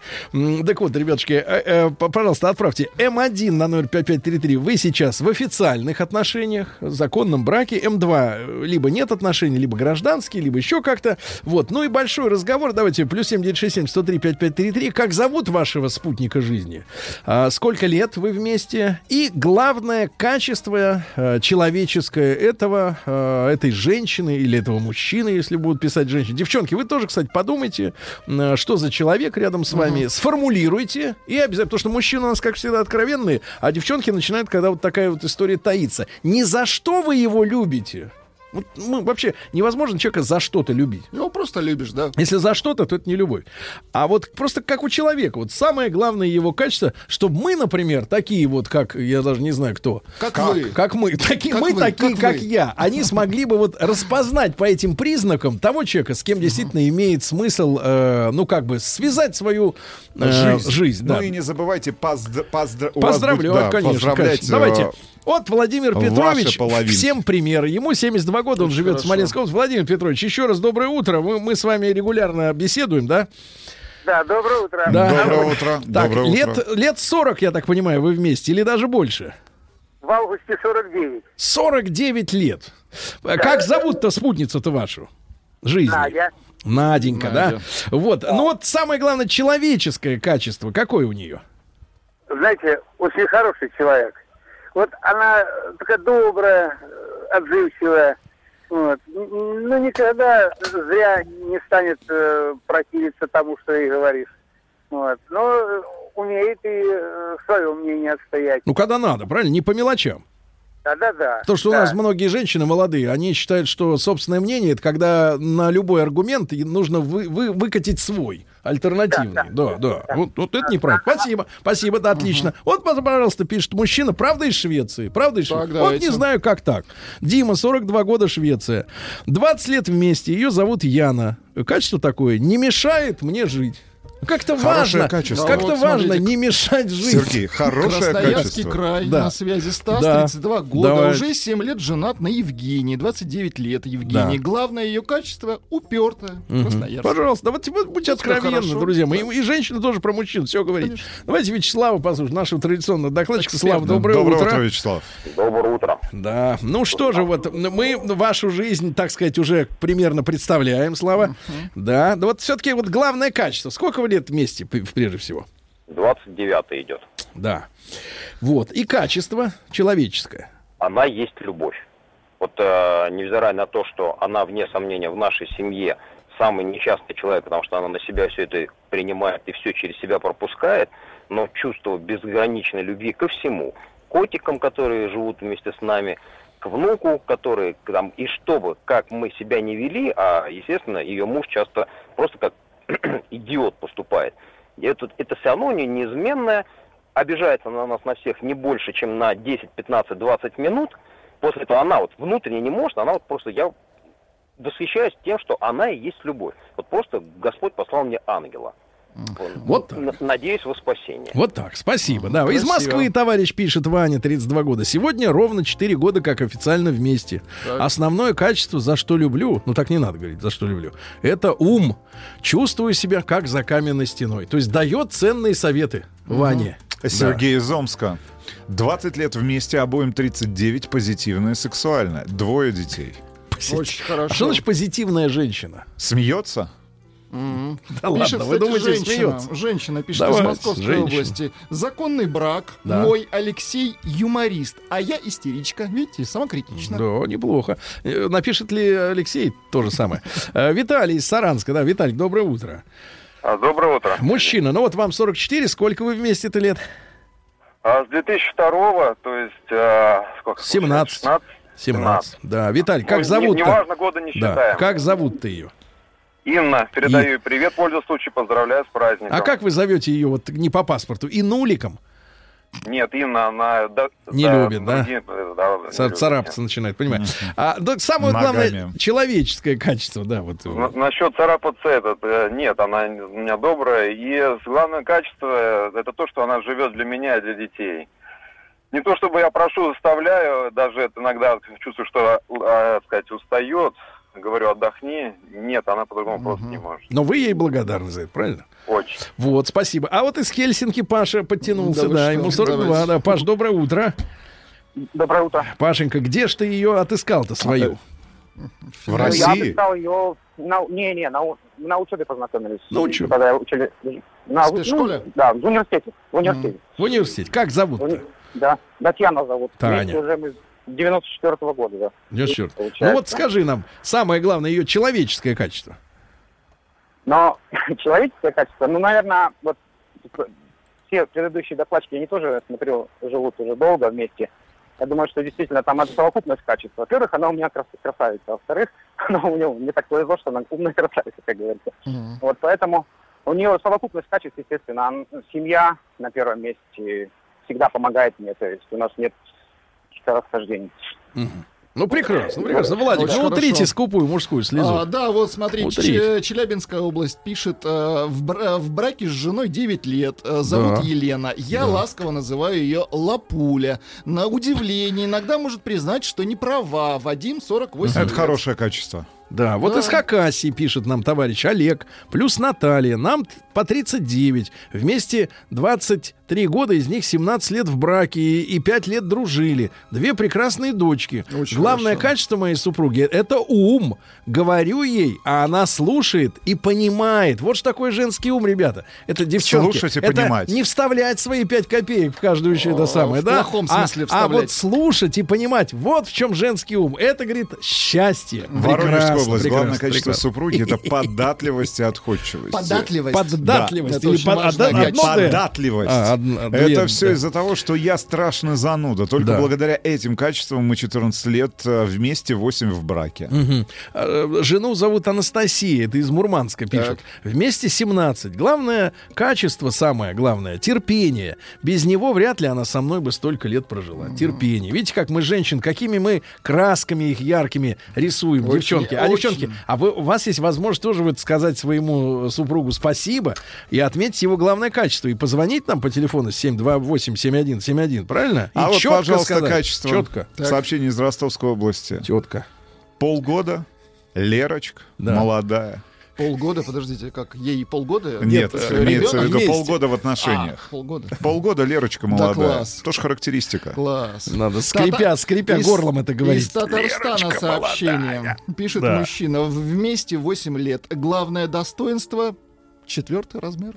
Так вот, ребятушки, э, э, пожалуйста, отправьте М1 на номер 5533. Вы сейчас в официальных отношениях, в законном браке. М2 э, либо нет отношений, либо гражданские, либо еще как-то. Вот. Ну и большой разговор. Давайте, плюс 7967 103 5533. Как зовут вашего спутника жизни? А, сколько лет вы вместе? И главное качество э, человеческое этого, э, этой женщины или этого мужчины, если будут писать женщины. Девчонки, вы тоже, кстати, подумайте, э, что за человек рядом с вами, сформулируйте и обязательно, потому что мужчины у нас, как всегда, откровенные, а девчонки начинают, когда вот такая вот история таится. Ни за что вы его любите, Вот, ну, вообще невозможно человека за что-то любить. Его просто любишь, да? Если за что-то, то это не любовь. А вот просто как у человека. Вот самое главное его качество, чтобы мы, например, такие вот, как, я даже не знаю кто, Как вы. как мы, такие, Как мы вы, такие, как как, вы. я, они смогли бы вот распознать по этим признакам того человека, с кем действительно имеет смысл, э, ну как бы связать свою э, жизнь. да. Ну и не забывайте поздр... поздр- да, конечно, конечно. Давайте. э, Вот Владимир Петрович, всем пример. Ему 72 года, он живет в Смоленской области. Владимир Петрович, еще раз доброе утро. Мы, мы с вами регулярно беседуем, да? Да, доброе утро. Да. Доброе утро. Так, доброе лет, утро. лет 40, я так понимаю, вы вместе, или даже больше? В августе 49. 49 лет. А Как зовут-то спутницу-то вашу? Жизнь. Надя. Наденька, Надя. да? Вот. Ну вот самое главное, человеческое качество. Какое у нее? Знаете, очень хороший человек. Вот она такая добрая, отзывчивая. Вот. Ну, никогда зря не станет э, противиться тому, что ей говоришь. Вот. Но умеет и э, свое мнение отстоять. Ну, когда надо, правильно? Не по мелочам. Да-да-да. То, что у Да. нас многие женщины молодые, они считают, что собственное мнение это когда на любой аргумент нужно вы, вы- выкатить свой, альтернативный. Да, да. Вот, вот это неправильно. Спасибо, спасибо, да, отлично. Вот, пожалуйста, пишет мужчина, правда из Швеции? Правда из Так, Швеции? Вот давайте. не знаю, как так. Дима, 42 года, Швеция. 20 лет вместе, ее зовут Яна. Качество такое, не мешает мне жить. Как-то важно, качество. как-то Да вот важно смотрите, не мешать жить. Сергей, хорошее Красноярский качество. край, Да. на связи Стас, Да. 32 года, Давай. уже 7 лет женат на Евгении, 29 лет Евгении. Да. Главное ее качество упертое, Красноярск. Пожалуйста, вот вот будьте откровенны, хорошо. друзья мои. И, и женщины тоже про мужчин все говорить. Давайте Вячеслава послушаем, нашего традиционного докладчика. Эксперт. Слава, доброе, Доброе утро. утро, Вячеслав. Доброе утро. Да. Ну что же, вот мы вашу жизнь, так сказать, уже примерно представляем, Слава. Да. Да вот все-таки вот главное качество. Сколько вы лет вместе, прежде всего? 29 идет. Да. Вот. И качество человеческое. Она есть любовь. Вот э, невзирая на то, что она, вне сомнения, в нашей семье самый несчастный человек, потому что она на себя все это принимает и все через себя пропускает, но чувство безграничной любви ко всему, котикам, которые живут вместе с нами, к внуку, который там, и чтобы, как мы себя не вели, а, естественно, ее муж часто просто как *clears throat* идиот поступает. Это, это все равно не неизменное, обижается на нас на всех не больше, чем на 10, 15, 20 минут. После этого она вот внутренне не может, она вот просто, я восхищаюсь тем, что она и есть любовь. Вот просто Господь послал мне ангела. Вот так. Надеюсь во спасение. Вот так, спасибо. Да, из Красиво. Москвы товарищ пишет Ваня, 32 года. Сегодня ровно 4 года, как официально вместе. Так. Основное качество, за что люблю, ну так не надо говорить, за что люблю, это ум. Чувствую себя как за каменной стеной. То есть дает ценные советы Ване. Сергей из Омска. 20 лет вместе, обоим 39, позитивное, сексуальное. Двое детей. Очень А хорошо. что значит позитивная женщина? Смеется? *laughs* Да Пишет, ладно, вы думаете, женщина, смеется? женщина пишет Давайте, из Московской женщина. области. Законный брак. Да. Мой Алексей юморист, а я истеричка. Видите, самокритично. Да, неплохо. Э, Напишет ли Алексей то же самое? Э, Виталий из Саранска. Да, Виталий, доброе утро. А, Доброе утро. Мужчина, ну вот вам 44, сколько вы вместе-то лет? А с 2002 то есть а, сколько? 17. 16? 17. Да, Виталий, как Ну, зовут-то? Не, неважно, года не Да, считаем. как зовут-то ее? Инна, передаю ей привет, пользуясь случаем, поздравляю с праздником. А как вы зовете ее вот не по паспорту? И нуликом? Нет, Инна, она... да- Не да, любит, да? другие, э, да, не Ца- любит, Царапаться начинает, понимаю. А, да, самое главное, Ногами. человеческое качество, да, вот. На- Насчет царапаться этот, э, нет, она у меня добрая. И главное качество, э, это то, что она живет для меня и для детей. Не то чтобы я прошу, заставляю, даже это иногда чувствую, что, так сказать, устает. Говорю, отдохни. Нет, она по-другому просто не может. Но вы ей благодарны за это, правильно? Очень. Вот, спасибо. А вот из Хельсинки Паша подтянулся, Да да, ему 42, давайте. да. Паш, доброе утро. Доброе утро. Пашенька, где ж ты ее отыскал-то свою? В Я России? отыскал ее... На, не, не, на, на учебе познакомились. На учебе? Когда учили... На, В ну, да, в университете. В университете. В университете. Как зовут-то? Да, Татьяна зовут. Таня. Вместе уже мы 94 -го года, да. Я черт. Получается. Ну вот скажи нам, самое главное, ее человеческое качество. Но *laughs* человеческое качество, ну, наверное, вот все предыдущие докладчики, они тоже, смотрю, живут уже долго вместе. Я думаю, что действительно там это совокупность качеств. Во-первых, она у меня крас- красавица. а Во-вторых, *laughs* она у нее не так повезло, что она умная *laughs* красавица, как говорится. Вот поэтому у нее совокупность качеств, естественно. Семья на первом месте всегда помогает мне. То есть у нас нет каких-то расхождений. Ну, прекрасно, прекрасно. Владик, Очень ну, утрите хорошо. скупую мужскую слезу. А, да, вот смотри. Че- Челябинская область пишет, э, в, бра- в браке с женой 9 лет, э, зовут Да. Елена. Я Да. ласково называю ее Лапуля. На удивление, иногда может признать, что не права. Вадим 48 Это лет. хорошее качество. Да, вот Да. из Хакасии пишет нам товарищ Олег, плюс Наталья. Нам по 39. Вместе 23 года, из них 17 лет в браке и, и 5 лет дружили. Две прекрасные дочки. Очень Главное хорошо. качество моей супруги — это ум. Говорю ей, а она слушает и понимает. Вот что такое женский ум, ребята. Это девчонки. Слушать и это понимать. не вставлять свои 5 копеек в каждую еще это самое, в да? плохом А- смысле а, вот вставлять. слушать и понимать, вот в чем женский ум. Это, говорит, счастье. Воронежская Прекрасно, область. Главное прекрасно, качество прекрасно. супруги это податливость и отходчивость. Податливость. Податливость. Это или под- одно- качество. Податливость. А, одно- две, Это все да. из-за того, что я страшно зануда. Только Да. благодаря этим качествам мы 14 лет э, вместе, 8 в браке. А, Жену зовут Анастасия, это из Мурманска пишет. Вместе 17. Главное качество, самое главное, терпение. Без него вряд ли она со мной бы столько лет прожила. Терпение. Видите, как мы женщин, какими мы красками их яркими рисуем, Очень, девчонки. А, очень. девчонки, а вы, у вас есть возможность тоже вот сказать своему супругу спасибо и отметить его главное качество. И позвонить нам по телефону 728-7171, правильно? И А вот, чётко пожалуйста, сказать. качество. Четко. Сообщение из Ростовской области. Тетка. Полгода, Лерочка, Да. молодая. Полгода, подождите, как? Ей полгода? Нет, э, имеется в виду полгода в А, отношениях. полгода. Полгода Лерочка Да, молодая. класс. Тоже характеристика. Класс. Надо скрипя, скрипя Из- горлом это говорить. Из Татарстана сообщение. Пишет Да. мужчина. Вместе 8 лет. Главное достоинство — четвертый размер.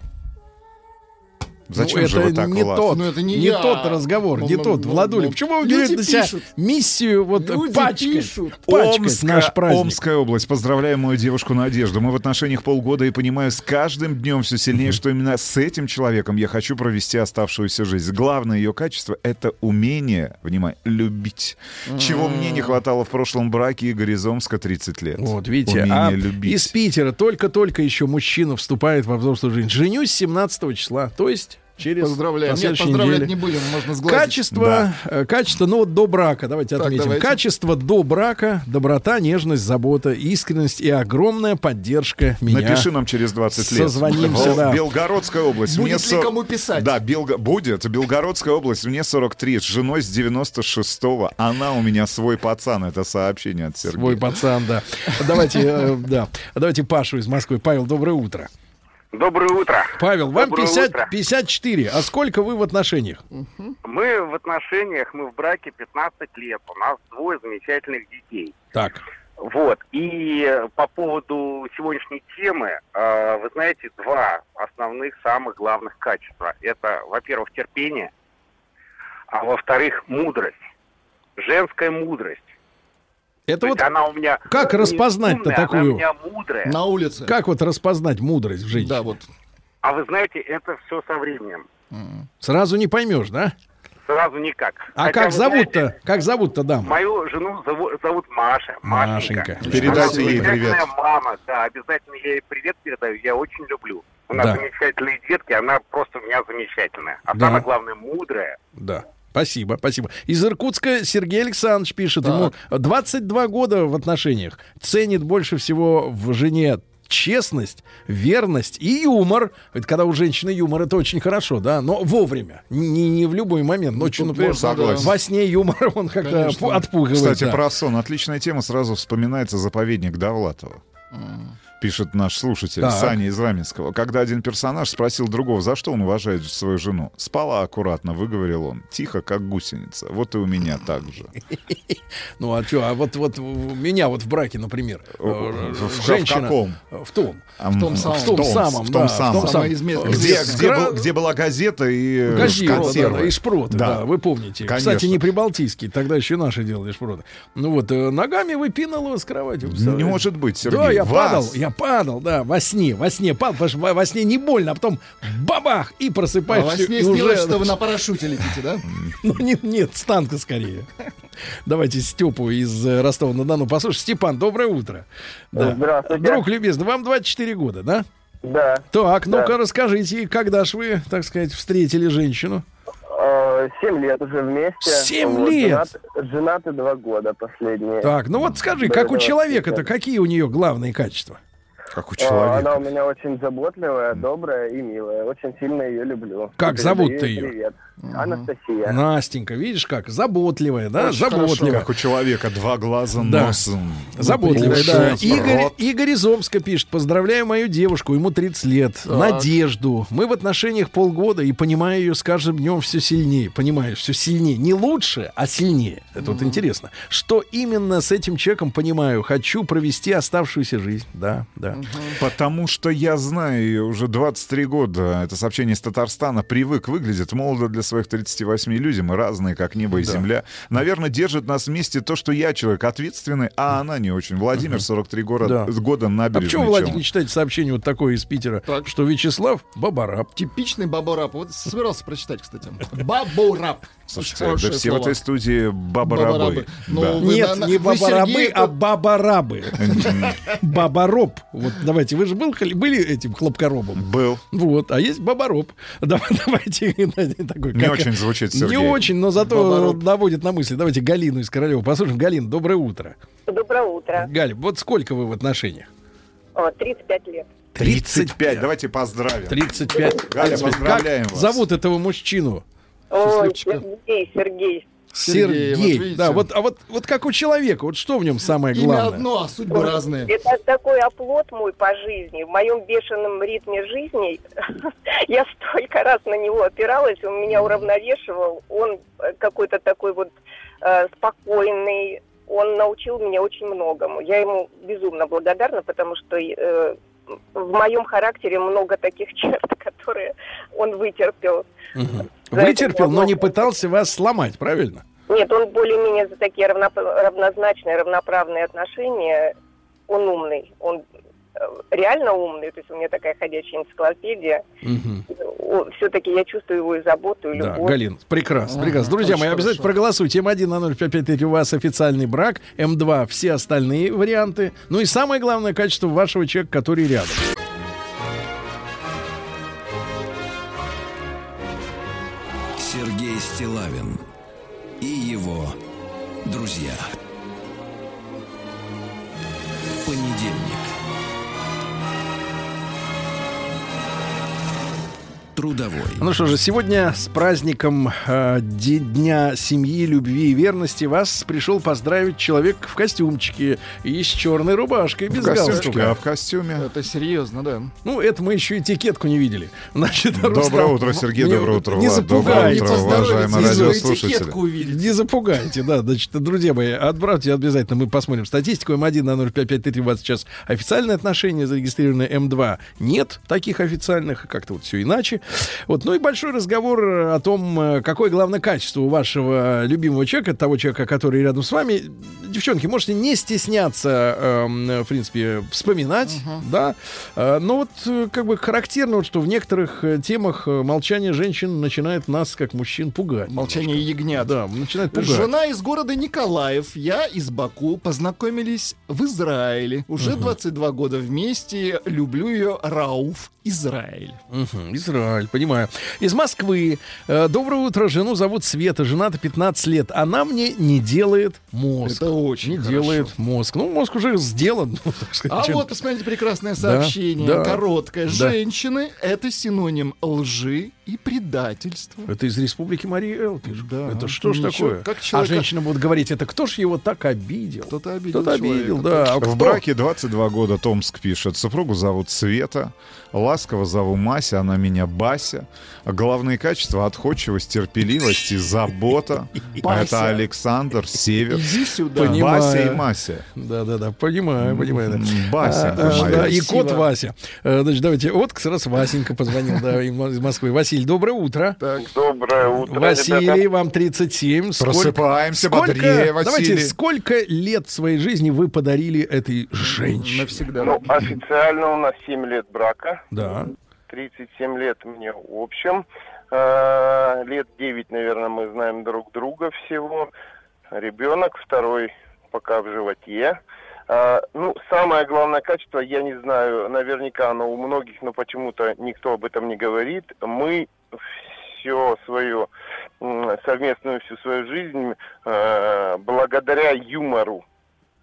Зачем ну, же это вы так, не Влад? тот, Ну, это не не я. тот разговор, Ну, не ну, тот, ну, Владуля. ну, Почему вы берете на себя пишут. миссию вот Люди пачкать, пишут. пачкать Омска- наш праздник? Омская область. Поздравляю мою девушку Надежду. Мы в отношениях полгода и понимаю с каждым днем все сильнее, что именно с этим человеком я хочу провести оставшуюся жизнь. Главное ее качество — это умение, внимание, любить. Чего мне не хватало в прошлом браке Игоря из Омска 30 лет. Вот, видите, Умение а любить. из Питера только-только еще мужчина вступает во взрослую жизнь. Женюсь 17 числа, то есть через Поздравляем. Нет, поздравлять неделе. не будем, можно сглазить. Качество, э, качество, ну вот до брака, давайте Так, отметим. давайте. Качество до брака, доброта, нежность, забота, искренность и огромная поддержка меня. Напиши нам через 20 лет. Созвонимся, да. Белгородская область. Будет Мне ли со- кому писать? Да, Белго- будет. Белгородская область. Мне 43. С женой с 96-го. Она у меня свой пацан. Это сообщение от Сергея. Свой пацан, да. Давайте, э, да. Давайте Пашу из Москвы. Павел, доброе утро. Доброе утро. Павел, вам Доброе 50, утро. 54. А сколько вы в отношениях? Мы в отношениях, мы в браке 15 лет. У нас двое замечательных детей. Так. Вот. И по поводу сегодняшней темы, э, вы знаете, два основных, самых главных качества. Это, во-первых, терпение, а во-вторых, мудрость. Женская мудрость. Это То вот она у меня как распознать-то умная, такую? Она у меня мудрая. На улице. Как вот распознать мудрость в женщине? Да, вот. А вы знаете, это все со временем. Сразу не поймешь, да? Сразу никак. А Хотя, как зовут-то? знаете, Как зовут-то даму? Мою жену зовут, зовут Маша. Машенька. Передайте Она ей привет. мама, да, обязательно я ей привет передаю, я очень люблю. У нас Да. замечательные детки, она просто у меня замечательная. А Да. самое главное, мудрая. Да. Спасибо, спасибо. Из Иркутска Сергей Александрович пишет, ему 22 года в отношениях. Ценит больше всего в жене честность, верность и юмор. Это когда у женщины юмор, это очень хорошо, да, но вовремя. Не, не в любой момент. Ночью, например, можно, Согласен. во сне юмор, он как-то отпугивает. Кстати, да. про сон. Отличная тема. Сразу вспоминается заповедник Довлатова. Пишет наш слушатель Так. Саня из Раменского. Когда один персонаж спросил другого, за что он уважает свою жену. Спала аккуратно, выговорил он. Тихо, как гусеница. Вот и у меня так же. *laughs* Ну а что, а вот, вот у меня вот в браке, например, В- э, в- в каком? В том. В том самом. В том самом, в том. Где- была газета и э, консервы. и шпроты, да. Вы помните. Кстати, не прибалтийские, тогда еще наши делали шпроты. Ну вот, э, ногами выпинывала с кровати. Не может быть, Сергей. Да, я падал, я падал, да, во сне, во сне падал, потому что во сне не больно, а потом бабах, и А просыпаешься. во сне и уже- снилось, *laughs* что вы на парашюте летите, да? Ну, нет, нет, с танка скорее. Давайте Степу из э, Ростова-на-Дону послушаем. Степан, доброе утро. Да. Здравствуйте. Друг любезный, вам 24 года, да? Да. Так, ну-ка Да. расскажите, когда ж вы, так сказать, встретили женщину? Э, Семь лет уже вместе. Семь лет? женат- женаты два года последние. Так, ну вот скажи, как у человека-то, какие у нее главные качества? Как у Э, Она у меня очень заботливая, добрая и милая. Очень сильно ее люблю. Как зовут-то ей ее? Привет. Анастасия. Настенька, видишь как? Заботливая, да? Очень хорошо. Заботливая. Как у человека два глаза, Да. нос. Заботливая, уши, да. Игорь, Игорь из Омска пишет. Поздравляю мою девушку, ему 30 лет. Так. Надежду. Мы в отношениях полгода и понимаю ее с каждым днем все сильнее. Понимаешь, все сильнее. Не лучше, а сильнее. Это вот интересно. Что именно с этим человеком понимаю? Хочу провести оставшуюся жизнь. Да, да. Потому что я знаю ее уже 23 года. Это сообщение из Татарстана. Привык, выглядит молодо для своих 38 люди. Мы разные, как небо и земля. Наверное, держит нас вместе то, что я человек ответственный, а она не очень. Владимир, 43 года, Да. года А набережный почему, Владик, Челн. не читаете сообщение вот такое из Питера, что Вячеслав Бабараб. Типичный баборап. Вот собирался прочитать, кстати. Баборап. Слушайте, да все в слово. этой студии баба-рабы. Баба-рабы. Ну, Да. вы Нет, на- не бабарабы, Сергей, а бабарабы. Бабароб. Вот давайте, вы же был, были этим хлопкоробом? Был. Вот, а есть. *laughs* Давай- Давайте *laughs* такой. Не очень звучит, Сергей. Не очень, но зато наводит на мысли. Давайте Галину из Королева послушаем. Галин, доброе утро. Доброе утро. Галя, вот сколько вы в отношениях? О, 35 лет. 35. Давайте поздравим. 35. Галя, поздравляем как вас. зовут этого мужчину? Ой. Сергей, Сергей. Сергей. Сергей, вот видите. да, вот, а вот, вот как у человека, вот что в нем самое Имя главное? одно, а судьбы разные. Это такой оплот мой по жизни. В моем бешеном ритме жизни *laughs* я столько раз на него опиралась, он меня уравновешивал. Он э, какой-то такой вот э, спокойный. Он научил меня очень многому. Я ему безумно благодарна, потому что э, в моем характере много таких *laughs* черт, которые он вытерпел. Вытерпел, но не пытался вас сломать, правильно? Нет, он более-менее за такие равноп- равнозначные, равноправные отношения. Он умный. Он э, реально умный. То есть у меня такая ходячая энциклопедия. Все-таки я чувствую его и заботу, и Да, любовь. Галин, прекрасно, прекрасно. Друзья очень мои, обязательно хорошо. проголосуйте. М1 на 055 у вас официальный брак, М2 все остальные варианты. Ну и самое главное качество вашего человека, который рядом. Ну что же, сегодня с праздником э, Дня семьи, любви и верности вас пришел поздравить человек в костюмчике и с черной рубашкой, без В галстука. а в костюме. Это серьезно, да. Ну, это мы еще этикетку не видели. *laughs* Значит, Доброе Рустам, утро, Сергей, не- доброе утро, Не Влад, доброе запугайте. утро, уважаемые радиослушатели. Не запугайте, да. Значит, друзья мои, отправьте обязательно, мы посмотрим статистику. М1 на 05533 у вас сейчас официальные отношения зарегистрированы, М2 нет таких официальных, как-то вот все иначе. Вот, ну и большой разговор о том, э, какое главное качество у вашего любимого человека, того человека, который рядом с вами. Девчонки, можете не стесняться, эм, в принципе, вспоминать, да. Э, Но вот э, как бы характерно, вот, что в некоторых темах молчание женщин начинает нас, как мужчин, пугать. Молчание ягнят. Да, начинает пугать. Жена из города Николаев, я из Баку, познакомились в Израиле. Уже Мгм. 22 года вместе. Люблю ее Рауф Израиль. Мгм, Израиль, понимаю. Из Москвы. Э, Доброе утро. Жену зовут Света. Жена-то 15 лет. Она мне не делает мозг. Это очень Не хорошо. делает мозг. Ну, мозг уже сделан. *laughs* ну, сказать, А чем- вот, посмотрите, прекрасное Да, сообщение, да, короткое. да. Женщины — это синоним лжи и предательства. Это из Республики Марии Эл пишут. Да. Это что ж Ничего, такое? как А человека- женщина будет говорить, это кто ж его так обидел? Кто-то обидел Кто-то обидел, да. А В кто? браке 22 года Томск пишет. Супругу зовут Света. Ласково зову Мася, она меня Бася. А Главные качества — отходчивость, терпеливость и забота. Бася. Это Александр, Север. Иди сюда. Понимаю. Бася и Мася. Да-да-да, понимаю, понимаю. Басенька А, а, и кот Вася. Э, Значит, давайте, вот как раз Васенька позвонил, да, им- из Москвы. Василий Василий, доброе утро. Доброе утро, Василий, ребята. вам 37. Сколько- Просыпаемся сколько- бодрее, Василий. Давайте, сколько лет своей жизни вы подарили этой женщине? Навсегда. Ну, официально у нас 7 лет брака. Да. 37 лет мне в общем. Э, Лет 9, наверное, мы знаем друг друга всего. Ребенок, второй пока в животе. Э, Ну, самое главное качество, я не знаю, наверняка оно у многих, но почему-то никто об этом не говорит. Мы все свою совместную всю свою жизнь э, благодаря юмору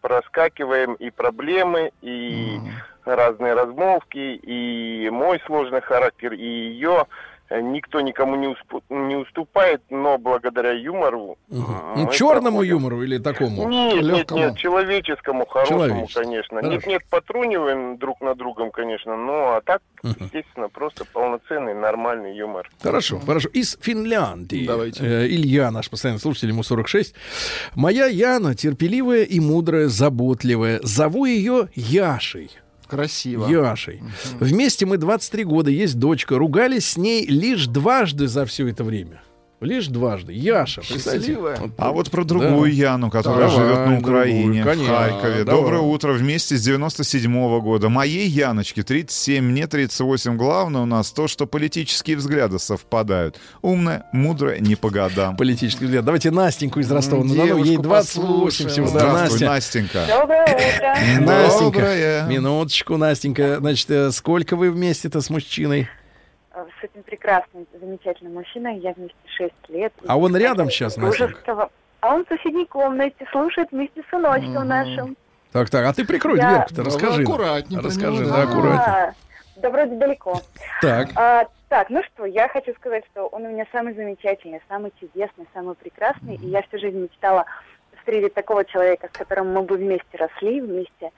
проскакиваем и проблемы, и разные размолвки, и мой сложный характер, и ее. Э, Никто никому не, успу- не уступает, но благодаря юмору... Ну, мы черному проходим. юмору или такому? Нет, нет, Легкому? нет, человеческому, хорошему, Человеческому. конечно. Хорошо. Нет, нет, потруниваем друг на другом, конечно, ну, а так, естественно, просто полноценный, нормальный юмор. Хорошо, хорошо. Из Финляндии. Давайте. Э, Илья, наш постоянный слушатель, ему 46. Моя Яна терпеливая и мудрая, заботливая. Зову ее Яшей. Красиво. Яшей. Вместе мы 23 года, есть дочка. Ругались с ней лишь дважды за все это время. Лишь дважды. Яша. Счастливая. А вот про другую Яну, которая Давай, живет на Украине, другую, в. Харькове. Давай. Доброе утро. Вместе с 97 года. Моей Яночке 37, мне 38. Главное у нас то, что политические взгляды совпадают. Умная, мудрая, не по годам. Политический взгляд. Давайте Настеньку из Ростова-на-Дону. Ей Девушку 28 всего. Да, Здравствуй, Настя. Настенька. Доброе утро. Настенька, Доброе. минуточку, Настенька. Значит, э, сколько вы вместе-то с мужчиной? Э, С этим прекрасным, замечательным мужчиной я вместе 6 лет. А он рядом сейчас, Настенька? дружеского- А он в соседней комнате слушает вместе с сыночком нашим. Так, так, а ты прикрой Я- дверку-то, Ну, расскажи. нам. аккуратней про Расскажи, да, аккуратнее. Да вроде далеко. Так. А, так, ну что, я хочу сказать, что он у меня самый замечательный, самый чудесный, самый прекрасный. И я всю жизнь мечтала встретить такого человека, с которым мы бы вместе росли, вместе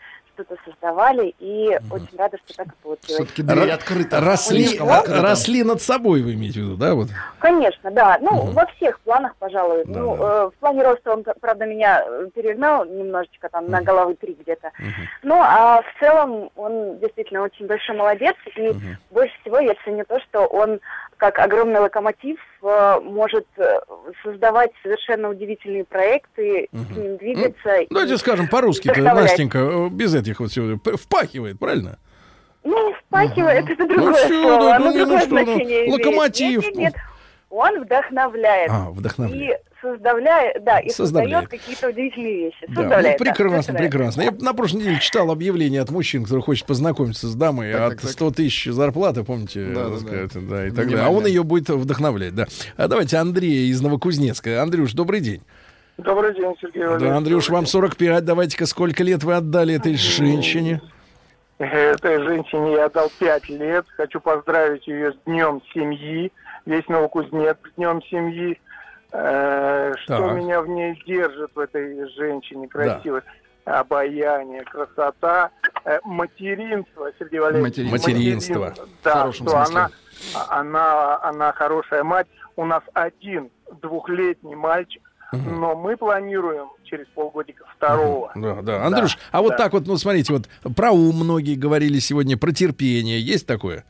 что-то создавали. И очень рада, что так и получилось. Все-таки дверь Р- открыта. Росли, открыта. росли над собой, вы имеете в виду, да? Вот. Конечно, да. Ну, во всех планах, пожалуй. ну, э, в плане роста он, правда, меня э, перегнал немножечко, там, на головы три где-то. Ну, а в целом он действительно очень большой молодец. И больше всего я ценю то, что он, как огромный локомотив, э, может э, создавать совершенно удивительные проекты, с ним двигаться. и Давайте скажем по-русски. Настенька, э, без этих вот всего. п- Впахивает, правильно? Ну, не вспахивает, это другое всё, слово, да, ну, ну другое что, ну, значение имеет. локомотив. Нет, нет, нет. Он вдохновляет. А, вдохновляет. И создавляет, да, и Создавляет. создает какие-то удивительные вещи. Да, ну, Создавляет, да, прекрасно, прекрасно. Я на прошлой неделе читал объявление от мужчин, который хочет познакомиться с дамой от 100 тысяч зарплаты, помните? Да, так да, сказать, да, и так далее. А он ее будет вдохновлять, да. А давайте Андрея из Новокузнецка. Андрюш, добрый день. Добрый день, Сергей Валерьевич. Да, Андрюш, вам 45. Давайте-ка сколько лет вы отдали этой женщине? Этой женщине я дал пять лет. Хочу поздравить ее с Днем семьи. Весь Новокузнец Днем семьи. Э, Что Так. меня в ней держит в этой женщине красивой? Обаяние, красота, э, материнство, Сергей Валерьевич. Материнство. В Да, хорошем что смысле. она, она, она хорошая мать. У нас один двухлетний мальчик, но мы планируем через полгодика второго. Да, да. Андрюш, а вот да. так вот, ну, смотрите, вот про ум многие говорили сегодня, про терпение. Есть такое?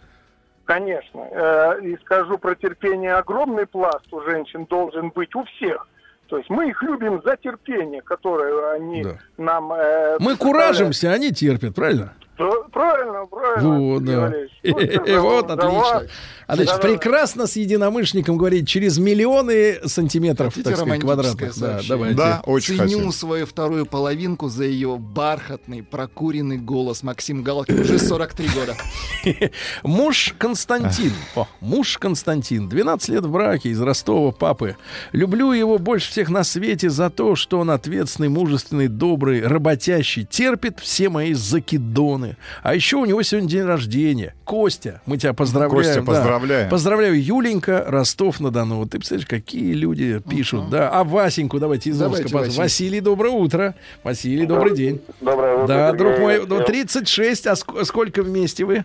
Конечно. Э, И скажу про терпение. Огромный пласт у женщин должен быть у всех. То есть мы их любим за терпение, которое они нам... э, Мы куражимся, они терпят, правильно? Да, Правильно, правильно. Вот, да. Валерьевич. *laughs* Вот отлично. А Да-да-да. прекрасно с единомышленником говорить через миллионы сантиметров, Хотите так сказать, квадратных. Да, давайте. Ценю свою вторую половинку за ее бархатный, прокуренный голос. Максим Галкин уже 43 года. *laughs* Муж Константин. *laughs* О, муж Константин. 12 лет в браке из Ростова папы. Люблю его больше всех на свете за то, что он ответственный, мужественный, добрый, работящий, терпит все мои закидоны. А еще у него сегодня день рождения. Костя, мы тебя поздравляем. Костя, да. поздравляем. Поздравляю, Юленька, Ростов-на-Дону. Вот Ты представляешь, какие люди пишут, да. А Васеньку давайте из Давайте, Омска. Васенька. Василий, доброе утро. Василий, добрый день. Доброе утро, Да, друг мой, ну, 36, а ск- сколько вместе вы?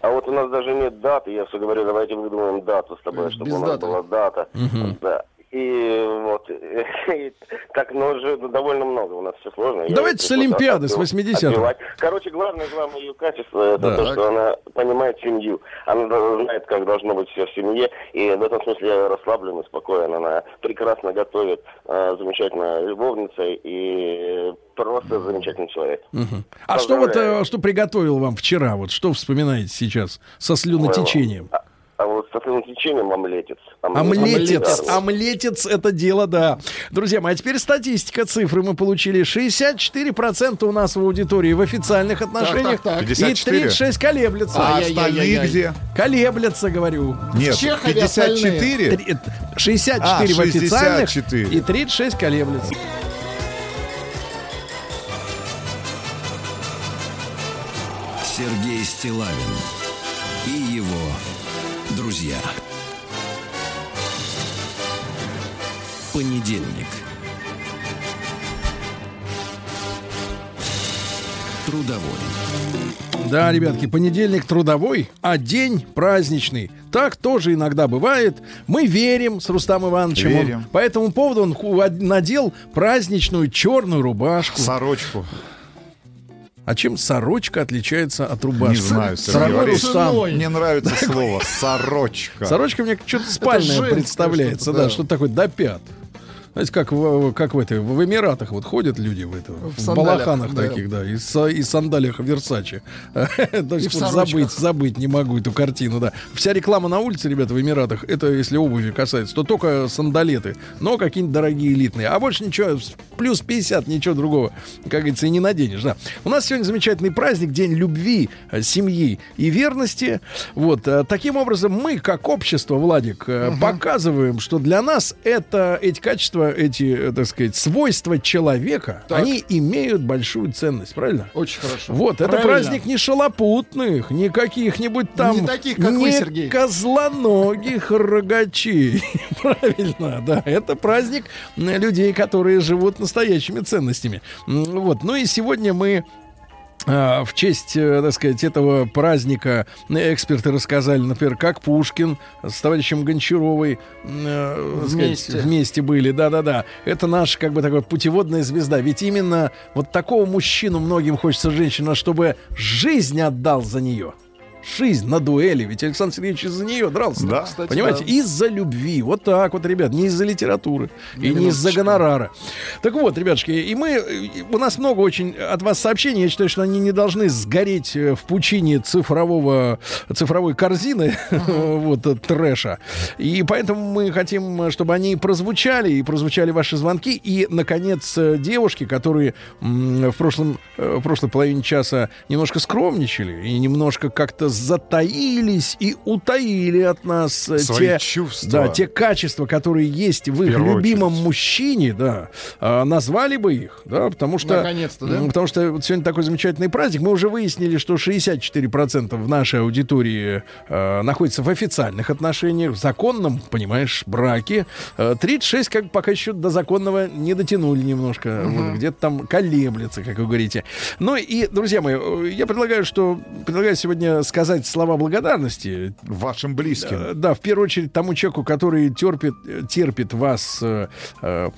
А вот у нас даже нет даты. Я все говорю, давайте выдумаем дату с тобой, чтобы Без у нас даты. была дата. Мгм. Да. И вот, *laughs* и так, но уже довольно много, у нас все сложно. Давайте с Олимпиады, с отбивать. 80-х. Короче, главное, главное ее качество, это то, Так. что она понимает семью. Она да- знает, как должно быть все в семье, и в этом смысле я расслаблен и спокоен. Она прекрасно готовит, э, замечательная любовница и просто замечательный человек. Мгм. А что вот, э, что приготовил вам вчера? Вот что вспоминаете сейчас со слюнотечением? А, а вот с течением омлетец. Омлетец, да. омлетец это дело, да. Друзья мои, а теперь статистика, цифры мы получили. 64% у нас в аудитории в официальных отношениях. так, так. И 54. 36 колеблется. А остальные где? Колеблется, говорю. Нет, В Чехове 54? остальные. Три- 64 А, в официальных 64. и 36 колеблется. Сергей Стилавин и друзья. Понедельник. Трудовой. Да, ребятки, понедельник трудовой, а день праздничный. Так тоже иногда бывает. Мы верим с Рустам Ивановичем. Он Верим. по этому поводу он надел праздничную черную рубашку. Сорочку. А чем сорочка отличается от рубашки? Не знаю, Валерьевич. Рустам. Мне нравится слово «сорочка». Сорочка мне что-то спальное представляется, да. что-то такое до пят. Знаете, как в, как в этой в Эмиратах вот ходят люди в, это, в, сандалиях, балаханах да. таких, да, и, са- и сандалиях Версачи. *laughs* В сорочках. забыть, забыть не могу эту картину, да. Вся реклама на улице, ребята, в Эмиратах, это если обуви касается, то только сандалеты, но какие-нибудь дорогие элитные. А больше ничего, плюс 50, ничего другого, как говорится, и не наденешь, да. У нас сегодня замечательный праздник, День любви, э, семьи и верности. Вот, э, таким образом, мы, как общество, Владик, э, показываем, что для нас это, эти качества, эти, э, так сказать, свойства человека, они имеют большую ценность, правильно? Очень хорошо. Вот, это Правильно. праздник не шалопутных, не каких-нибудь там... Не таких, как вы, не Сергей. козлоногих рогачей. *laughs* Правильно, да. Это праздник м, людей, которые живут настоящими ценностями. Вот. Ну и сегодня мы в честь, э, так сказать, этого праздника эксперты рассказали, например, как Пушкин с товарищем Гончаровой э, так сказать, Вместе. вместе были. Да-да-да. Это наша, как бы, такая путеводная звезда. Ведь именно вот такого мужчину многим хочется женщина, чтобы жизнь отдал за нее. Жизнь на дуэли. Ведь Александр Сергеевич из-за нее дрался. Да. Кстати, Понимаете? да. Из-за любви. Вот так вот, ребят. Не из-за литературы. И не из-за гонорара. Так вот, ребятушки, и мы... и У нас много очень от вас сообщений. Я считаю, что они не должны сгореть э, в пучине цифрового, цифровой корзины *laughs* вот, э, трэша. И поэтому мы хотим, чтобы они прозвучали, и прозвучали ваши звонки. И, наконец, э, девушки, которые в, прошлом, в прошлой половине часа немножко скромничали и немножко как-то затаились и утаили от нас э, Свои те, чувства. да, те качества, которые есть в их первую любимом очередь. мужчине, да, а, назвали бы их, да, потому что... Наконец-то, да? Потому что вот сегодня такой замечательный праздник. Мы уже выяснили, что 64% в нашей аудитории э, находится в официальных отношениях, в законном, понимаешь, браке. Э, 36 как пока еще до законного не дотянули немножко. Вот, где-то там колеблется, как вы говорите. Ну и, друзья мои, э, я предлагаю, что предлагаю сегодня сказать слова благодарности Вашим близким. Э, Да, в первую очередь тому человеку, который терпит, терпит вас, э, э,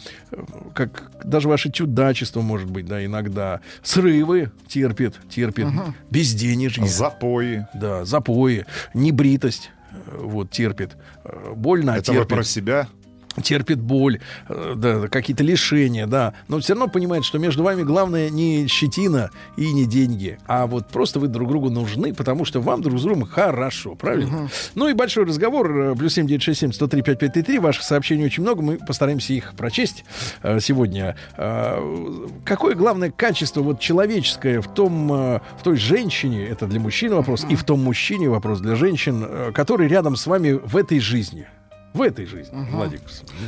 как даже ваше чудачество, может быть, да, иногда. Срывы терпит, терпит. Безденежье. Запои. Да, запои. Небритость. э, Вот, терпит. Больно, а Это вы терпит про себя? Терпит боль, э, да, какие-то лишения, да, но все равно понимает, что между вами главное не щетина и не деньги, а вот просто вы друг другу нужны, потому что вам друг с другом хорошо, правильно? Ну и большой разговор, э, плюс семь девять шесть семь сто три пять пять три три, ваших сообщений очень много, мы постараемся их прочесть э, сегодня. Э, Какое главное качество вот человеческое в том, э, в той женщине, это для мужчин вопрос, и в том мужчине вопрос для женщин, э, который рядом с вами в этой жизни? В этой жизни, Владик.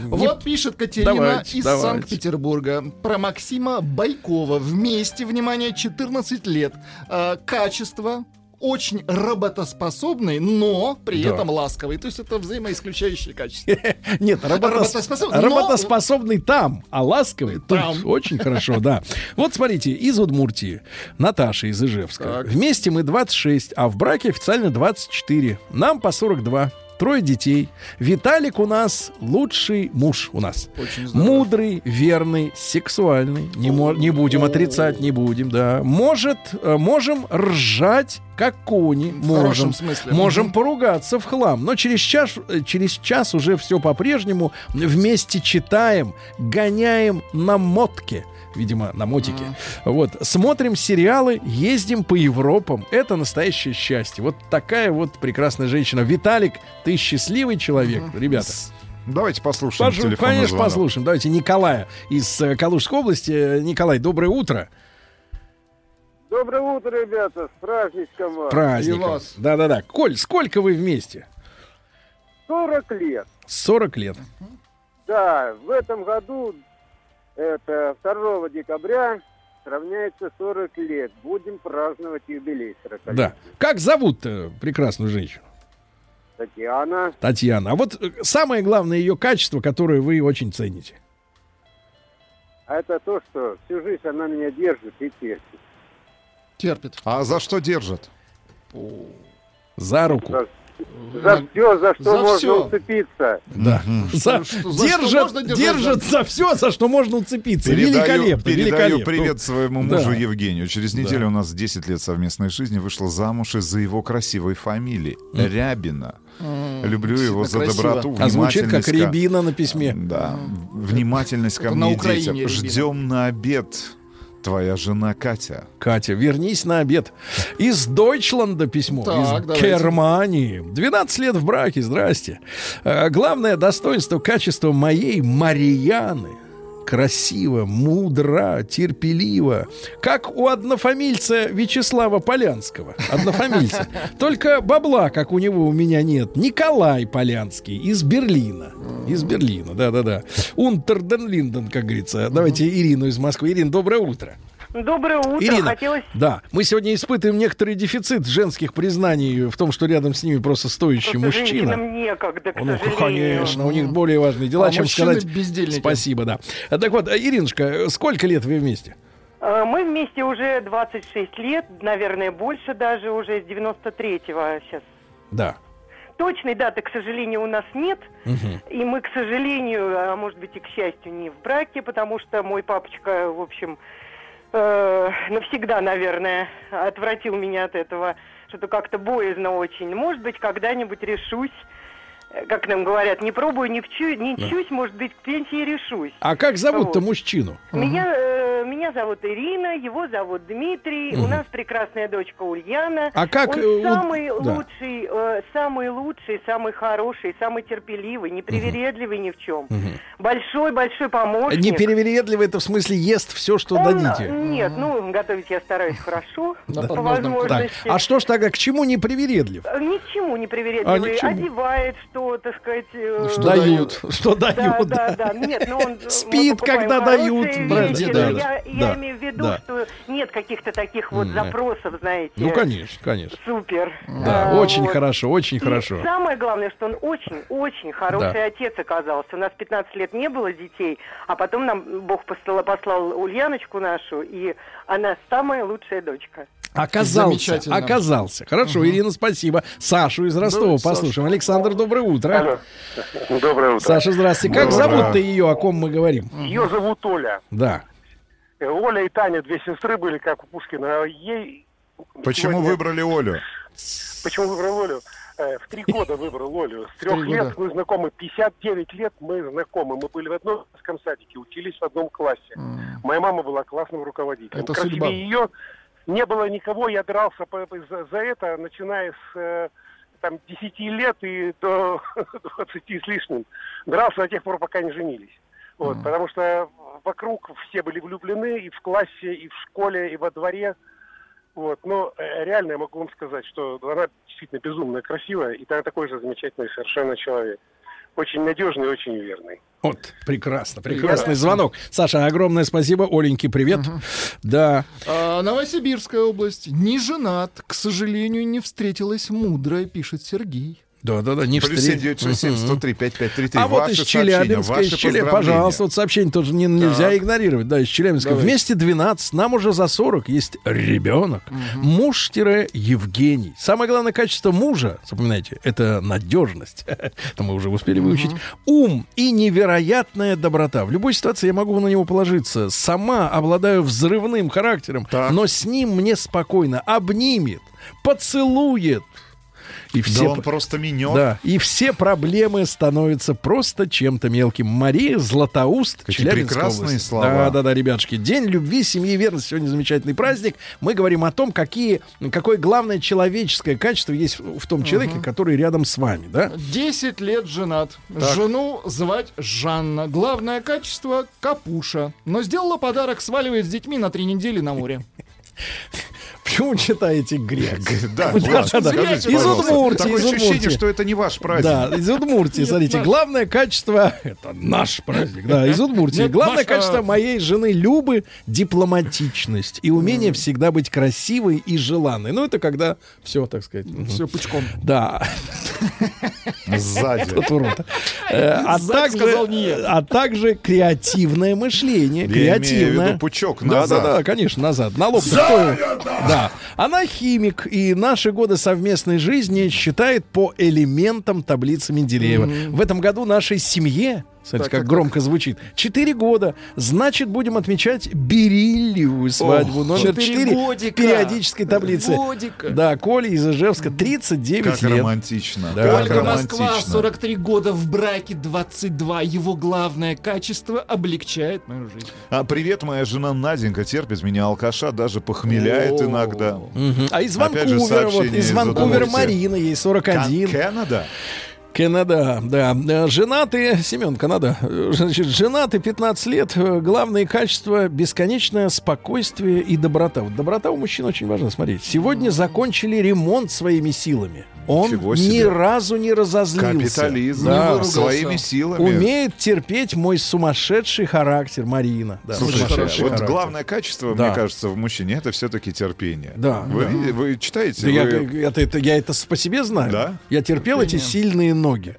Не- Вот пишет Катерина Давайте, из. Санкт-Петербурга про Максима Байкова. Вместе, внимание, 14 лет. А, качество очень работоспособный, но при Да. этом ласковый. То есть это взаимоисключающие качества. *laughs* Нет, работос- Работоспособный, но- работоспособный там, а ласковый тут. Там. *laughs* Очень хорошо, да. Вот смотрите, из Удмуртии, Наташа из Ижевска. Так. Вместе мы 26, а в браке официально 24. Нам по 42. Трое детей. Виталик у нас лучший муж у нас. Очень здорово. Мудрый, верный, сексуальный. Не, мо- не будем отрицать, не будем, да. Может, э, можем ржать, как кони. В Можем. смысле. Можем поругаться в хлам. Но через час, э, через час уже все по-прежнему. Вместе читаем, гоняем на мотке. Видимо, на мотике. Вот. Смотрим сериалы, ездим по Европам. Это настоящее счастье. Вот такая вот прекрасная женщина. Виталик, ты счастливый человек, ребята. Давайте послушаем Пожу- телефонный Конечно, звонок. послушаем. Давайте Николая из э, Калужской области. Э, Николай, доброе утро. Доброе утро, ребята, с праздничком вас. Праздником. Да-да-да. Коль, сколько вы вместе? 40 лет. 40 лет. Да, в этом году, это 2 декабря, равняется 40 лет. Будем праздновать юбилей 40 лет. Да. Как зовут э, прекрасную женщину? Татьяна. Татьяна. А вот э, самое главное ее качество, которое вы очень цените. А это то, что всю жизнь она меня держит и терпит. Терпит. А за что держит? За руку. За, за все, за что За можно всё. уцепиться. Да. За- Что- что- за что держат, можно держать держат за- все, за что можно уцепиться. Передаю, великолепно, передаю великолепно. привет своему Да. мужу Евгению. Через Да. неделю у нас 10 лет совместной жизни. Вышла замуж из-за его красивой фамилии. Рябина. Люблю его за красиво. доброту, А звучит как рябина на письме. Да. Внимательность ко Это мне детям. Ждем на обед. Твоя жена Катя. Катя, вернись на обед. Из Дойчланда письмо. Так, из давайте. Германии. 12 лет в браке, здрасте. Э, Главное достоинство, качество моей Марьяны. Красиво, мудро, терпеливо. Как у однофамильца Вячеслава Полянского. Однофамильца. *laughs* Только бабла, как у него, у меня нет. Николай Полянский из Берлина. Из Берлина, да-да-да. Унтерден Линден, как говорится. Давайте Ирину из Москвы. Ирина, доброе утро. Доброе утро. Ирина, Хотелось... да, мы сегодня испытываем некоторый дефицит женских признаний в том, что рядом с ними просто стоящий Просто мужчина. женщинам некогда, к Ну, сожалению. конечно, у них более важные дела, А чем сказать бездельники. спасибо, да. А, Так вот, Иринушка, сколько лет вы вместе? Э, Мы вместе уже 26 лет, наверное, больше даже уже с 93-го сейчас. Да. Точной даты, к сожалению, у нас нет. Мгм. И мы, к сожалению, а может быть и к счастью, не в браке, потому что мой папочка, в общем, э, навсегда, наверное, отвратил меня от этого. Что-то как-то боязно очень. Может быть, когда-нибудь решусь. Э, Как нам говорят, не пробую, не, вчу, не Да. чусь, может быть, к пенсии решусь. А как зовут-то Вот. мужчину? Меня, э, меня зовут Ирина, его зовут Дмитрий, у Мгм. нас прекрасная дочка Ульяна. А как, Он э, у- самый да. лучший, э, самый лучший, самый хороший, самый терпеливый, непривередливый ни в чем. Большой, большой помощник. Не перевередливый, это в смысле ест все, что Он, дадите. э, Нет, ну, готовить я стараюсь хорошо, *laughs* Да. по Так, возможности. а что ж тогда, к чему не привередлив? Э, Ни к чему не А. Одевает что, так сказать... э, Что дают, *laughs* что Да, дают. да, да. Нет, ну он... мы Спит, когда дают, но да, Я, я да, имею в виду, да. что нет каких-то таких вот запросов, знаете. Ну, конечно, конечно. Супер. Да, А, очень вот. хорошо, очень И хорошо. самое главное, что он очень-очень хороший Да. отец оказался. У нас 15 лет не было детей, а потом нам Бог послал, послал Ульяночку нашу, и она самая лучшая дочка. Оказался, Замечательно. оказался. Хорошо, Ирина, спасибо. Сашу из Ростова Саша. послушаем. Александр, доброе утро. Доброе утро. Саша, здравствуйте. Как зовут-то ее, о ком мы говорим? Ее зовут Оля. Да. Э, Оля и Таня, две сестры были, как у Пушкина. А Ей... Почему сегодня- выбрали Олю? Почему выбрал Олю? Э, В три года выбрал Олю. С трех лет мы знакомы. 59 лет мы знакомы. Мы были в одном садике, учились в одном классе. Моя мама была классным руководителем. Это Красивее судьба. ее не было никого. Я дрался за, за это, начиная с э, там, 10 лет и *laughs* до 20 с лишним. Дрался до тех пор, пока не женились. Вот, Потому что вокруг все были влюблены и в классе, и в школе, и во дворе. Вот, но э, реально я могу вам сказать, что она действительно безумно красивая, и она такой же замечательный совершенно человек. Очень надежный очень верный. Вот, прекрасно, прекрасный звонок. Саша, огромное спасибо. Оленьке, привет. Да. А, Новосибирская область. Не женат. К сожалению, не встретилась мудрая, пишет Сергей. Да, да, да, не Плюс встреч- 7967 Мгм. 103 5533. А вот из Челябинска, из Челябинска, пожалуйста, вот сообщение тоже не- нельзя Так. игнорировать. Да, из Челябинска. Давайте. Вместе 12, нам уже за 40, есть ребенок. Муж-Евгений. Самое главное качество мужа, запоминайте, это надежность. *laughs* Это мы уже успели выучить. Ум и невероятная доброта. В любой ситуации я могу на него положиться. Сама обладаю взрывным характером, но с ним мне спокойно. Обнимет, поцелует. И Да все он просто минет. да, и все проблемы становятся просто чем-то мелким. Мария Златоуст, Какие Челябинская прекрасные область. слова. Да, да, да, ребятушки. День любви, семьи, верности. Сегодня замечательный праздник. Мы говорим о том, какие, какое главное человеческое качество есть в том человеке, который рядом с вами, да? 10 лет женат. Так. Жену звать Жанна. Главное качество — капуша. Но сделала подарок, сваливает с детьми на три недели на море. *laughs* Почему читаете грязь? *laughs* Да, да, да, да. Из. Удмуртии, Такое из ощущение, Удмуртии. что это не ваш праздник. Да, из Удмуртии, смотрите, наш. главное качество, это наш праздник, да, из Удмуртии. Нет, Главное Маша, качество моей жены Любы — дипломатичность и умение всегда быть красивой и желанной. Ну, это когда все, так сказать. Все пучком. Да. Сзади. Э, А также, а также креативное мышление. Креативное. пучок Да, назад. да, да, конечно, назад. На лоб Да. Она химик, и наши годы совместной жизни считает по элементам таблицы Менделеева. Мгм. В этом году нашей семье, смотрите, Так, как так, громко звучит, 4 года. Значит, будем отмечать бериллиевую свадьбу. Ох, Номер четыре 4 в годика. периодической таблице. Годика. Да, Коля из Ижевска, 39 Как лет. романтично. Да. Как Ольга Москва, романтично. 43 года, в браке 22. Его главное качество облегчает мою жизнь. А привет, моя жена Наденька терпит меня алкаша, даже похмеляет О. иногда. Мгм. А из Опять же, Ванкувера, вот, из Ванкувера. Марина, ей 41. Кан- Канада? Канада, да. Э, Женаты, Семен, Канада. Значит, женаты 15 лет. Э, Главные качества — бесконечное спокойствие и доброта. Вот доброта у мужчин очень важна, смотрите. Сегодня закончили ремонт своими силами. Он ни разу не разозлился. Капитализм. Да. Своими силами. Умеет терпеть мой сумасшедший характер, Марина. Да, сумасшедший вот характер. главное качество, Да. мне кажется, в мужчине это все-таки терпение. Да. Вы, Да. вы читаете? Да я, вы- это, это- я это по себе знаю. Да? Я терпел эти сильные ноги,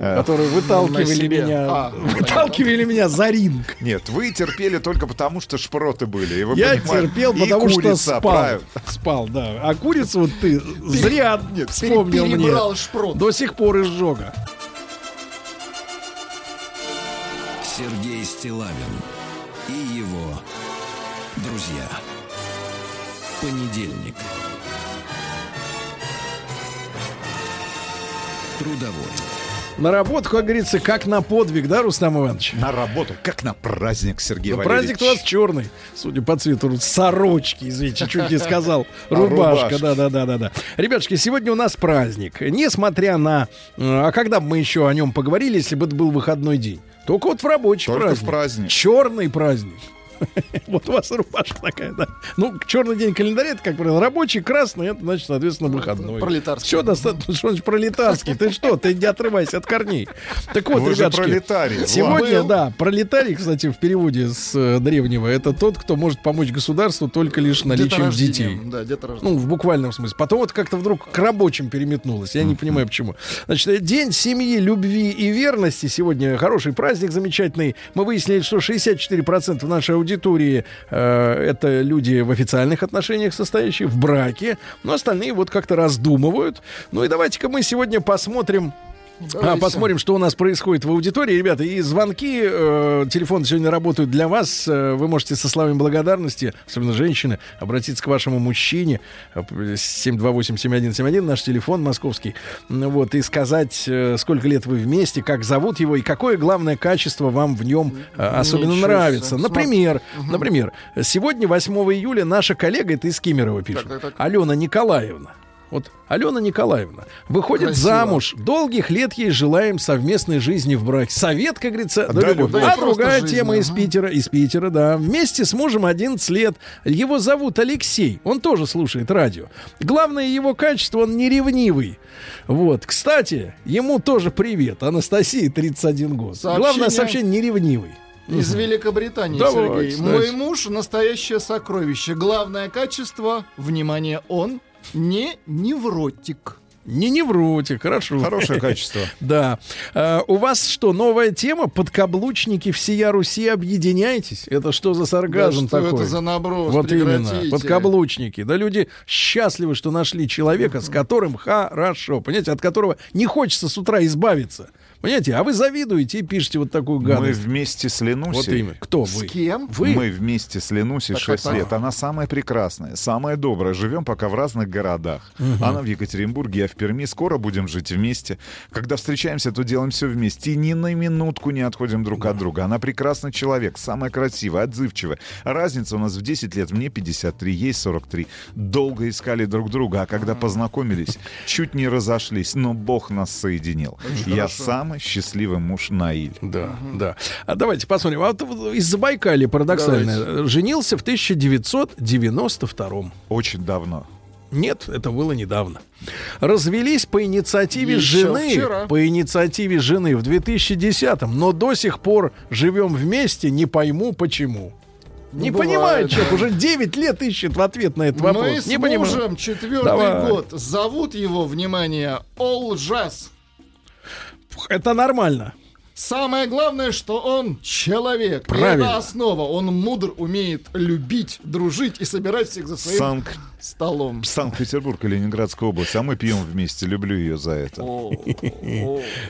которые выталкивали меня, А, выталкивали меня за ринг. Нет, вы терпели только потому, что шпроты были. и вы Я терпел, потому что курица, спал. правильно. Спал, да. А курицу вот ты зря вспомнил мне. перебрал шпрот. До сих пор изжога. Сергей Стилавин и его друзья. Понедельник. Трудовой. На работу, как говорится, как на подвиг, да, Рустам Иванович? На работу, как на праздник, Сергей Ну, Валерьевич. праздник у вас черный, судя по цвету сорочки, извините, чуть не сказал. *laughs* Рубашка, рубашка. да, да, да, да, да. Ребятушки, сегодня у нас праздник. Несмотря на... э, А когда бы мы еще о нем поговорили, если бы это был выходной день? Только вот в рабочий Только праздник. в праздник. Черный праздник. *laughs* Вот у вас рубашка такая, да. Ну, черный день календаря, это, как правило, рабочий, красный, это, значит, соответственно, выходной. Пролетарский. Все достаточно, что значит пролетарский? Ты что? Ты не отрывайся от корней. Так вот, Вы ребятушки, пролетарий, сегодня, да, пролетарий, кстати, в переводе с э, древнего, это тот, кто может помочь государству только лишь наличием детей. Да. Ну, в буквальном смысле. Потом вот как-то вдруг к рабочим переметнулось. Я не понимаю, почему. Значит, День семьи, любви и верности. Сегодня хороший праздник замечательный. Мы выяснили, что 64% нашей аудитории э, это люди в официальных отношениях состоящие, в браке. Но остальные вот как-то раздумывают. Ну и давайте-ка мы сегодня посмотрим Давайте. посмотрим, что у нас происходит в аудитории. Ребята, и звонки, э, телефоны сегодня работают для вас. Э, вы можете со словами благодарности, особенно женщины, обратиться к вашему мужчине. Э, 728-7171, наш телефон московский. Вот, и сказать, э, сколько лет вы вместе, как зовут его и какое главное качество вам в нем э, особенно Ничего нравится. Например, например, сегодня, 8 июля, наша коллега, это из Кемерово пишет, Так, так, так. Алена Николаевна. Вот Алена Николаевна выходит Красиво. замуж. Долгих лет ей желаем совместной жизни в браке. Совет, как говорится, да, Да, любовь. любовь. А другая жизнь, тема из ага. Питера. Из Питера, да. Вместе с мужем 11 лет. Его зовут Алексей. Он тоже слушает радио. Главное его качество, он не ревнивый. Вот. Кстати, ему тоже привет. Анастасии 31 год. Сообщение- Главное сообщение не ревнивый. Из Великобритании, Давайте, Сергей. давайте. Мой муж настоящее сокровище. Главное качество, внимание, он не невротик. Не невротик, хорошо. Хорошее качество. *laughs* Да. А, у вас что, новая тема? Подкаблучники всея Руси объединяйтесь? Это что за сарказм Да что такой? это за наброс? Вот именно. Прекратите. Подкаблучники. Да люди счастливы, что нашли человека, с которым хорошо. Понимаете, от которого не хочется с утра избавиться. Понимаете, а вы завидуете и пишете вот такую Мы гадость. вместе с Ленусей. Вот именно. Кто вы? С кем? Вы? Мы вместе с Ленусей Так, 6 так, так. лет. Она самая прекрасная, самая добрая. Живем пока в разных городах. Мгм. Она в Екатеринбурге, я в Перми. Скоро будем жить вместе. Когда встречаемся, то делаем все вместе. И ни на минутку не отходим друг от друга. Она прекрасный человек, самая красивая, отзывчивая. Разница у нас в 10 лет. Мне 53, ей 43. Долго искали друг друга, а когда познакомились, чуть не разошлись. Но Бог нас соединил. Очень я хорошо. Самый счастливый муж Наиль. Да, да. А давайте посмотрим. А вот из Забайкалья парадоксально. Женился в 1992 Очень давно. Нет, это было недавно. Развелись по инициативе Еще жены. вчера. По инициативе жены в 2010-м. Но до сих пор живем вместе, не пойму почему. Не Ну, бывает, понимает человек, да. уже 9 лет ищет в ответ на этот Мы вопрос. с не понимаю. мужем четвертый Давай. год. Зовут его, внимание, Олжас. Это нормально. Самое главное, что он человек. И Правильно. это основа. Он мудр, умеет любить, дружить и собирать всех за своим Санк- столом. Санкт-Петербург и Ленинградская область, а мы пьем вместе. Люблю ее за это.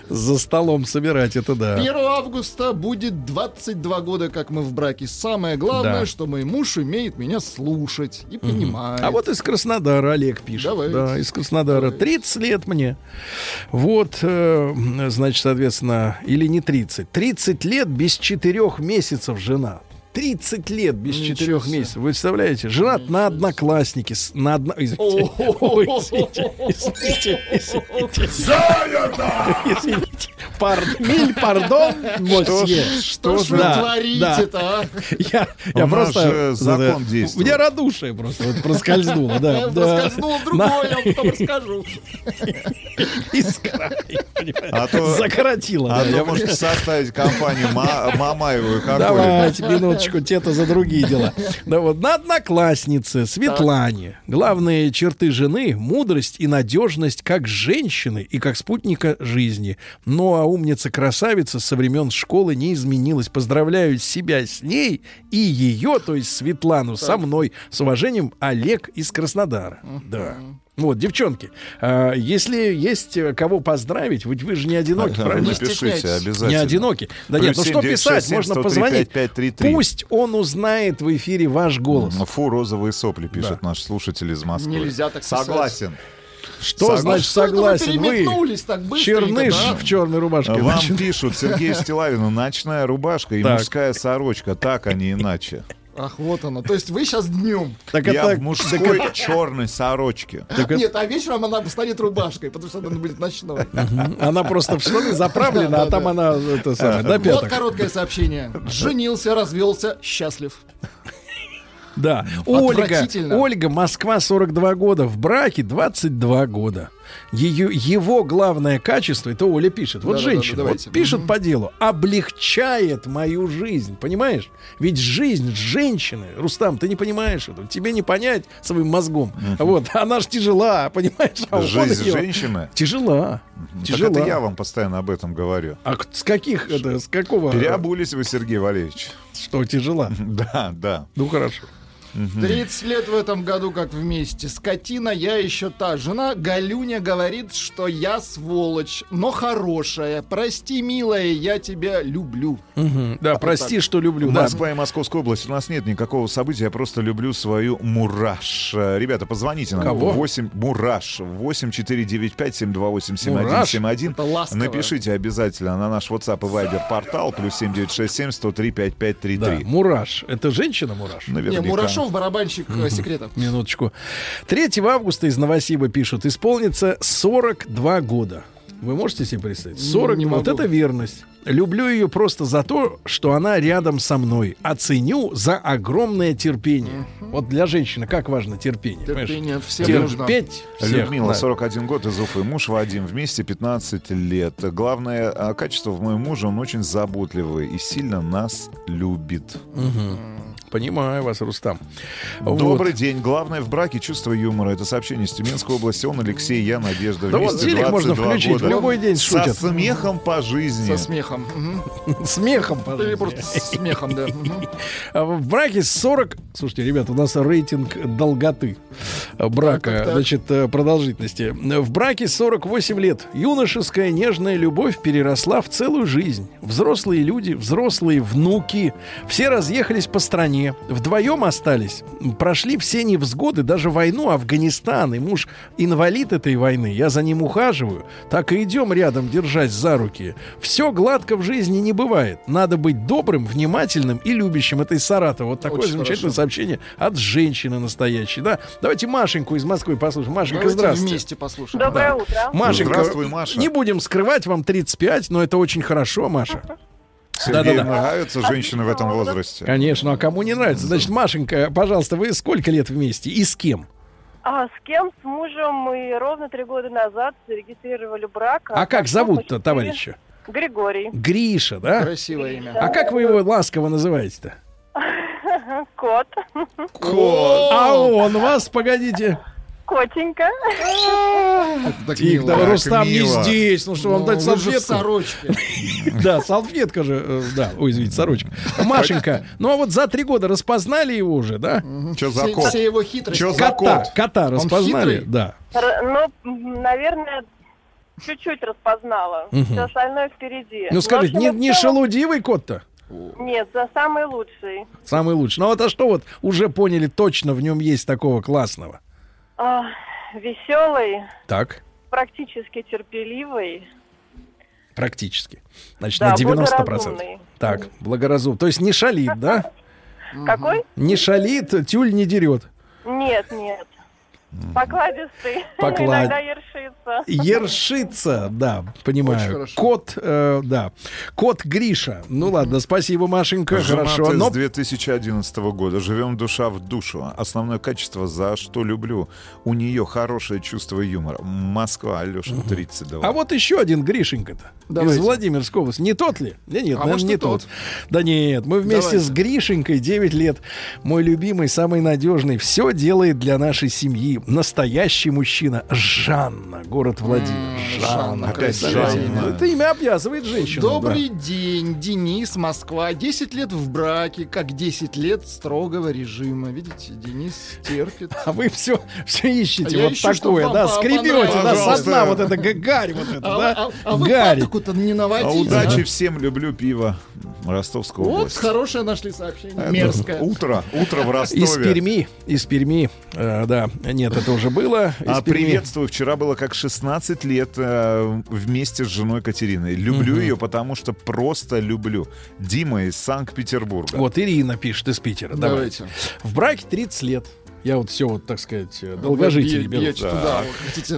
За столом собирать это да. 1 августа будет 22 года, как мы в браке. Самое главное, что мой муж умеет меня слушать и понимать. А вот из Краснодара Олег пишет. Давайте. Да, из Краснодара. 30 лет мне. Вот, э, значит, соответственно, или не 30. 30 лет без 4 месяцев жена. 30 лет без Ничего 4 себе. месяцев. Вы представляете? Женат на однокласснике. с- На одно... Извините. Извините, извините, *laughs* извините. *laughs* Пар... Миль, пардон, мосье. Что ж вы Да, творите-то, а? Я, я просто... же закон да, действует. У меня радушие просто вот проскользнуло, да. да. Проскользнуло другое, я потом расскажу. *laughs* Искра. А то, Закоротило. а да, то я можете составить компанию Ма- Мамаеву и какую Давайте, минуточку, те-то за другие дела. Да вот, на однокласснице Светлане. Главные черты жены — мудрость и надежность как женщины и как спутника жизни. Ну, а умница-красавица со времен школы не изменилась. Поздравляю себя с ней и ее, то есть Светлану, со мной. С уважением, Олег из Краснодара. Да. Вот, девчонки, а, если есть э, кого поздравить, ведь вы же не одиноки, Ага, правильно? напишите обязательно. Не одиноки. Да Плюс нет, ну что писать? Можно позвонить. пять пять три три. Пусть он узнает в эфире ваш голос. Фу, розовые сопли, пишет наш слушатель из Москвы. Нельзя так писать. Что Согласен. значит Что это вы согласен? Вы так быстренько, черныш да? в черной рубашке. Вам значит. пишут Сергею Стилавину ночная рубашка и Так. мужская сорочка. Так, а не иначе. Ах, вот оно. То есть вы сейчас днем. Так Я это- в мужской черной сорочке. Нет, а вечером она станет рубашкой, потому что она будет ночной. Она просто в штаны заправлена, а там она это самое, до Вот короткое сообщение. Женился, развелся, счастлив. Да. Ольга. Ольга, Москва, 42 года, в браке 22 года. Ее, его главное качество, это Оля пишет, вот Да-да-да, женщина, давайте. вот пишет по делу, облегчает мою жизнь, понимаешь? Ведь жизнь женщины, Рустам, ты не понимаешь это, тебе не понять своим мозгом. Вот, *laughs* она ж тяжела, понимаешь? А Жизнь её- женщины. Тяжела. Так Тяжела. это я вам постоянно об этом говорю. А с каких, это, с какого? Переобулись вы, Сергей Валерьевич. Что, тяжела? *laughs* Да, да. Ну, хорошо. 30 лет в этом году как вместе. Скотина, я еще та. Жена Галюня говорит, что я сволочь, но хорошая. Прости, милая, я тебя люблю. Мгм. Да, прости, что люблю. да. Москва и Московская область. У нас нет никакого события, я просто люблю свою мураш. Э, Ребята, позвоните нам. Кого? 8 мураш. 8495 728 Мураш? 7171. Это ласково. Напишите обязательно на наш WhatsApp и Viber портал плюс 7967 103 Да, 5533. Мураш. Это женщина Мураш? Не, Наверняка. Мурашов, барабанщик э, секретов. Минуточку. 3 августа из Новосиба пишут, исполнится 42 года. Вы можете себе представить? 40 Не Вот могу. это верность. Люблю ее просто за то, что она рядом со мной. А ценю за огромное терпение. Вот для женщины как важно терпение. понимаешь? Терпение всем нужно. Терпеть всех. Людмила, да. 41 год, из Уфы. Муж Вадим, вместе 15 лет. Главное а, качество в моем муже, он очень заботливый и сильно нас любит. Мгм. Понимаю вас, Рустам. Добрый день. Главное в браке чувство юмора. Это сообщение из Тюменской области. Он Алексей, я Надежда. Да вот телек можно 22 включить, года. в любой день Со шутят. смехом по жизни. Со смехом. *laughs* Смехом, Или пожалуйста. просто с смехом, да. *laughs* А В браке 40... Слушайте, ребята, у нас рейтинг долготы брака, значит, э, продолжительности. В браке 48 лет. Юношеская нежная любовь переросла в целую жизнь. Взрослые люди, взрослые внуки. Все разъехались по стране. Вдвоем остались. Прошли все невзгоды, даже войну, Афганистан. И муж инвалид этой войны. Я за ним ухаживаю. Так и идем рядом, держась за руки. Все гладко в жизни не бывает. Надо быть добрым, внимательным и любящим. Это из Саратова. Вот такое Очень замечательное хорошо. сообщение от женщины настоящей. Да? Давайте Машеньку из Москвы послушаем. Машенька, Давайте здравствуйте. вместе послушаем. Доброе утро. Машенька, Здравствуй, Маша. не будем скрывать, вам 35, но это очень хорошо, Маша. Сергею Да-да-да. нравятся женщины в этом возрасте? Конечно, а кому не нравится? Значит, Машенька, пожалуйста, вы сколько лет вместе и с кем? А с кем? С мужем мы ровно три года назад зарегистрировали брак. А как потом зовут-то товарища? Григорий. Гриша, да? Красивое имя. А как вы его ласково называете-то? *laughs* Кот. А он вас, погодите. Котенька. Как Рустам не здесь. Ну что, вам Ну, дать в салфетку? *laughs* Да, салфетка же, э, да, ой, извините, сорочка. Машенька, ну а вот за три года распознали его уже, да? Что за кот? Все его хитрости. За Кота, кот? кота распознали, да. Ну, наверное, чуть-чуть распознала. Все остальное впереди. Ну скажите, не, шелудивый кот-то? Нет, за самый лучший. Самый лучший. Ну вот а что вот уже поняли точно в нем есть такого классного? А, веселый, Так, практически терпеливый. практически. Значит, Да, на 90%. благоразумный. Так, благоразум. То есть не шалит, да? Какой? Не шалит, тюль не дерет. Нет, нет. Покладистый. Поклад- *laughs* Иногда ершится. Ершится, да, понимаю. Кот, э, да. Кот Гриша. Ну ладно, спасибо, Машенька, Женаты хорошо. Но с 2011 года. Живем душа в душу. Основное качество, за что люблю. У нее хорошее чувство юмора. Москва, Алеша, 32. А вот еще один Гришенька-то. Давайте. Из Владимирской области. Не тот ли? Да нет, А наверное, может, не тот. тот. Да нет, мы вместе Давайте. с Гришенькой 9 лет. Мой любимый, самый надежный. Все делает для нашей семьи. Настоящий мужчина. Жанна, город Владимир. Жанна. Жанна, красивое имя. Это имя обязывает женщину. Добрый день, Денис, Москва. 10 лет в браке, как 10 лет строгого режима. Видите, Денис терпит. да. А вы все, все ищете А я вот ищу, такое, да, скребете, да, со дна вот это гарь вот это, А, да, а- а вы гарь. патоку-то не А наводите. удачи а? всем, люблю пиво. Ростовская Вот, область. хорошее нашли сообщение. Это Мерзкое. Утро, утро в Ростове. Из Перми, из Перми, э, да, нет, это уже было. Из А Перми. приветствую. Вчера было как 16 лет э, вместе с женой Катериной. Люблю Мгм. ее, потому что просто люблю. Дима из Санкт-Петербурга. Вот Ирина пишет из Питера. Давайте. Давайте. В браке 30 лет. Я вот все вот, так сказать, э, долгожители Вы беру. бьете туда,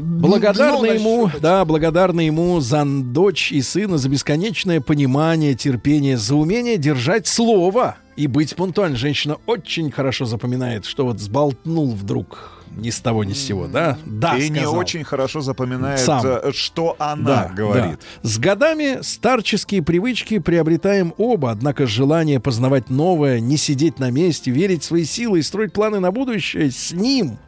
Благодарны ему, нащупать. да, благодарны ему за дочь и сына, за бесконечное понимание, терпение, за умение держать слово и быть пунктуальной. Женщина очень хорошо запоминает, что вот сболтнул вдруг ни с того ни с сего, да? Да, И не сказал. очень хорошо запоминает, Сам. э, что она говорит. да. С годами старческие привычки приобретаем оба, однако желание познавать новое, не сидеть на месте, верить в свои силы и строить планы на будущее с ним.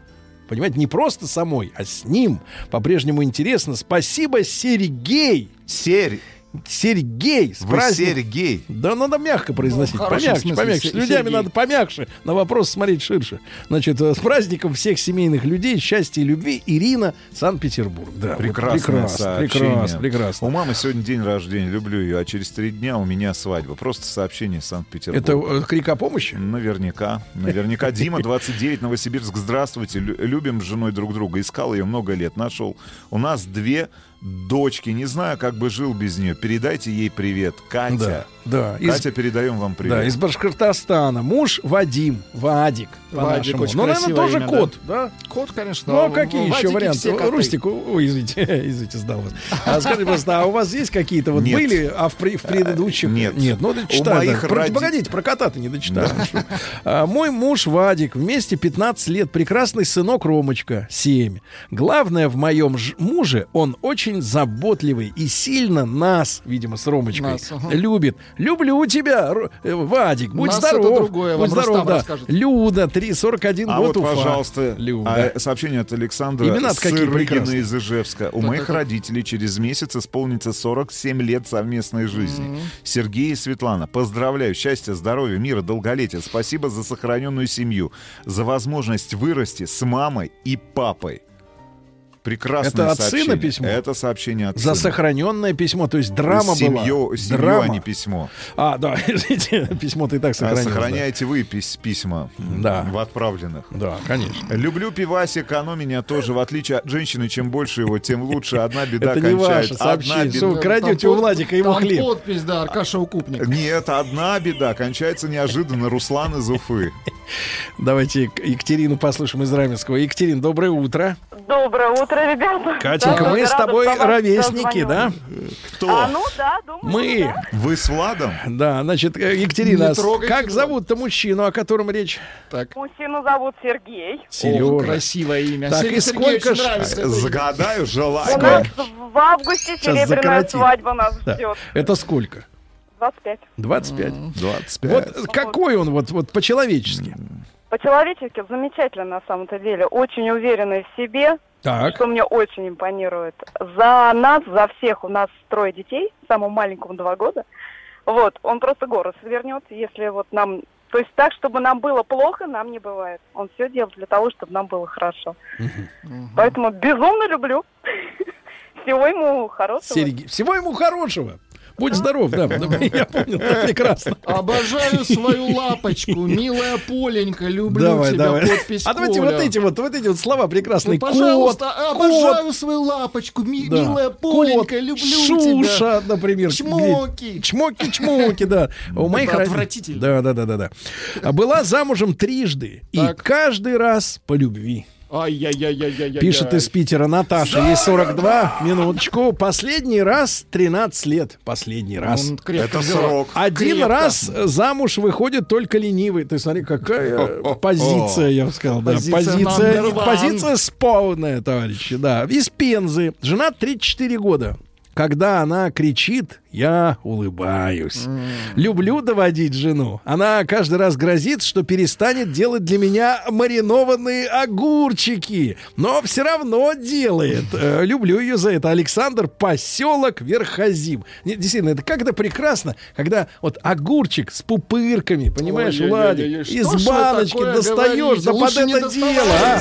Понимаете, не просто самой, а с ним. По-прежнему интересно. Спасибо, Сергей. Серь. Сергей, с Вы. Сергей. Да надо мягко произносить, Ну, помягче, смысле, помягче. С людьми Сергей. надо помягче, на вопрос смотреть ширше. Значит, э, с праздником всех семейных людей, счастья и любви, Ирина, Санкт-Петербург. Да, вот прекрасно, сообщение. прекрасно, прекрасно. У мамы сегодня день рождения, люблю ее, а через три дня у меня свадьба. Просто сообщение из Санкт-Петербурга. Это э, крик о помощи? Наверняка. Наверняка. Дима, 29, Новосибирск. Здравствуйте. Лю- Любим с женой друг друга. Искал ее много лет. Нашел. У нас две дочки. Не знаю, как бы жил без нее. Передайте ей привет. Катя. Да, из- Катя, передаем вам привет. Да, из Башкортостана. Муж Вадим, Вадик, Вадик, очень Ну, наверное, тоже имя, кот, да. да? Кот, конечно. Ну, а какие в еще варианты? Рустик, ой, извините, *laughs* извините, сдал вас. А скажите, просто, а у вас есть какие-то вот Нет. были, а в, в предыдущих? Нет. Нет, ну дочитай. моих да. Роди- Погодите, про кота ты не дочитал. Хорошо. А, мой муж Вадик, вместе 15 лет, прекрасный сынок Ромочка, 7. Главное в моем ж- муже, он очень очень заботливый и сильно нас, видимо, с Ромочкой, Нас, ага. любит. Люблю тебя, Ро- э, Вадик, будь Нас здоров. это другое, будь вам здоров, да. расскажет. Люда, 341 А год вот, Уфа. пожалуйста, Люда. а, сообщение от Александра какие Сырыгина из Ижевска. У моих родителей через месяц исполнится 47 лет совместной жизни. Сергей и Светлана, поздравляю. Счастья, здоровья, мира, долголетия. Спасибо за сохраненную семью, за возможность вырасти с мамой и папой. Прекрасное Это от сына сообщение. письмо? Это сообщение от За сына. сохраненное письмо, то есть драма Семью, была. семью, драма. а не письмо. А, да, *laughs* извините, письмо-то и так А сохранилось. да. сохраняете вы пис- письма Да. в отправленных. Да, конечно. Люблю пивасик, оно меня тоже, в отличие от женщины, чем больше его, тем лучше. Одна *laughs* беда Это не кончает. ваше Одна сообщение. беда- Что вы крадете у Владика его хлеб? подпись, да, Аркаша Укупник. Нет, одна беда. Кончается неожиданно. Руслан из Уфы. Давайте Екатерину послушаем из Раменского. Екатерин, доброе утро. Доброе утро, ребята. Катенька, Да, мы с тобой ровесники, да? Кто? А, ну да, думаю. Мы. Вы с Владом? Да, значит, э, Екатерина, трогайте как зовут-то мужчину, о котором речь? Так. Мужчину зовут Сергей. Сережа. красивое имя. Так, Сергей и сколько ж-. Загадаю У желание. нас в августе серебряная свадьба нас Да. ждет. Это сколько? 25. 25. 25. Вот какой он вот, вот по-человечески? По-человечески замечательно на самом-то деле. Очень уверенный в себе, Так. что мне очень импонирует. За нас, за всех, у нас трое детей, самому маленькому два года. Вот, он просто горы свернет, если вот нам... То есть так, чтобы нам было плохо, нам не бывает. Он все делает для того, чтобы нам было хорошо. Поэтому безумно люблю. Всего ему хорошего. Всего ему хорошего. Будь здоров, да. Я понял, прекрасно. Обожаю свою лапочку, милая Поленька, люблю Давай, тебя, давай. подпись А давайте Коля. вот эти вот, вот эти вот слова прекрасные. Ну, пожалуйста, Кот, обожаю кот, свою лапочку, ми- да. милая Кот, Поленька, люблю Шуша, тебя. например. Чмоки. Чмоки, чмоки, да. *laughs* У моих отвратительно. Да, да, да, да, да. А Была замужем трижды. И каждый раз по любви. Ай-яй-яй-яй-яй. Пишет из Питера Наташа, ей 42, минуточку. Последний раз 13 лет. Последний раз. Он крепко Это срок. Один крепко. раз замуж выходит только ленивый. Ты смотри, какая позиция, я бы сказал. Да. Позиция позиция спорная, товарищи. Да. Из Пензы. Жена 34 года. Когда она кричит, я улыбаюсь. Люблю доводить жену. Она каждый раз грозит, что перестанет делать для меня маринованные огурчики. Но все равно делает. Э, Люблю ее за это. Александр, поселок Верхозим. Действительно, это как-то прекрасно, когда вот огурчик с пупырками, понимаешь, Владик, из баночки достаешь, да под это дело, а.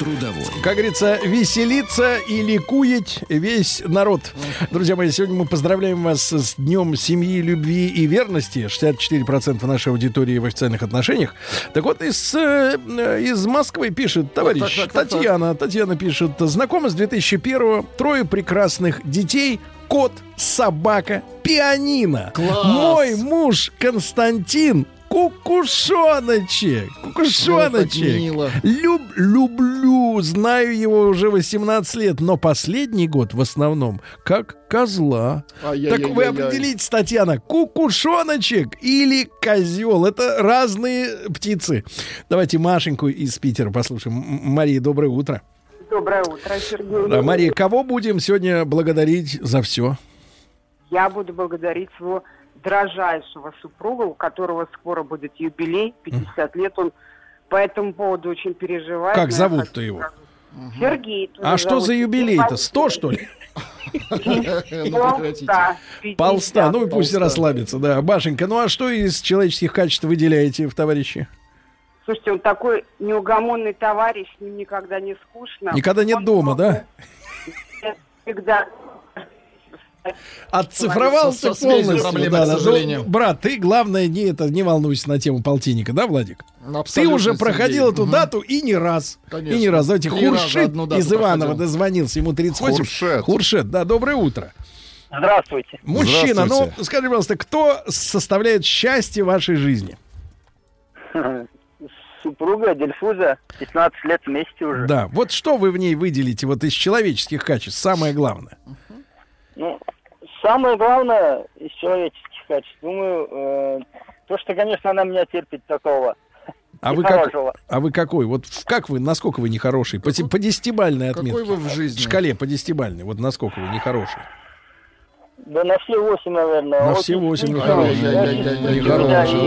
Трудовой. Как говорится, веселиться и ликует весь народ. Друзья мои, сегодня мы поздравляем вас с Днем семьи, любви и верности. 64% нашей аудитории в официальных отношениях. Так вот, из, э, э, из Москвы пишет товарищ так, так, так, так. Татьяна. Татьяна пишет, знакома с 2001 трое прекрасных детей, кот, собака, пианино. Класс! Мой муж Константин Кукушоночек. Кукушоночек. мило. Люб, люблю, знаю его уже 18 лет, но последний год в основном как козла. Так вы определите, Татьяна, кукушоночек или козел? Это разные птицы. Давайте Машеньку из Питера послушаем. Мария, доброе утро. Доброе утро, Сергей. Да, Мария, кого будем сегодня благодарить за все? Я буду благодарить своего дрожайшего супруга, у которого скоро будет юбилей, 50 лет. Он по этому поводу очень переживает. Как зовут-то его? Сергей. А что зовут. за юбилей-то? 100, что ли? Ну, Полста. Полста, ну и пусть Полста. расслабится, да. Башенька, ну а что из человеческих качеств выделяете в товарищи? Слушайте, он такой неугомонный товарищ, с ним никогда не скучно. Никогда нет дома, да? Всегда Отцифровался Со- полностью. проблемы, да, к да. сожалению. Ну, брат, ты, главное, не, это, не волнуйся на тему полтинника, да, Владик? ты Абсолютно, уже проходил эту Мгм. дату и не раз. Конечно. И не раз. Давайте Три Хуршит из Иванова проходил. дозвонился, ему 38. Хуршет. Хуршет, да, доброе утро. Здравствуйте. Мужчина, ну, Здравствуйте. скажи, пожалуйста, кто составляет счастье вашей жизни? *laughs* супруга Дельфуза, 15 лет вместе уже. Да, вот что вы в ней выделите вот из человеческих качеств, самое главное? Ну, самое главное из человеческих качеств, думаю, э, то, что, конечно, она меня терпит такого. А вы, как, а вы какой? Вот в- как вы, насколько вы нехороший? По, по десятибальной Какой отметке. вы в жизни? шкале по десятибальной. Вот насколько вы нехороший. Да на все 8, наверное. На все восемь нехороший.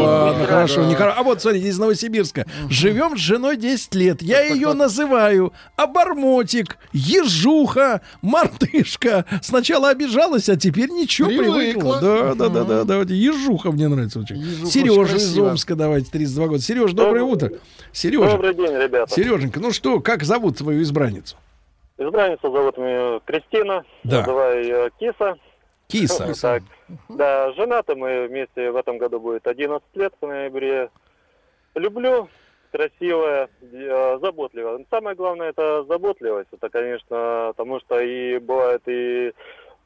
Ладно, хорошо. сразу. нехоро- А вот, смотрите, из Новосибирска. Живем с женой 10 лет. Я ее называю обормотик, ежуха, мартышка. Сначала обижалась, а теперь ничего, Привыкла. Да, да, да, да, да. Ежуха мне нравится очень. Сережа из. Омска, давайте, 32 года. Сереж, доброе утро. Сережа. Добрый день, ребята. Сереженька, ну что, как зовут твою избранницу? Избранницу зовут меня Кристина. Да. Называю ее Киса. Киса. Вот Так. Да, женаты мы вместе в этом году будет 11 лет в ноябре. Люблю, красивая, э, заботливая. Но Самое главное это заботливость. Это, конечно, потому что и бывает и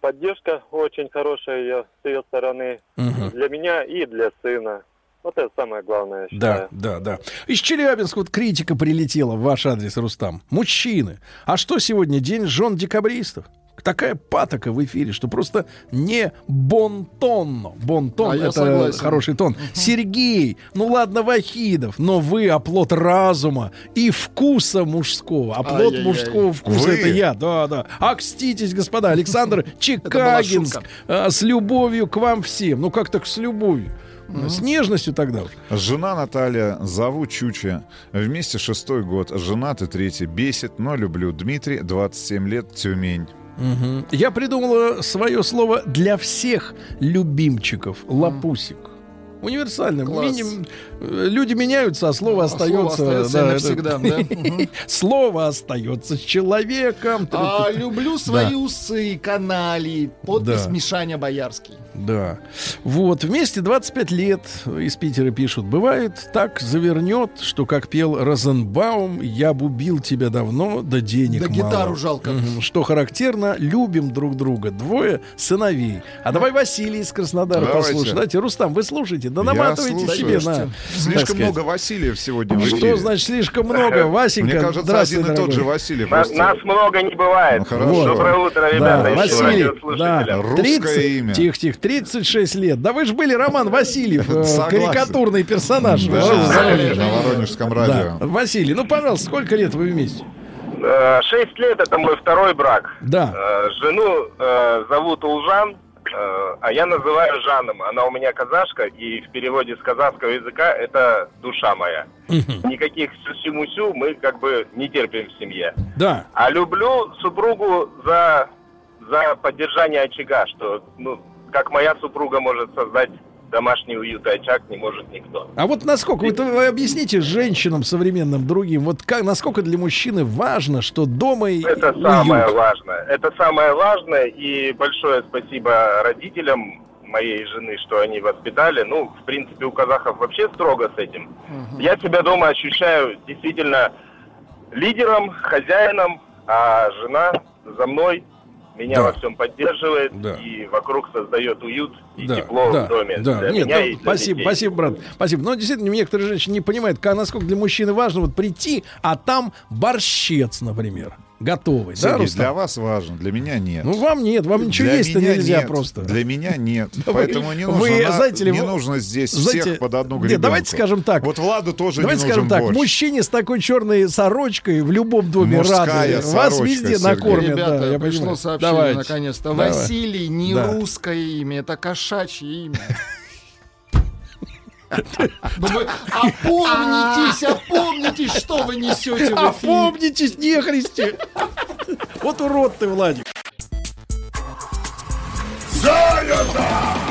поддержка очень хорошая её- с ее стороны Мгм. для меня и для сына. Вот это самое главное, Да, да, да. Из Челябинска вот критика прилетела в ваш адрес, Рустам. Мужчины. А что сегодня? День жен декабристов. Такая патока в эфире, что просто не бонтонно. Бонтон А я это согласен. хороший тон. Сергей, ну ладно, Вахидов, но вы оплот разума и вкуса мужского. Оплот Ай-яй-яй. мужского вкуса Вы? это я, да, да. Окститесь, господа. Александр *laughs* Чекагинск шутка. а, с любовью к вам всем. Ну как так с любовью? С нежностью тогда уж. Жена Наталья, зову Чуча. Вместе шестой год. Женаты третий. Бесит, но люблю. Дмитрий, 27 лет, Тюмень. Мгм. Я придумала свое слово для всех любимчиков. Лапусик. Универсально. Миним- э, Люди меняются, а слово А слово остается. остается это- навсегда, да? *laughs* Слово остается с человеком. А люблю свои Да. усы, канали. Подпись Да. Мишаня Боярский. Да. Вот, вместе 25 лет из Питера пишут. Бывает, так завернет, что, как пел Розенбаум, я б убил тебя давно, да денег Да мало. гитару жалко. Что характерно, любим друг друга. Двое сыновей. А давай Василий из Краснодара Давайте. послушаем. Давайте, Рустам, вы слушайте. Да наматывайте себе на... Слишком много Васильев сегодня в Что значит слишком много? Васенька, Мне кажется, один и тот же Василий. Нас, много не бывает. Ну. Доброе утро, ребята. Василий, да, Русское 30, имя. Тихо, тихо, 36 лет. Да вы же были Роман Васильев, э, Согласен. карикатурный персонаж. Да, же в Воронеже. на Воронежском Да. радио. Василий, ну, пожалуйста, сколько лет вы вместе? Э, Шесть лет это мой второй брак. Да. Э, Жену зовут Улжан, а я называю Жаном. Она у меня казашка, и в переводе с казахского языка это душа моя. Никаких сюсю-мусю мы как бы не терпим в семье. Да. А люблю супругу за, за поддержание очага, что, ну, как моя супруга может создать домашний уют и очаг, не может никто. А вот насколько, вот вы объясните женщинам современным, другим, вот как, насколько для мужчины важно, что дома и Это уют? самое важное. Это самое важное. И большое спасибо родителям моей жены, что они воспитали. Ну, в принципе, у казахов вообще строго с этим. Я себя дома ощущаю действительно лидером, хозяином, а жена за мной меня Да. во всем поддерживает Да. и вокруг создает уют и Да, тепло да, в доме да. для Нет, меня ну, и для спасибо, детей. спасибо, брат. Спасибо. Но действительно, некоторые женщины не понимают, насколько для мужчины важно вот прийти, а там борщец, например, готовый. да, Рустам? для вас важно, для меня нет. Ну, вам нет, вам ничего есть-то нельзя нет, просто. Для меня нет. *laughs* Да вы- Поэтому не нужно, вы, на- знаете ли, не вы- нужно здесь знаете, всех под одну нет, гребенку. давайте скажем так. Вот Владу тоже Давайте не скажем нужен так, борщ. мужчине с такой черной сорочкой в любом доме рады. Вас везде Сергей. накормят. Ребята, да, я пришло понимаю. сообщение Давайте. наконец-то. Давай. Василий не Да. русское имя, это кошачье имя. *laughs* Ну опомнитесь, опомнитесь, что вы несете в. Опомнитесь, нехристи! Вот урод ты, Владик. А,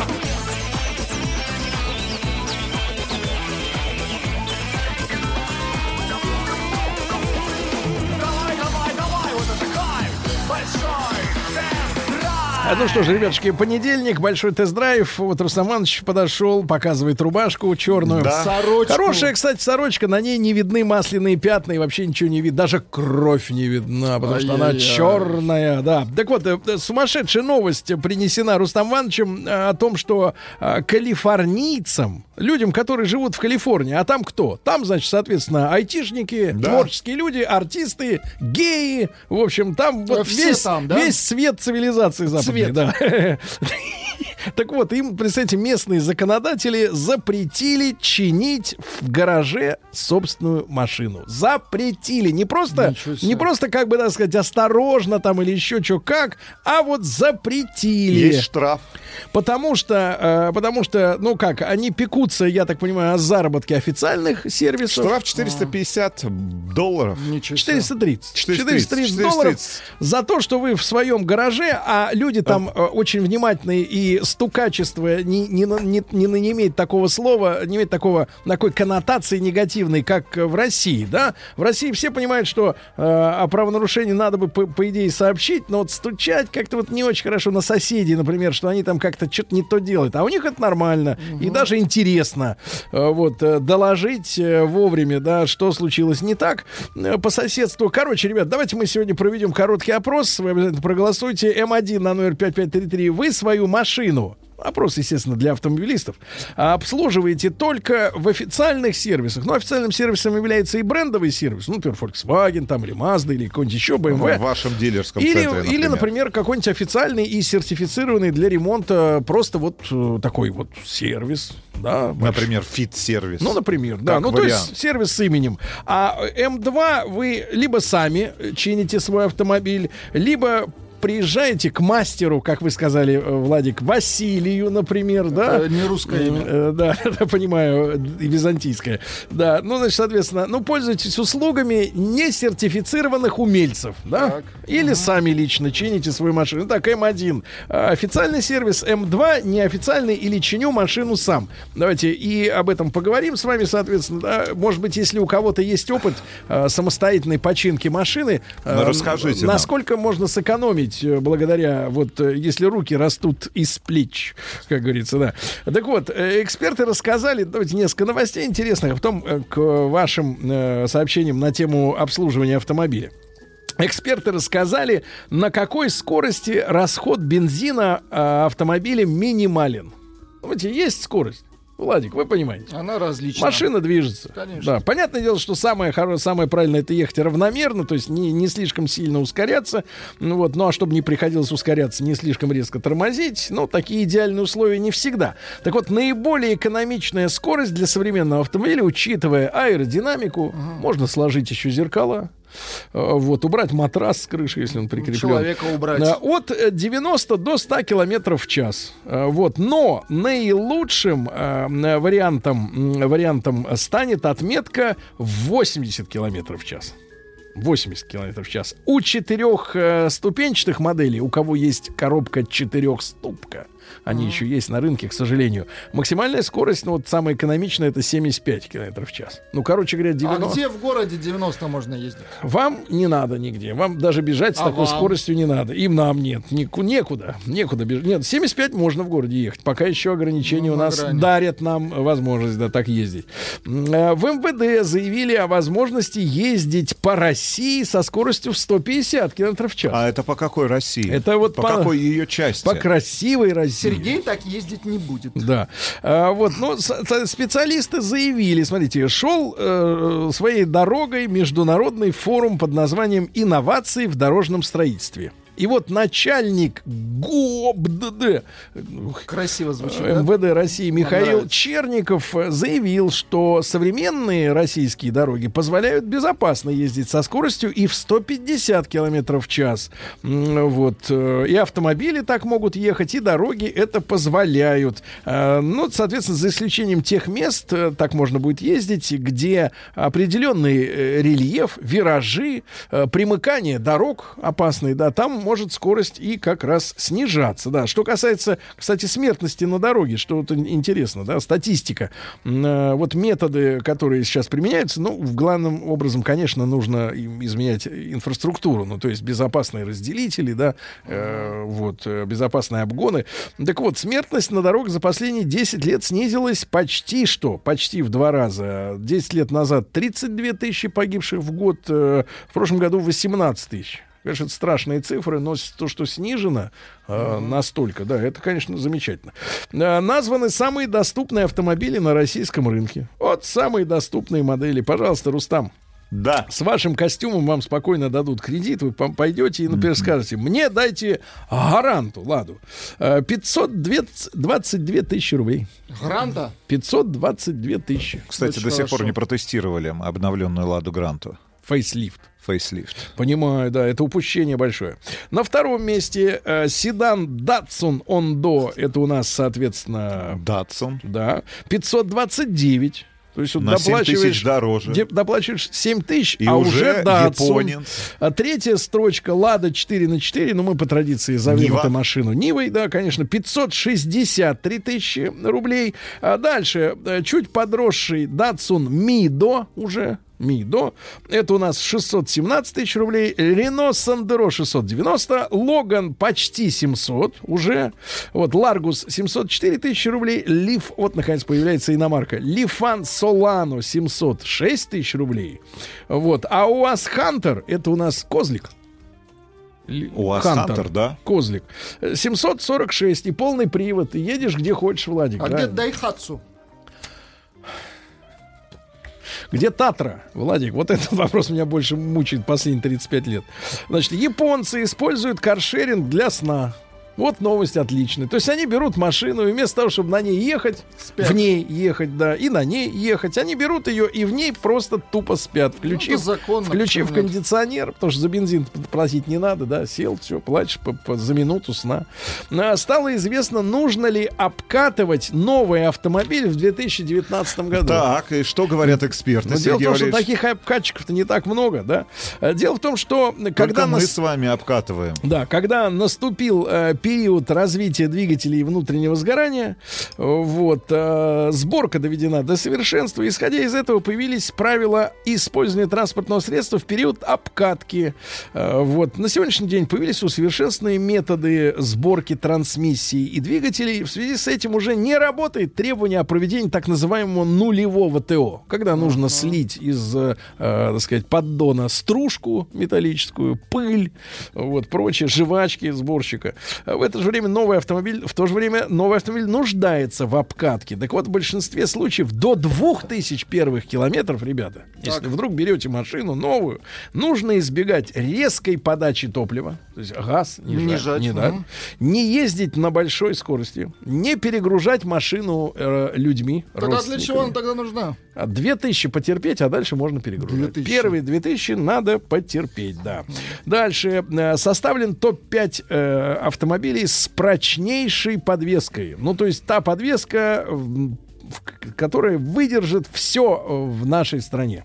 Ну что ж, ребятушки, понедельник, большой тест-драйв. Вот Рустам Иванович подошел, показывает рубашку черную. Да. Сорочку. Хорошая, кстати, сорочка. На ней не видны масляные пятна и вообще ничего не видно. Даже кровь не видна, потому что она черная. Да. Так вот, э, э, сумасшедшая новость принесена Рустам Ивановичем э, о том, что калифорнийцам людям, которые живут в Калифорнии. А там кто? Там, значит, соответственно, айтишники, Да. творческие люди, артисты, геи. В общем, там вот Все весь, там, да? весь цвет цивилизации западной. Да. *laughs* Так вот, им, представьте, местные законодатели запретили чинить в гараже собственную машину. Запретили. Не просто, не просто, как бы, так сказать, осторожно там или еще что как, а вот запретили. Есть штраф. Потому что, э, потому что, ну как, они пекутся, я так понимаю, о заработке официальных сервисов. Штраф 450 долларов. Ничего себе. 430. 430, 430 долларов за то, что вы в своем гараже, а люди там э, очень внимательные и стукачество не, не, не, не, не имеет такого слова, не имеет такого, такой коннотации негативной, как в России, да? В России все понимают, что э, о правонарушении надо бы, по, по идее, сообщить, но вот стучать как-то вот не очень хорошо на соседей, например, что они там как-то что-то не то делают. А у них это нормально и даже интересно э, вот э, доложить э, вовремя, да, что случилось не так по соседству. Короче, ребят, давайте мы сегодня проведем короткий опрос. Вы обязательно проголосуйте. М1 на номер 5533. Вы свою машину Опрос, естественно, для автомобилистов. Обслуживаете только в официальных сервисах. Ну, официальным сервисом является и брендовый сервис. Ну, например, Volkswagen там, или Mazda, или какой-нибудь еще BMW. В вашем дилерском Или, центре, например. или, например, какой-нибудь официальный и сертифицированный для ремонта просто вот э, такой вот сервис. Да, Например, FIT Service. ну, например, да. Как Ну, то вариант. есть сервис с именем. А М2 вы либо сами чините свой автомобиль, либо приезжаете к мастеру, как вы сказали, э, Владик, Василию, например, да? Это не русское имя. Э, Да, *laughs* это понимаю, и византийское. Да, ну, значит, соответственно, ну, пользуйтесь услугами несертифицированных умельцев, да? Или сами лично чините свою машину. Так, М1 э, официальный сервис, М2 неофициальный или чиню машину сам. Давайте и об этом поговорим с вами, соответственно. да. Может быть, если у кого-то есть опыт э, самостоятельной починки машины, э, Ну, расскажите нам. насколько можно сэкономить э, благодаря, вот, э, если руки растут из плеч, как говорится, да. Так вот, э, эксперты рассказали, давайте несколько новостей интересных, а потом к вашим сообщениям на тему обслуживания автомобиля. Эксперты рассказали, на какой скорости расход бензина э, автомобиля минимален. Знаете, есть скорость. Владик, вы понимаете. Она различна. Машина движется. Конечно. Да, понятное дело, что самое хорошее, самое правильное это ехать равномерно, то есть не, не слишком сильно ускоряться. Ну вот, ну а чтобы не приходилось ускоряться, не слишком резко тормозить. Ну, такие идеальные условия не всегда. Так вот, наиболее экономичная скорость для современного автомобиля, учитывая аэродинамику, можно сложить еще зеркала. Э, Вот, убрать матрас с крыши, если он прикреплен. Человека убрать. Да, от э, 90 до 100 километров в час. Э, Вот. Но наилучшим э, вариантом, вариантом станет отметка в 80 километров в час. 80 километров в час. У четырех э, ступенчатых моделей, у кого есть коробка четырехступка, они еще есть на рынке, к сожалению. Максимальная скорость, ну вот самая экономичная, это 75 километров в час. Ну, короче говоря, 90... А где в городе 90 можно ездить? Вам не надо нигде. Вам даже бежать с А такой вам? скоростью не надо. Им нам нет. Нику- некуда. Некуда бежать. Нет, 75 можно в городе ехать. Пока еще ограничения Ну, у на нас грани. дарят нам возможность да, так ездить. Э, В МВД заявили о возможности ездить по России со скоростью в 150 километров в час. А это по какой России? Это вот по, по- какой ее части? По красивой России. Сергей так ездить не будет. Да. А, вот, с- специалисты заявили, смотрите, шел э, своей дорогой международный форум под названием «Инновации в дорожном строительстве». И вот начальник ГОБДД Красиво звучит. да? МВД России Михаил нравится. Черников заявил, что современные российские дороги позволяют безопасно ездить со скоростью и в 150 километров в час. Вот. э, И автомобили так могут ехать, и дороги это позволяют. Э, Ну, соответственно, за исключением тех мест, э, так можно будет ездить, где определенный рельеф, виражи, примыкание дорог опасные, да, там может скорость и как раз снижаться, да. Что касается, кстати, смертности на дороге, что вот интересно, да, статистика. Э, Вот методы, которые сейчас применяются, ну, в главном образом, конечно, нужно изменять инфраструктуру, ну, то есть безопасные разделители, да, э, вот, э, безопасные обгоны. Так вот, смертность на дорогах за последние 10 лет снизилась почти что, почти в два раза. 10 лет назад 32 тысячи погибших в год, в прошлом году 18 тысяч. Конечно, это страшные цифры, но то, что снижено э, настолько, да, это, конечно, замечательно. Э, названы самые доступные автомобили на российском рынке. Вот самые доступные модели. Пожалуйста, Рустам. Да. С вашим костюмом вам спокойно дадут кредит, вы пойдете и, например, скажете, мне дайте гаранту, ладу, Э, 522 тысячи рублей. Гранта? 522 тысячи. Кстати, до сих пор не протестировали обновленную Ладу Гранту. Фейслифт. Фейслифт. Понимаю, да, это упущение большое. На втором месте э, седан Datsun Ondo. Это у нас, соответственно... Datsun. Да. 529. То есть вот На 7 доплачиваешь, тысяч дороже. де- доплачиваешь 7 тысяч, И а уже уже Datsun. А третья строчка Лада 4 на 4, ну мы по традиции зовем Нива. эту машину Нивой, да, конечно, 563 тысячи рублей. А дальше э, чуть подросший Datsun Mido уже, Мидо. Это у нас 617 тысяч рублей. Рено Сандеро 690. Логан почти 700 уже. Вот Ларгус 704 тысячи рублей. Лиф, вот наконец появляется иномарка. Лифан Солано 706 тысяч рублей. Вот. А у вас Хантер, это у нас козлик. Ли- У вас Хантер, да? Козлик. Э, 746 и полный привод. И едешь где хочешь, Владик. А да? где Дайхатсу? Где Татра, Владик? Вот этот *laughs* вопрос меня больше мучает последние 35 лет. Значит, японцы используют каршеринг для сна. Вот новость отличная. То есть они берут машину, и вместо того, чтобы на ней ехать, Спят. в ней ехать, да, и на ней ехать, они берут ее и в ней просто тупо спят, включив, Ну, законно, включив кондиционер, потому что за бензин платить не надо, да, сел, все, платишь по- по- за минуту сна. А, Стало известно, нужно ли обкатывать новый автомобиль в 2019 году. Так, и что говорят эксперты, Но Ну, дело в том, что таких обкатчиков-то не так много, да. Дело в том, что когда Только мы нас- с вами обкатываем. да, когда наступил э, период развития двигателей внутреннего сгорания, вот, э, сборка доведена до совершенства. Исходя из этого появились правила использования транспортного средства в период обкатки. Э, вот. На сегодняшний день появились усовершенствованные методы сборки трансмиссий и двигателей. В связи с этим уже не работает требование о проведении так называемого нулевого ТО, когда нужно слить из, э, э, так сказать, поддона стружку металлическую, пыль, вот, прочие жвачки сборщика. В это же время новый автомобиль, в то же время новый автомобиль нуждается в обкатке. Так вот, в большинстве случаев до 2000 первых километров, ребята, если вдруг берете машину новую, нужно избегать резкой подачи топлива, то есть газ не, Не жать, жать, не, дать, мгм. не ездить на большой скорости, не перегружать машину э, людьми. Тогда для чего она тогда нужна? А 2000 потерпеть, а дальше можно перегружать. 2000. Первые 2000 надо потерпеть, да. Дальше э, составлен топ-5 э, автомобилей с прочнейшей подвеской. Ну, то есть та подвеска, которая выдержит все в нашей стране.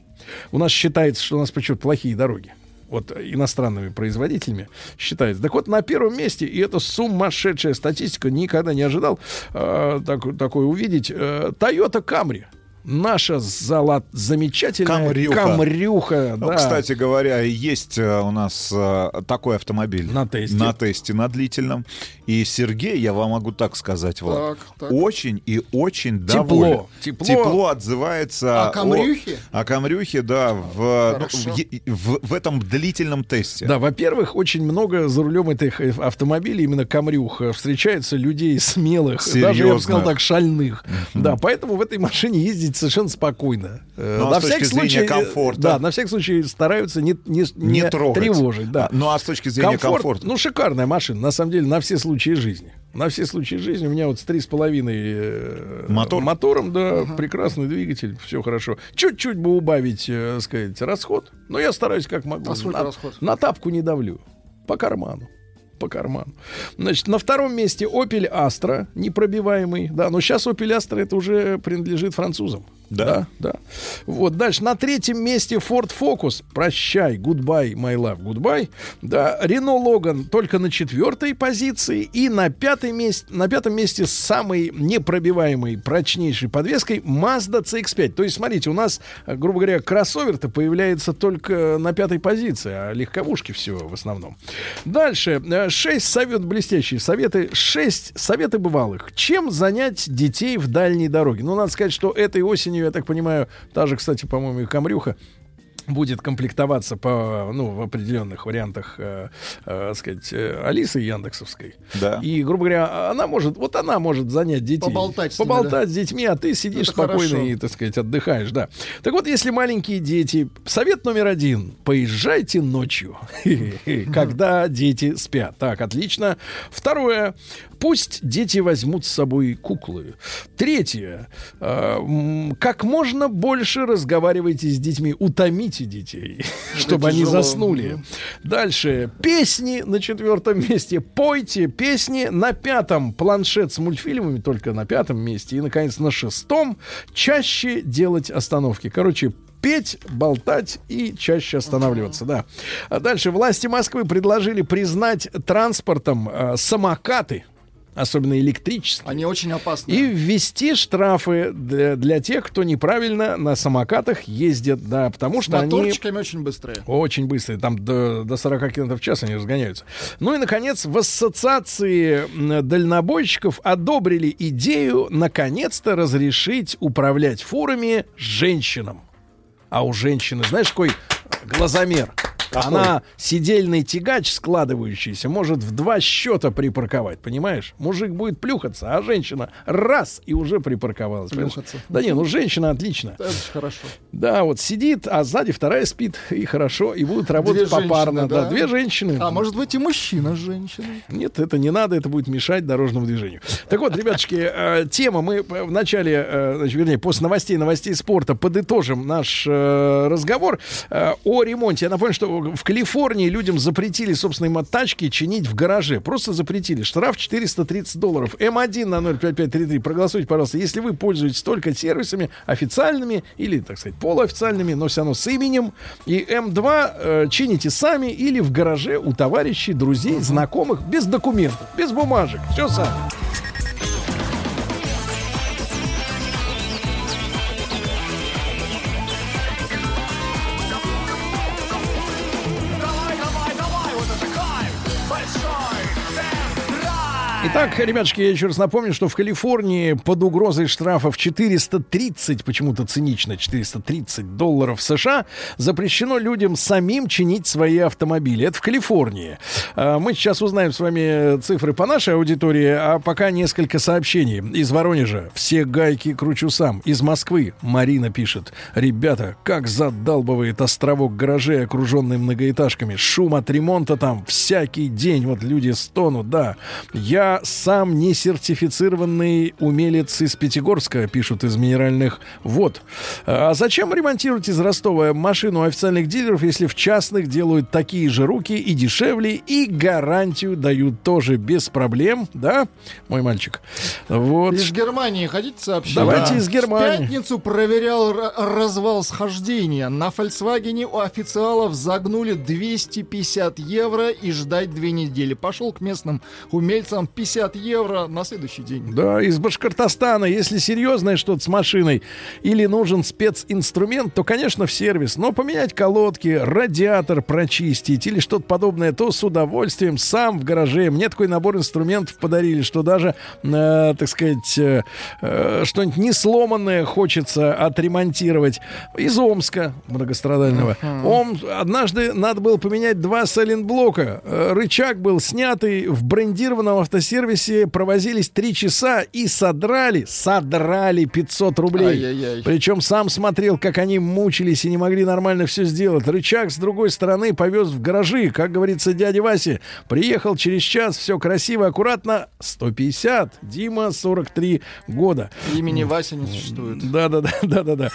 У нас считается, что у нас почему-то плохие дороги. Вот иностранными производителями считается. Так вот, на первом месте, и это сумасшедшая статистика, никогда не ожидал э, так- такое увидеть, э, Toyota Camry. Наша зала... замечательная Камрюха. Камрюха, Ну, да. Кстати говоря, есть э, у нас э, такой автомобиль. На тесте. На тесте, на длительном. И Сергей, я вам могу так сказать, Влад, Так, так. очень и очень Тепло, доволен. тепло. Тепло отзывается... О Камрюхе? О, Камрюхе, да, в, ну, в, в- в этом длительном тесте. Да, во-первых, очень много за рулем этих э, автомобилей, именно камрюх, э, встречается людей смелых, даже, я бы сказал так, шальных. Да, поэтому в этой машине ездить совершенно спокойно. Э, Ну, а с точки зрения э, комфорта? Да, на всякий случай стараются не, не, Не не трогать. тревожить. Да. А, ну, а с точки зрения комфорта? Ну, шикарная машина, на самом деле, на все случаи жизни. На все случаи жизни. У меня вот с 3,5 э, Мотор? мотором, да, прекрасный двигатель, все хорошо. Чуть-чуть бы убавить, э, сказать, расход, но я стараюсь как могу. А на, расход? на тапку не давлю. По карману. По карману. Значит, на втором месте Opel Astra, непробиваемый. Да, но сейчас Opel Astra это уже принадлежит французам. Да? Да, да. Вот, дальше. На третьем месте Ford Focus. Прощай, goodbye, my love, goodbye. Да, Renault Logan только на четвертой позиции. И на, пятой месте, на пятом месте с самой непробиваемой, прочнейшей подвеской Mazda CX-5. То есть, смотрите, у нас, грубо говоря, кроссовер-то появляется только на пятой позиции, а легковушки все в основном. Дальше. Э, Шесть советов, блестящие советы. Шесть советы бывалых. Чем занять детей в дальней дороге? Ну, надо сказать, что этой осенью, я так понимаю, та же, кстати, по-моему, и Камрюха, будет комплектоваться по, ну, в определенных вариантах, э, э, сказать, э, Алисы Яндексовской. Да. И, грубо говоря, она может, вот она может занять детей. Поболтать с ними, Поболтать да. с детьми, а ты сидишь Это спокойно хорошо. и, так сказать, отдыхаешь, да. Так вот, если маленькие дети, совет номер один, поезжайте ночью, *laughs* когда дети спят. Так, отлично. Второе, пусть дети возьмут с собой куклы. Третье, м, как можно больше разговаривайте с детьми, утомите детей, *laughs* чтобы они заснули. Дальше, песни на четвертом *laughs* месте, пойте песни на пятом, планшет с мультфильмами только на пятом месте, и, наконец, на шестом. Чаще делать остановки. Короче, петь, болтать и чаще останавливаться, да. А дальше. Власти Москвы предложили признать транспортом э, самокаты, особенно электрические. Они очень опасны. И ввести штрафы для, для тех, кто неправильно на самокатах ездит, да, потому С что они очень быстрые. очень быстрые, там до, до 40 км в час они разгоняются. Ну и, наконец, в ассоциации дальнобойщиков одобрили идею наконец-то разрешить управлять фурами женщинам. А у женщины, знаешь, какой глазомер? Она сидельный тягач складывающийся может в два счета припарковать, понимаешь? Мужик будет плюхаться, а женщина раз и уже припарковалась. понимаешь? Плюхаться. Да не, ну женщина отлично. Это очень хорошо. Да, вот сидит, а сзади вторая спит, и хорошо, и будут работать Две попарно. женщины, да. да? две женщины. А может быть и мужчина с женщиной. Нет, это не надо, это будет мешать дорожному движению. Так вот, ребятушки, э, тема мы в начале, э, значит, вернее, после новостей, новостей спорта подытожим наш э, разговор о ремонте. Я напомню, что в Калифорнии людям запретили собственные мотачки чинить в гараже. Просто запретили. Штраф 430 долларов. М1 на 05533. Проголосуйте, пожалуйста, если вы пользуетесь только сервисами официальными или, так сказать, полуофициальными, но все равно с именем. И М2 э, чините сами или в гараже у товарищей, друзей, знакомых, без документов, без бумажек. Все сами. Итак, ребятушки, я еще раз напомню, что в Калифорнии под угрозой штрафа в 430, почему-то цинично, 430 долларов США, запрещено людям самим чинить свои автомобили. Это в Калифорнии. А, Мы сейчас узнаем с вами цифры по нашей аудитории, а пока несколько сообщений. Из Воронежа. Все гайки кручу сам. Из Москвы. Марина пишет. Ребята, как задалбывает островок гаражей, окруженный многоэтажками. Шум от ремонта там всякий день. Вот люди стонут, да. Я сам не сертифицированный умелец из Пятигорска, пишут из минеральных вод. А зачем ремонтировать из Ростова машину официальных дилеров, если в частных делают такие же руки и дешевле, и гарантию дают тоже без проблем, да, мой мальчик? Вот. Из Германии хотите сообщить? Давайте из Германии. В пятницу проверял развал схождения. На Фольксвагене у официалов загнули 250 евро и ждать две недели. Пошел к местным умельцам 50 евро на следующий день. Да, из Башкортостана. Если серьезное что-то с машиной или нужен специнструмент, то, конечно, в сервис. Но поменять колодки, радиатор прочистить или что-то подобное, то с удовольствием сам в гараже. Мне такой набор инструментов подарили, что даже, э, так сказать, э, э, что-нибудь не сломанное хочется отремонтировать. Из Омска многострадального. Ом, однажды надо было поменять два сайлентблока. Э, Рычаг был снятый в брендированном автосервисе, провозились три часа и содрали, содрали 500 рублей. Ай-яй-яй. Причем сам смотрел, как они мучились и не могли нормально все сделать. Рычаг с другой стороны повез в гаражи, как говорится дядя Вася. Приехал через час, все красиво, аккуратно. 150. Дима, 43 года. Имени Вася не существует. Да, да, да, да, да, да.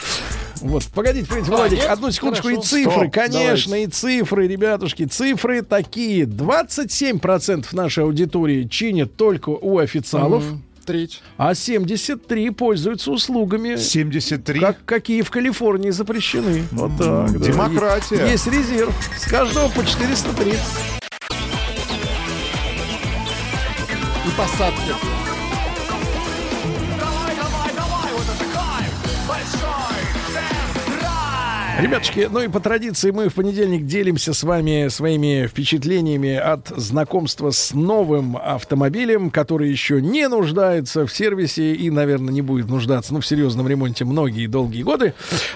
Вот, погодите, погодите, А, Владик, одну секундочку, и Хорошо. цифры, Стоп, конечно, давайте. и цифры, ребятушки, цифры такие. 27% нашей аудитории чинят только у официалов. Мгм. Треть. А 73 пользуются услугами. 73? Как, какие в Калифорнии запрещены. Вот так. да. Демократия. Есть резерв. С каждого по 430. И посадки. Ребятушки, ну и по традиции мы в понедельник делимся с вами своими впечатлениями от знакомства с новым автомобилем, который еще не нуждается в сервисе и, наверное, не будет нуждаться ну, в серьезном ремонте многие долгие годы.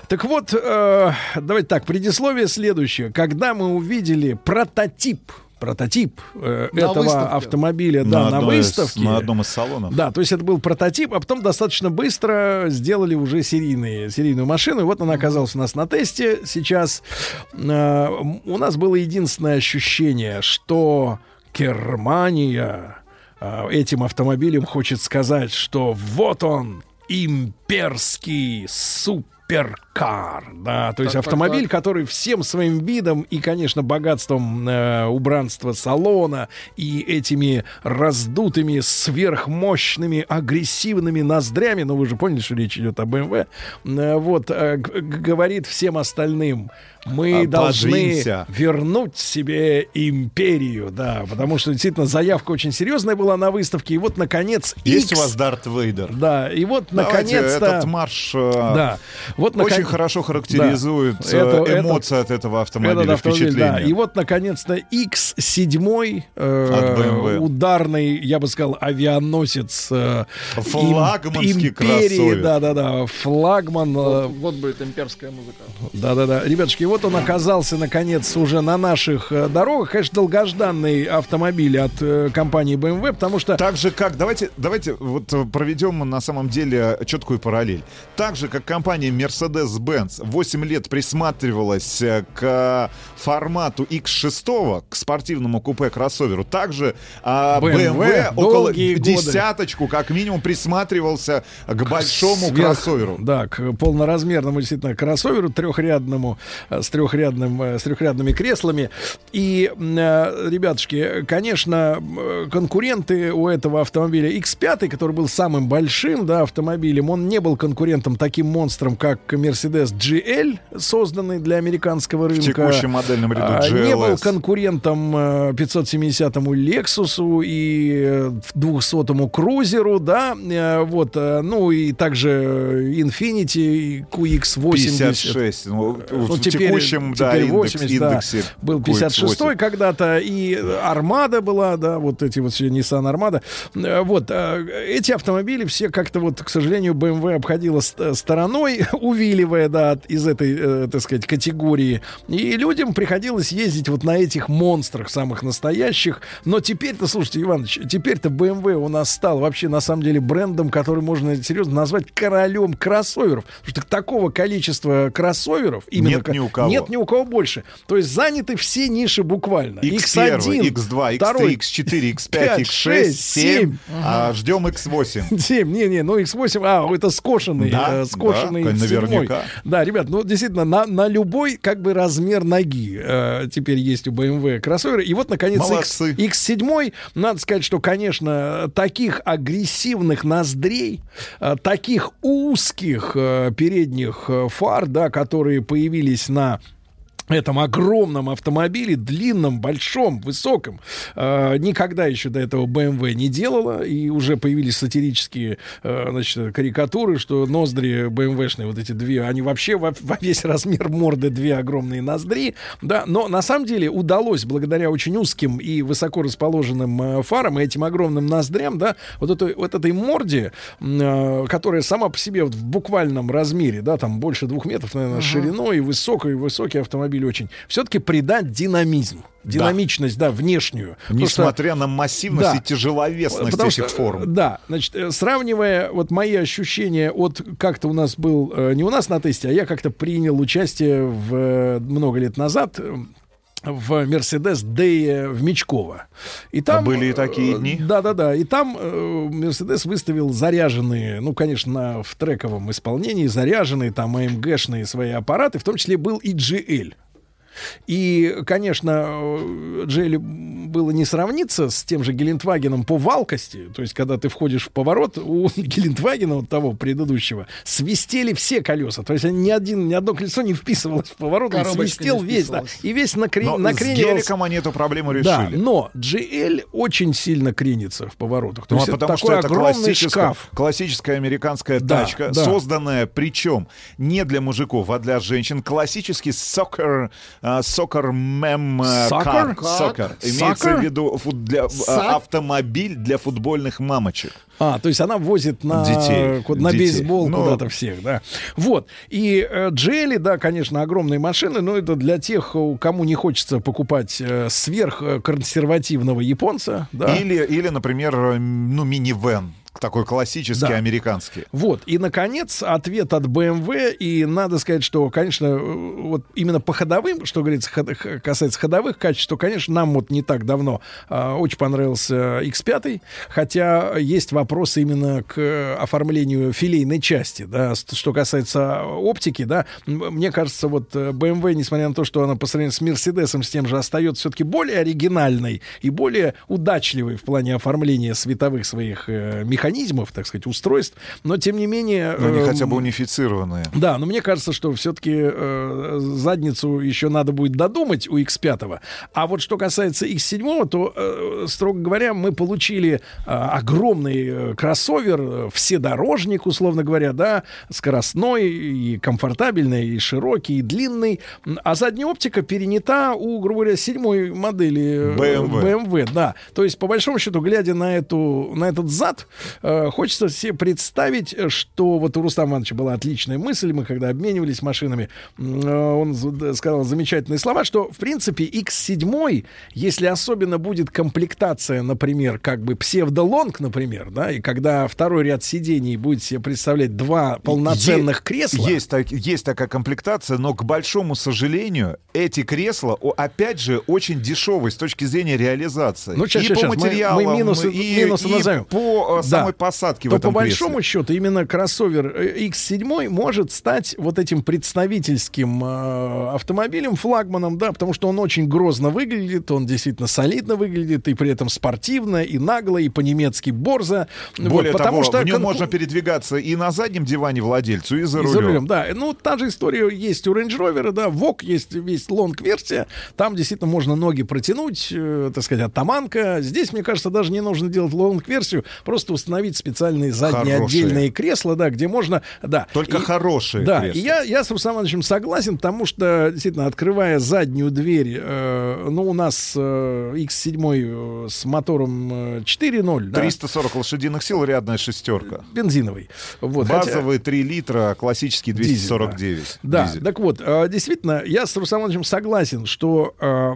Так вот, э, давайте так, предисловие следующее. Когда мы увидели прототип прототип э, На этого выставке. автомобиля да, На на, одной из- выставке. на одном из салонов. Да, то есть это был прототип, а потом достаточно быстро сделали уже серийные, серийную машину. И вот она оказалась у нас на тесте сейчас. Э, у нас было единственное ощущение, что Германия э, этим автомобилем хочет сказать, что вот он, имперский суперкар. Да, то есть Так, автомобиль, так. который всем своим видом и, конечно, богатством э, убранства салона и этими раздутыми, сверхмощными, агрессивными ноздрями, ну вы же поняли, что речь идет о BMW, э, вот, э, говорит всем остальным, мы А, должны вернуть себе империю, да, потому что действительно заявка очень серьезная была на выставке, и вот, наконец, Есть X- у вас Дарт Вейдер? Да, и вот, Давайте наконец-то... этот марш э, Да. Вот, очень након- хорошо характеризует Да. э, Это- это- эмоции от этого автомобиля, этот автомобиль, впечатления. да. И вот, наконец-то, X7, э, ударный, я бы сказал, авианосец э, Флагманский им- империи, да-да-да, флагман. э, Вот, вот будет имперская музыка. да-да-да. Ребятушки, вот он оказался, наконец, уже на наших э, дорогах. Конечно, долгожданный автомобиль от э, компании BMW, потому что... Так же, как... Давайте, давайте вот проведем на самом деле четкую параллель. Так же, как компания Mercedes-Benz 8 лет присматривалась э, к формату X6, к спортивному купе-кроссоверу, также а, BMW BMW, около долгие годы. десяточку, как минимум, присматривался к большому Сверх- кроссоверу. Да, к полноразмерному действительно кроссоверу трехрядному э, с трехрядным э, с трехрядными креслами. И, э, ребятушки, конечно, конкуренты у этого автомобиля X5, который был самым большим, да, автомобилем, он не был конкурентом таким монстром, как Mercedes GL, созданный для американского рынка. текущем модельном ряду А, Не был GLS. конкурентом э, 570-му Lexus и э, 200-му Крузеру, да, э, вот, э, ну и также э, Infiniti и QX80. 56. Ну, в текущем, да, теперь индекс- 80, да. индексе Был QX80. 56-й когда-то, и Армада была, да, вот эти вот все Nissan Армада. Э, Вот, э, эти автомобили все как-то вот, к сожалению, BMW обходила ст- стороной, *laughs* увиливая, да, из этой, э, так сказать, категории. И людям приходилось ездить вот на этих монстрах самых настоящих. Но теперь-то, слушайте, Иванович, теперь-то BMW у нас стал вообще на самом деле брендом, который можно серьезно назвать королем кроссоверов. Потому что такого количества кроссоверов именно Нет ни у кого. Нет ни у кого больше. То есть заняты все ниши буквально. X1, X1, X2, второй, X3, X4, X5, пять, X6, шесть, 7. семь. А ждем X8. 7, не-не, ну X8, а, это скошенный, Да, э, скошенный да, наверняка. Да, ребят, ну действительно, на, на любой как бы размер ноги э, теперь есть у BMW кроссоверы. И вот, наконец, X, Молодцы. X7, надо сказать, что, конечно, таких агрессивных ноздрей, э, таких узких э, передних э, фар, да, которые появились на una этом огромном автомобиле, длинном, большом, высоком, э, никогда еще до этого BMW не делала, и уже появились сатирические, э, значит, карикатуры, что ноздри BMW-шные, вот эти две, они вообще во, во весь размер морды две огромные ноздри, да, но на самом деле удалось, благодаря очень узким и высоко расположенным э, фарам и этим огромным ноздрям, да, вот этой, вот этой морде, э, которая сама по себе вот в буквальном размере, да, там больше двух метров, наверное, Ага. шириной, и высокий, высокий автомобиль очень, все-таки придать динамизм, динамичность, да, внешнюю. Потому что- Несмотря на массивность Да. и тяжеловесность Потому этих что, форм. Да, значит, э, сравнивая вот мои ощущения от как-то у нас был, э, не у нас на тесте, а я как-то принял участие в, э, много лет назад в Мерседес Дэй в Мечково. И там, А были и такие дни? Да-да-да. И там Мерседес выставил заряженные, ну, конечно, в трековом исполнении, заряженные там АМГшные свои аппараты, в том числе был и GL. И, конечно, э, Джейли было не сравниться с тем же Гелендвагеном по валкости. То есть, когда ты входишь в поворот, у *laughs* Гелендвагена, вот того предыдущего, свистели все колеса. То есть, ни, один, ни одно колесо не вписывалось в поворот, он Коробочка свистел не весь, да. И весь накрен, Но с накренивался. геликом они эту проблему Да, решили. но GL очень сильно кренится в поворотах. То Ну, а есть, это потому что такой это огромный классическая, шкаф. классическая американская Да, тачка, да. созданная причем не для мужиков, а для женщин. Классический сокер, а, сокер мем а. Как? Сокер. Имеется Soccer? в виду фут- для, а, автомобиль для футбольных мамочек. А, то есть она возит на, Детей, на детей. бейсбол Ну, куда-то всех, да. Вот. И э, Джелли, да, конечно, огромные машины, но это для тех, кому не хочется покупать э, сверхконсервативного японца, да. Или, или, например, э, ну, минивэн. Такой классический Да. американский. Вот. И, наконец, ответ от BMW. И надо сказать, что, конечно, э, вот именно по ходовым, что говорится, ход- касается ходовых качеств, то, конечно, нам вот не так давно а, очень понравился X5. Хотя есть вопросы именно к э, оформлению филейной части. Да, что касается оптики, да, мне кажется, вот э, BMW, несмотря на то, что она по сравнению с Мерседесом, с тем же остается все-таки более оригинальной и более удачливой в плане оформления световых своих э, механизмов, так сказать, устройств, но тем не менее... Но они э, хотя бы унифицированные. да, но мне кажется, что все-таки задницу еще надо будет додумать у X5. А вот что касается X7, то, э, строго говоря, мы получили э, огромный э, кроссовер, э, вседорожник, условно говоря, да, скоростной и комфортабельный, и широкий, и длинный. А задняя оптика перенята у, грубо говоря, седьмой модели э, BMW. BMW, да. То есть, по большому счету, глядя на, эту, на этот зад, э, хочется себе представить, что вот у Рустама Ивановича была отличная мысль, мы когда обменивались машинами, э, он сказал замечательные слова, что, в принципе, X7, если особенно будет комплектация, например, как бы псевдолонг, например, да, и когда второй ряд сидений будет себе представлять два полноценных кресла, Есть, так- есть такая комплектация, но, к большому сожалению, эти кресла, опять же, очень дешевые с точки зрения реализации. Ну, щас, и щас, по щас. Мы- мы материалам, минусы- и, минусы и назовем. по э, Да. Самой посадке в то этом по кресле. большому счету именно кроссовер э, X7 может стать вот этим представительским э, автомобилем, флагманом, да, потому что он очень грозно выглядит, он действительно солидно выглядит, и при этом спортивно, и нагло, и по-немецки борзо. Более Вот, потому того, что в нем конку- можно передвигаться и на заднем диване владельцу, и за и рулем. за рулем, да. Ну, та же история есть у Range Rover, да, Vogue есть, есть long-версия, там действительно можно ноги протянуть, э, так сказать, оттоманка. Здесь, мне кажется, даже не нужно делать long-версию, просто установить специальные задние Хорошие. отдельные кресла, да, где можно, да. Только И- хорошие Да, кресла. и я, я с Русланом Ивановичем согласен, потому что, действительно, открывая заднюю дверь, э, ну, у нас э, X7 э, с мотором э, 4.0, да, 340 лошадиных сил, рядная шестерка. бензиновый. Вот, хотя- Базовые 3 литра, классический Дизель, 249. Да, дизель. так вот, э, действительно, я с Русланом Ивановичем согласен, что э,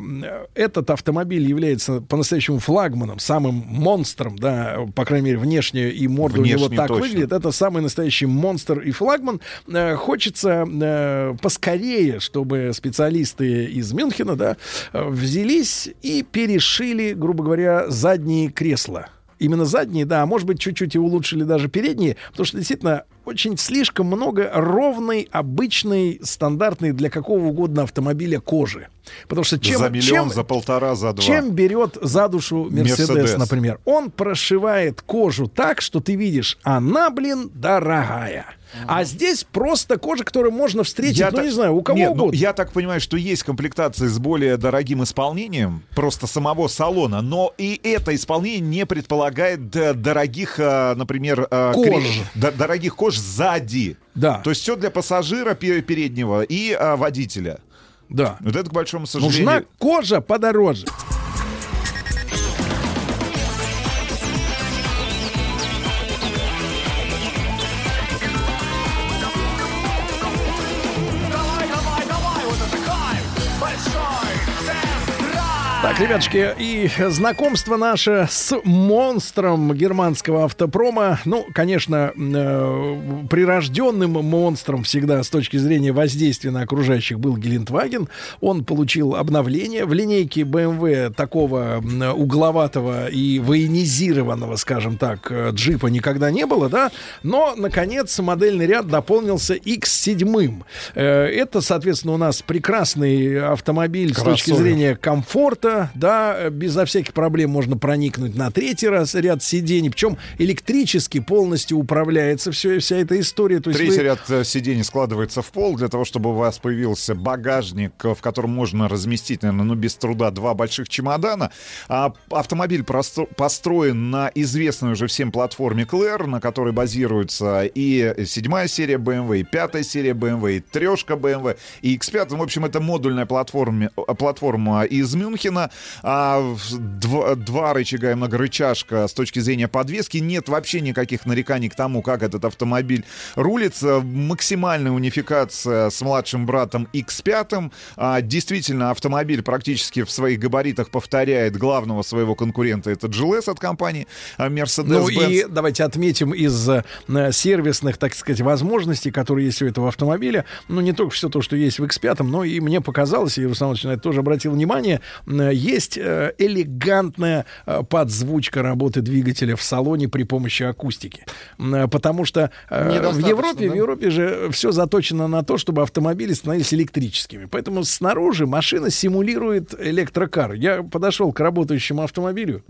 этот автомобиль является по-настоящему флагманом, самым монстром, да, по крайней мере, внешне и морда у него Внешне так точно. выглядит. Это самый настоящий монстр и флагман. Э, хочется э, поскорее, чтобы специалисты из Мюнхена, да, э, взялись и перешили, грубо говоря, задние кресла. Именно задние, да, а может быть, чуть-чуть и улучшили даже передние, потому что действительно очень слишком много ровной, обычной, стандартной для какого угодно автомобиля кожи. Потому что чем, за миллион, чем, за полтора, за два. чем берет за душу Мерседес, например? Он прошивает кожу так, что ты видишь, она, блин, дорогая. А здесь просто кожа, которую можно встретить, ну, так- не знаю, у кого Нет, ну, угодно. я так понимаю, что есть комплектации с более дорогим исполнением, просто самого салона, но и это исполнение не предполагает д- дорогих, а, например, а, Кож. д- дорогих кож сзади. Да. То есть все для пассажира пе- переднего и а, водителя. Да. Вот это, к большому сожалению... Нужна кожа подороже. Так, ребятушки, и знакомство наше с монстром германского автопрома, ну, конечно, э, прирожденным монстром всегда с точки зрения воздействия на окружающих был Гелендваген. Он получил обновление в линейке BMW такого м, угловатого и военизированного, скажем так, э, джипа никогда не было, да, но, наконец, модельный ряд дополнился X7. Э, Это, соответственно, у нас прекрасный автомобиль с точки Кроссовер. зрения комфорта, да, э, безо всяких проблем можно проникнуть на третий раз ряд сидений, причем электрически полностью управляется все, вся эта история. То есть Третий вы- ряд э, сидений складывается в пол для того, чтобы у вас появился багажник, э, в котором можно разместить, наверное, ну, без труда два больших чемодана. А автомобиль простро- построен на известной уже всем платформе Claire, на которой базируется и седьмая серия BMW, и пятая серия BMW, и трешка BMW, и X5. Ну, В общем, это модульная платформа, платформа из Мюнхена. А, два, два рычага и многорычажка с точки зрения подвески. Нет вообще никаких нареканий к тому, как этот автомобиль рулится. Максимальная унификация с младшим братом X5. А, действительно, автомобиль практически в своих габаритах повторяет главного своего конкурента. Это GLS от компании а, Mercedes-Benz. Ну и давайте отметим из э, сервисных, так сказать, возможностей, которые есть у этого автомобиля, ну не только все то, что есть в X5, но и мне показалось, и Руслан Ильич на это тоже обратил внимание, э, есть э, элегантная э, подзвучка работы двигателя в салоне при помощи акустики. Э, Потому что в Европе, да? в Европе же все заточено на то, чтобы автомобили становились электрическими. Поэтому снаружи машина симулирует электрокар. Я подошел к работающему автомобилю.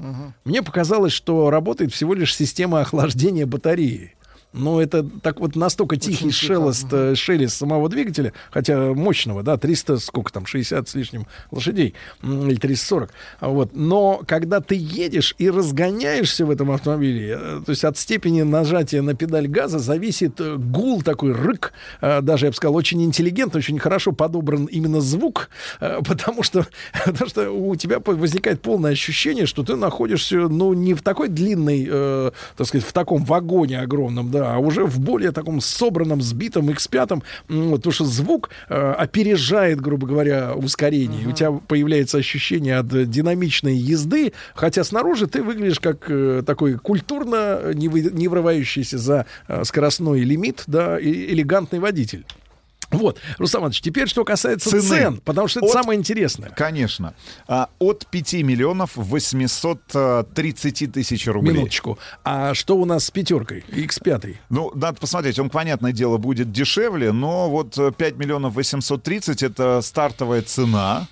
Мне показалось, что работает всего лишь система охлаждения батареи. Но это так вот настолько тихий шелест, э, шелест самого двигателя, хотя мощного, да, 300, сколько там, 60 с лишним лошадей, или 340. А Вот. Но когда ты едешь и разгоняешься в этом автомобиле, э, то есть от степени нажатия на педаль газа зависит э, гул такой, рык, даже, я бы сказал, очень интеллигентно, очень хорошо подобран именно звук, *laughs* потому что, потому что у тебя возникает полное ощущение, что ты находишься, ну, не в такой длинной, э, так сказать, в таком вагоне огромном, да, а уже в более таком собранном, сбитом X5, м, вот, потому что звук э, опережает, грубо говоря, ускорение. И у тебя появляется ощущение от э, динамичной езды, хотя снаружи ты выглядишь как э, такой культурно не, вы- не врывающийся за э, скоростной лимит, да, и элегантный водитель. Вот, Руслан Иванович, теперь что касается Цены. цен, потому что это От- самое интересное. Конечно. А, от 5 миллионов 830 тысяч рублей. Минуточку. А что у нас с пятеркой? X5. Ну, надо посмотреть, он, понятное дело, будет дешевле, но вот э, 5 миллионов 830 — это стартовая цена.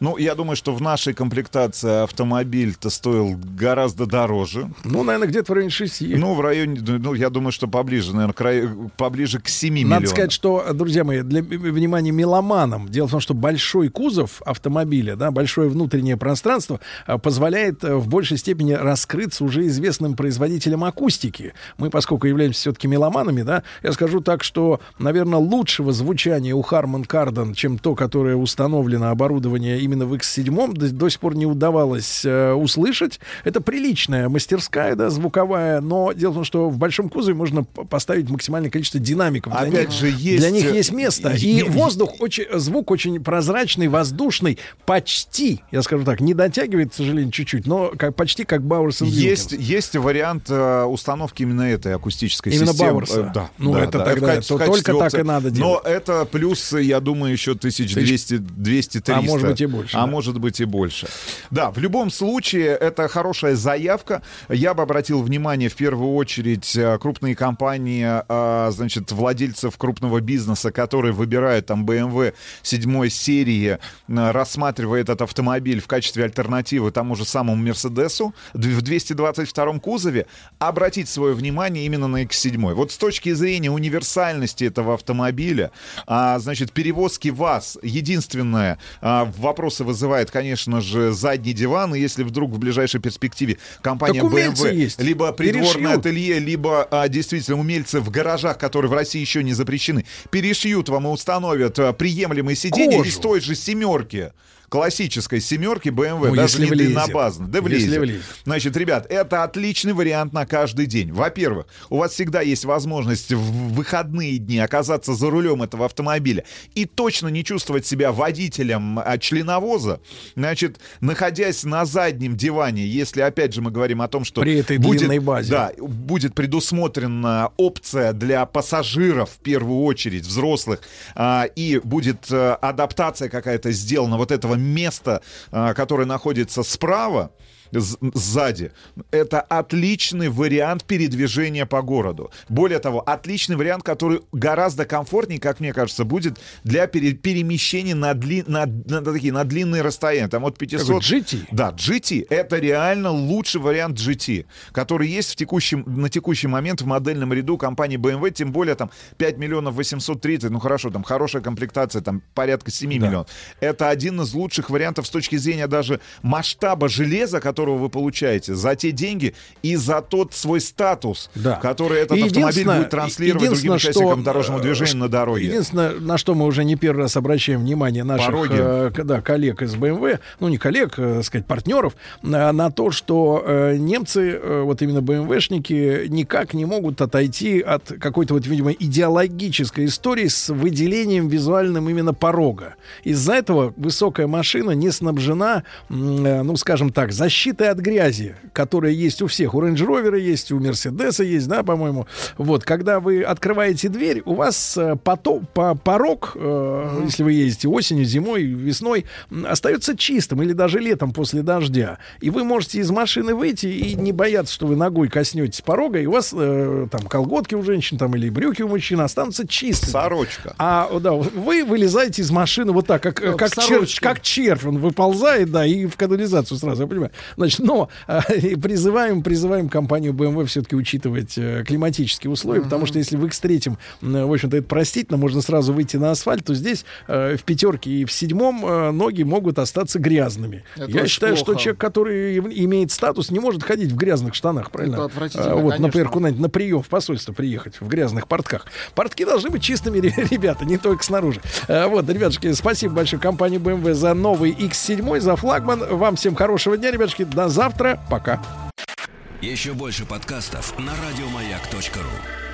Ну, я думаю, что в нашей комплектации автомобиль-то стоил гораздо дороже. Ну, наверное, где-то в районе 6. Ну, в районе, ну, я думаю, что поближе, наверное, к рай- поближе к 7 Надо миллионам. сказать, что, друзья мои, для внимания меломанам, дело в том, что большой кузов автомобиля, да, большое внутреннее пространство а, позволяет а, в большей степени раскрыться уже известным производителям акустики. Мы, поскольку являемся все-таки меломанами, да, я скажу так, что, наверное, лучшего звучания у Harman Kardon, чем то, которое установлено оборудование именно в X7, до, до сих пор не удавалось э, услышать. Это приличная мастерская, да, звуковая, но дело в том, что в большом кузове можно поставить максимальное количество динамиков. Для Опять них- же, есть, Для них э, есть место. и- воздух очень, звук очень прозрачный, воздушный, почти, я скажу так, не дотягивает, к сожалению, чуть-чуть, но как, почти как Бауэрс Есть, есть вариант э, установки именно этой акустической Именно системы. Бауэрса. Э, да, Ну, да, это да. тогда В то в только так опции. и надо Но делать. это плюс, я думаю, еще 1200, 200, 300. А может быть и больше, А да. может быть и больше. Да, в любом случае, это хорошая заявка. Я бы обратил внимание в первую очередь э, крупные компании, э, значит, владельцев крупного бизнеса, которые выбирают там BMW 7 серии, э, рассматривая этот автомобиль в качестве альтернативы тому же самому Мерседесу в 222 кузове, обратить свое внимание именно на X7. Вот с точки зрения универсальности этого автомобиля, а, значит, перевозки вас, единственное, а, вопросы вызывает, конечно же, задний диван, и если вдруг в ближайшей перспективе компания Так BMW, есть. либо придворное Перешьют. ателье, либо а, действительно умельцы в гаражах, которые в России еще не запрещены, перешьют вам и установят а, приемлемые сиденья Кожу. из той же семерки, классической семерки BMW, Ну, даже не влезет. длиннобазной. Да Если влезет. влезет. Значит, ребят, это отличный вариант на каждый день. Во-первых, у вас всегда есть возможность в выходные дни оказаться за рулем этого автомобиля и точно не чувствовать себя водителем а, членовоза. Значит, находясь на заднем диване, если, опять же, мы говорим о том, что... При этой будет, длинной базе. Да, будет предусмотрена опция для пассажиров, в первую очередь, взрослых, а, и будет а, адаптация какая-то сделана вот этого места, а, которое находится справа, сзади. Это отличный вариант передвижения по городу. Более того, отличный вариант, который гораздо комфортнее, как мне кажется, будет для пере- перемещения на, дли- на, на такие, на длинные расстояния. Там от 500... Какой, GT? Да, GT. Это реально лучший вариант GT, который есть в текущем, на текущий момент в модельном ряду компании BMW, тем более там 5 миллионов 830, ну хорошо, там хорошая комплектация, там порядка 7 миллионов. Это один из лучших вариантов с точки зрения даже масштаба железа, которого вы получаете за те деньги и за тот свой статус, Да. который этот И автомобиль будет транслировать другим единственное, что, участникам дорожного э, движения ш- на дороге. Единственное, на что мы уже не первый раз обращаем внимание наших э, да, коллег из BMW, ну не коллег, э, сказать, партнеров, э, на то, что э, немцы, э, вот именно BMW-шники, никак не могут отойти от какой-то вот, видимо, идеологической истории с выделением визуальным именно порога. Из-за этого высокая машина не снабжена, э, ну, скажем так, защитой от грязи, которая есть у всех. У Range Rover есть, у Mercedes есть, да, по-моему. Вот, когда вы открываете дверь, у вас э, пото- по- порог, э, если вы ездите осенью, зимой, весной, остается чистым или даже летом после дождя. И вы можете из машины выйти и не бояться, что вы ногой коснетесь порога, и у вас э, там колготки у женщин там или брюки у мужчин останутся чистыми. Сорочка. А да, вы вылезаете из машины вот так, как, Э, как, червь, как червь, он выползает, да, и в канализацию сразу, я понимаю. Значит, но э, призываем, призываем компанию BMW все-таки учитывать э, климатические условия, потому что если в X3, э, в общем-то, это простительно, можно сразу выйти на асфальт, то здесь э, в пятерке и в седьмом э, ноги могут остаться грязными. Это я считаю, что плохо. человек, который имеет статус, не может ходить в грязных штанах, правильно? Это А, Вот, конечно. например, куда-нибудь на прием в посольство приехать в грязных портках. Портки должны быть чистыми, ре- *laughs* ребята, не только снаружи. А, Вот, ребятушки, спасибо большое компании BMW за новый X7, за флагман. Вам всем хорошего дня, ребятушки. До завтра. Пока. Еще больше подкастов на радиомаяк.ру.